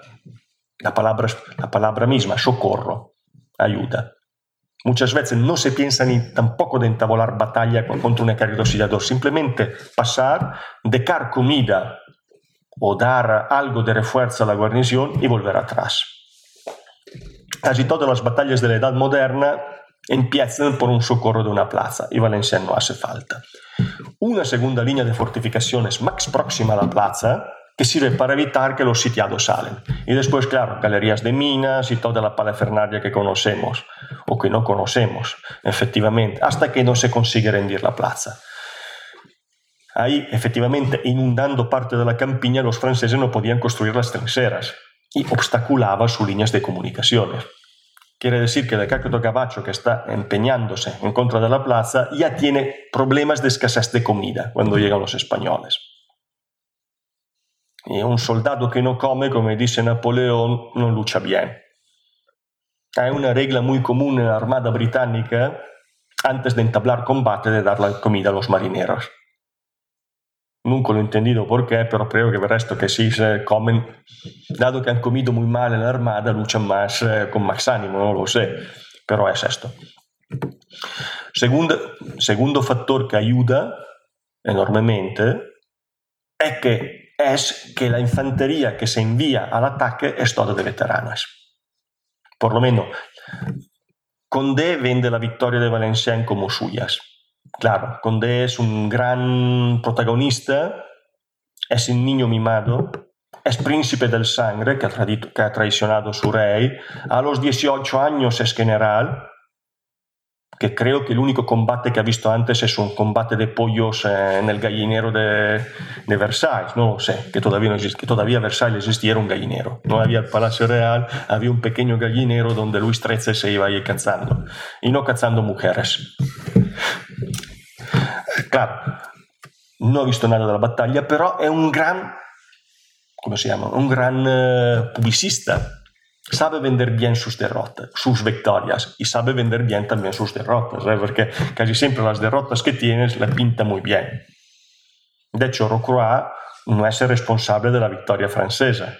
La palabra, la palabra misma, socorro, ayuda. Muchas veces no se piensa ni tampoco de entablar batalla contra un ejército auxiliador, simplemente pasar, dejar comida o dar algo de refuerzo a la guarnición y volver atrás. Casi todas las batallas de la Edad Moderna empiezan por un socorro de una plaza y Valencia no hace falta. Una segunda línea de fortificaciones más próxima a la plaza que sirve para evitar que los sitiados salen. Y después, claro, galerías de minas y toda la palafernaria que conocemos o que no conocemos, efectivamente, hasta que no se consigue rendir la plaza. Ahí, efectivamente, inundando parte de la campiña, los franceses no podían construir las trincheras y obstaculaba sus líneas de comunicaciones. Quiere decir que el ejército gabacho que está empeñándose en contra de la plaza ya tiene problemas de escasez de comida cuando llegan los españoles. Y un soldado que no come, como dice Napoleón, no lucha bien. Hay una regla muy común en la Armada Británica, antes de entablar combate, de dar la comida a los marineros. Nunca lo he entendido por qué, pero creo que resto que sí se comen, dado que han comido muy mal en la más eh, con más ánimo, no lo sé, pero es esto. Segundo, segundo factor que ayuda enormemente es que es que la infantería que se envía al ataque es toda de veteranas. Por lo menos, Condé vende la victoria de Valenciennes como suyas. claro, Condé es un gran protagonista, es un niño mimado, es príncipe del sangre que ha, que ha traicionado a su rey, a los 18 años es general, que creo que el único que ha visto antes es un combate de pollos eh, en el gallinero de, de, Versailles. No lo sé, que todavía, no existe, que todavía Versailles existiera un gallinero. No había el Palacio Real, había un pequeño gallinero donde Luis XIII se iba a ir cazando. Y no mujeres. Claro, no he visto nada de la batalla, pero es un gran, ¿cómo se llama? Un gran uh, publicista sabe vender bien sus derrotas, sus victorias y sabe vender bien también sus derrotas, ¿eh? porque casi siempre las derrotas que tienes la pinta muy bien. De hecho, Rocroi no es el responsable de la victoria francesa,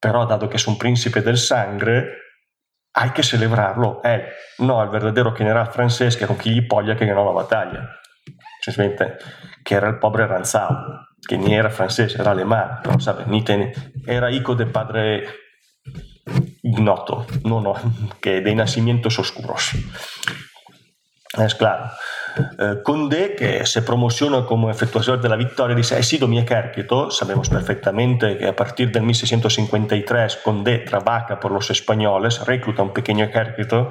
pero dado que es un príncipe del sangre, hay que celebrarlo él, no al verdadero general francés que era un gilipollas que ganó la batalla. Semplicemente que era el pobre Ranzau, que ni era francés, era alemán, no sabe, ni ten... era hijo de padre ignoto, no, no, que de nacimientos oscuros. Es claro. Eh, Condé, que se promociona como efectuador de la victoria, dice, he sido mi ejército. Sabemos perfectamente que a partir del 1653 Condé trabaja por los españoles, recluta un pequeño ejército,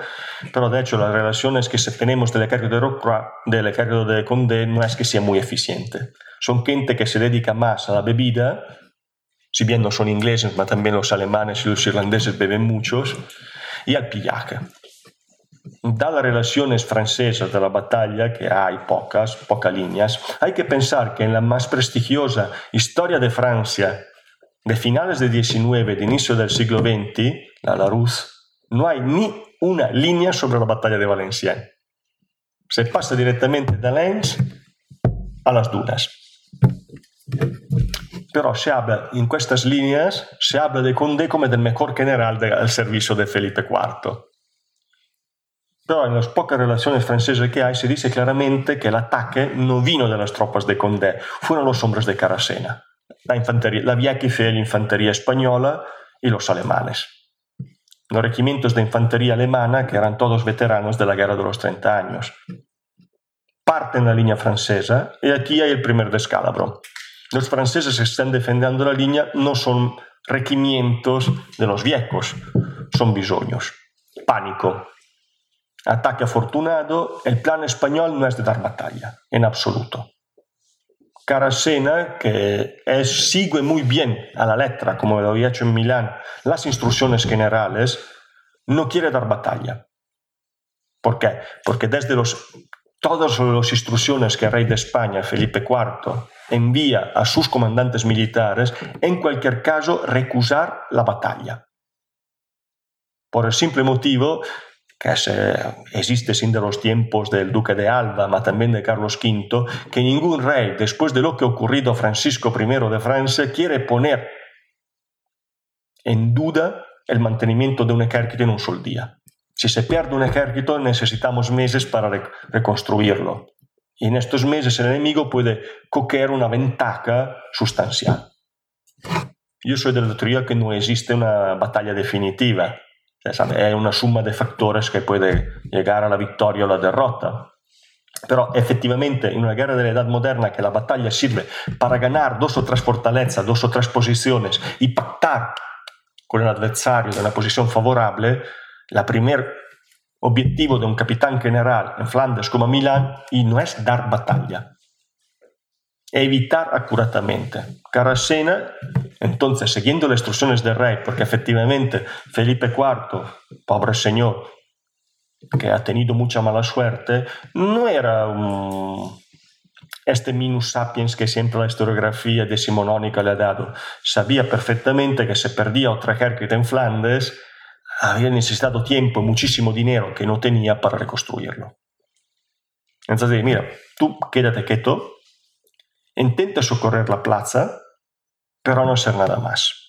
pero de hecho las relaciones que tenemos del ejército de, Rocroi, del ejército de Condé no es que sea muy eficiente. Son gente que se dedica más a la bebida, si bien no son ingleses, pero también los alemanes y los irlandeses beben muchos, y al pillaje. Dadas las relaciones francesas de la batalla, que hay pocas, pocas líneas, hay que pensar que en la más prestigiosa historia de Francia de finales del XIX, de inicio del siglo XX, la Larousse, no hay ni una línea sobre la batalla de Valenciennes. Se pasa directamente de Lens a las dunas. Pero se habla, en estas líneas, se habla de Condé como del mejor general del servicio de Felipe IV. Pero en las pocas relaciones francesas que hay se dice claramente que el ataque no vino de las tropas de Condé, fueron los hombres de Caracena, la, infantería, la vieja y fiel infantería española y los alemanes. Los regimientos de infantería alemana, que eran todos veteranos de la guerra de los 30 años. Parten la línea francesa y aquí hay el primer descalabro. Los franceses que están defendiendo la línea no son requimientos de los viejos, son bisoños. Pánico. Ataque afortunado. El plan español no es de dar batalla, en absoluto. Caracena, que es, sigue muy bien a la letra, como lo había hecho en Milán, las instrucciones generales, no quiere dar batalla. ¿Por qué? Porque desde los, todas las instrucciones que el rey de España, Felipe IV, envía a sus comandantes militares, en cualquier caso, recusar la batalla. Por el simple motivo que existe sin de los tiempos del duque de Alba, pero también de Carlos V, que ningún rey, después de lo que ha ocurrido a Francisco I de Francia, quiere poner en duda el mantenimiento de un ejército en un solo día. Si se pierde un ejército, necesitamos meses para reconstruirlo. Y en estos meses el enemigo puede coger una ventaja sustancial. Yo soy de la teoría que no existe una batalla definitiva. Es una suma de factores que puede llegar a la victoria o la derrota. Pero efectivamente, en una guerra de la edad moderna, que la batalla sirve para ganar dos o tres fortalezas, dos o tres posiciones y pactar con el adversario de una posición favorable, la primera objetivo de un capitán general en Flandes como Milán y no es dar batalla, evitar acuradamente. Caracena, entonces, siguiendo las instrucciones del rey, porque efectivamente Felipe IV, pobre señor, que ha tenido mucha mala suerte, no era un, este minus sapiens que siempre la historiografía decimonónica le ha dado. Sabía perfectamente que se perdía otro ejército en Flandes, había necesitado tiempo muchísimo dinero que no tenía para reconstruirlo. Entonces, mira, tú quédate quieto, intenta socorrer la plaza, pero no hacer nada más.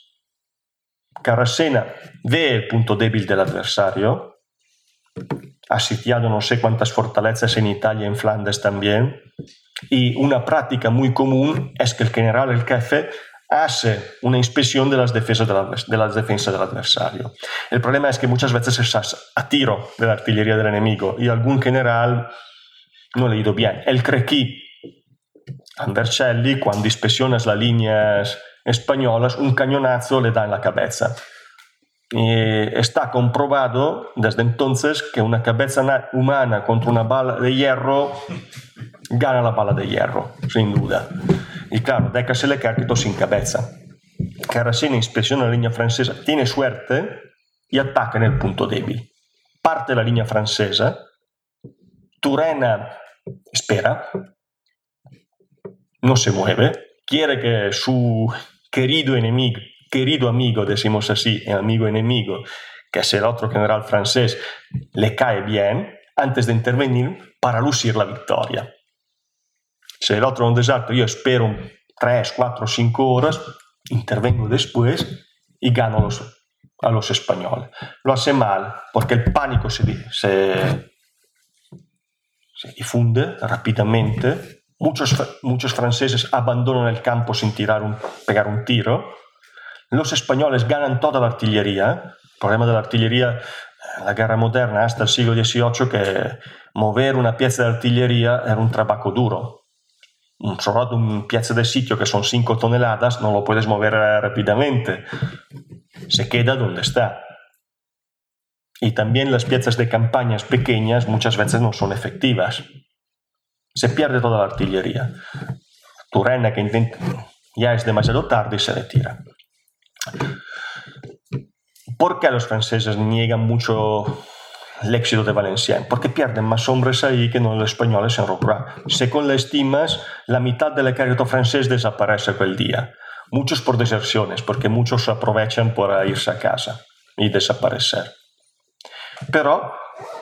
Caracena ve el punto débil del adversario, ha sitiado no sé cuántas fortalezas en Italia y en Flandes también, y una práctica muy común es que el general, el jefe, hace una inspección de las, defensas de, las defensas del adversario. El problema es que muchas veces estás a tiro de la artillería del enemigo y algún general no he leído bien. El Crequi, Vercelli, cuando inspeccionas las líneas españolas, un cañonazo le da en la cabeza. Está comprobado desde entonces que una cabeza humana contra una bala de hierro gana la bala de hierro, sin duda. Y claro, déjase le queda sin cabeza. Carracena inspecciona la línea francesa, tiene suerte y ataca en el punto débil. Parte la línea francesa, Turena espera, no se mueve, quiere que su querido enemigo, querido amigo, decimos así, amigo enemigo, que es el otro general le cae bien antes de intervenir para lucir la victoria. Si el otro un desastre, yo espero 3, 4, 5 horas, intervengo después y gano los, a los españoles. Lo hace mal porque el pánico se, se, se difunde rápidamente. Muchos, muchos franceses abandonan el campo sin tirar un, pegar un tiro. Los españoles ganan toda la artillería. El problema de la artillería en la guerra moderna hasta el siglo XVIII que mover una pieza de artillería era un trabajo duro sobre un piazza de sitio que son 5 toneladas, no lo puedes mover rápidamente. Se queda donde está. Y también las piezas de campañas pequeñas muchas veces no son efectivas. Se pierde toda la artillería. Turena que intenta, ya es demasiado tarde y se retira. ¿Por qué los franceses niegan mucho el éxito de Valenciennes, porque pierden más hombres ahí que los españoles en Rocroi. Según las estimas, la mitad del ejército francés desaparece aquel día. Muchos por deserciones, porque muchos aprovechan para irse a casa y desaparecer. Pero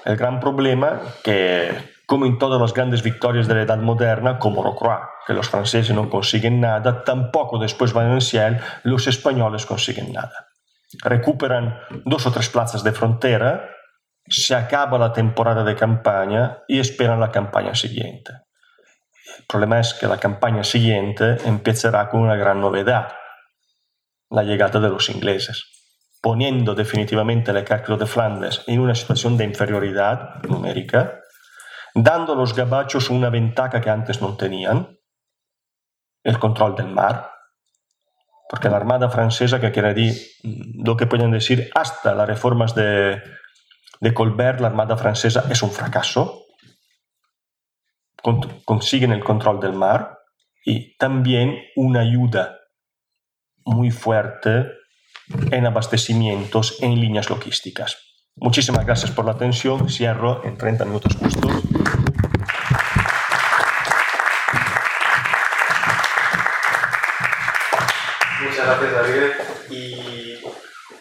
el gran problema que, como en todas las grandes victorias de la Edad Moderna, como Rocroi, que los franceses no consiguen nada, tampoco después Valenciennes los españoles consiguen nada. Recuperan dos o tres plazas de frontera, se acaba la temporada de campaña y esperan la campaña siguiente. El problema es que la campaña siguiente empezará con una gran novedad, la llegada de los ingleses, poniendo definitivamente el ejército de Flandes en una situación de inferioridad numérica, dando a los gabachos una ventaja que antes no tenían, el control del mar, porque la armada francesa, que quiere decir lo que pueden decir hasta las reformas de de Colbert, la Armada francesa es un fracaso. Consiguen el control del mar y también una ayuda muy fuerte en abastecimientos, en líneas logísticas. Muchísimas gracias por la atención. Cierro en 30 minutos justos. Muchas gracias, David.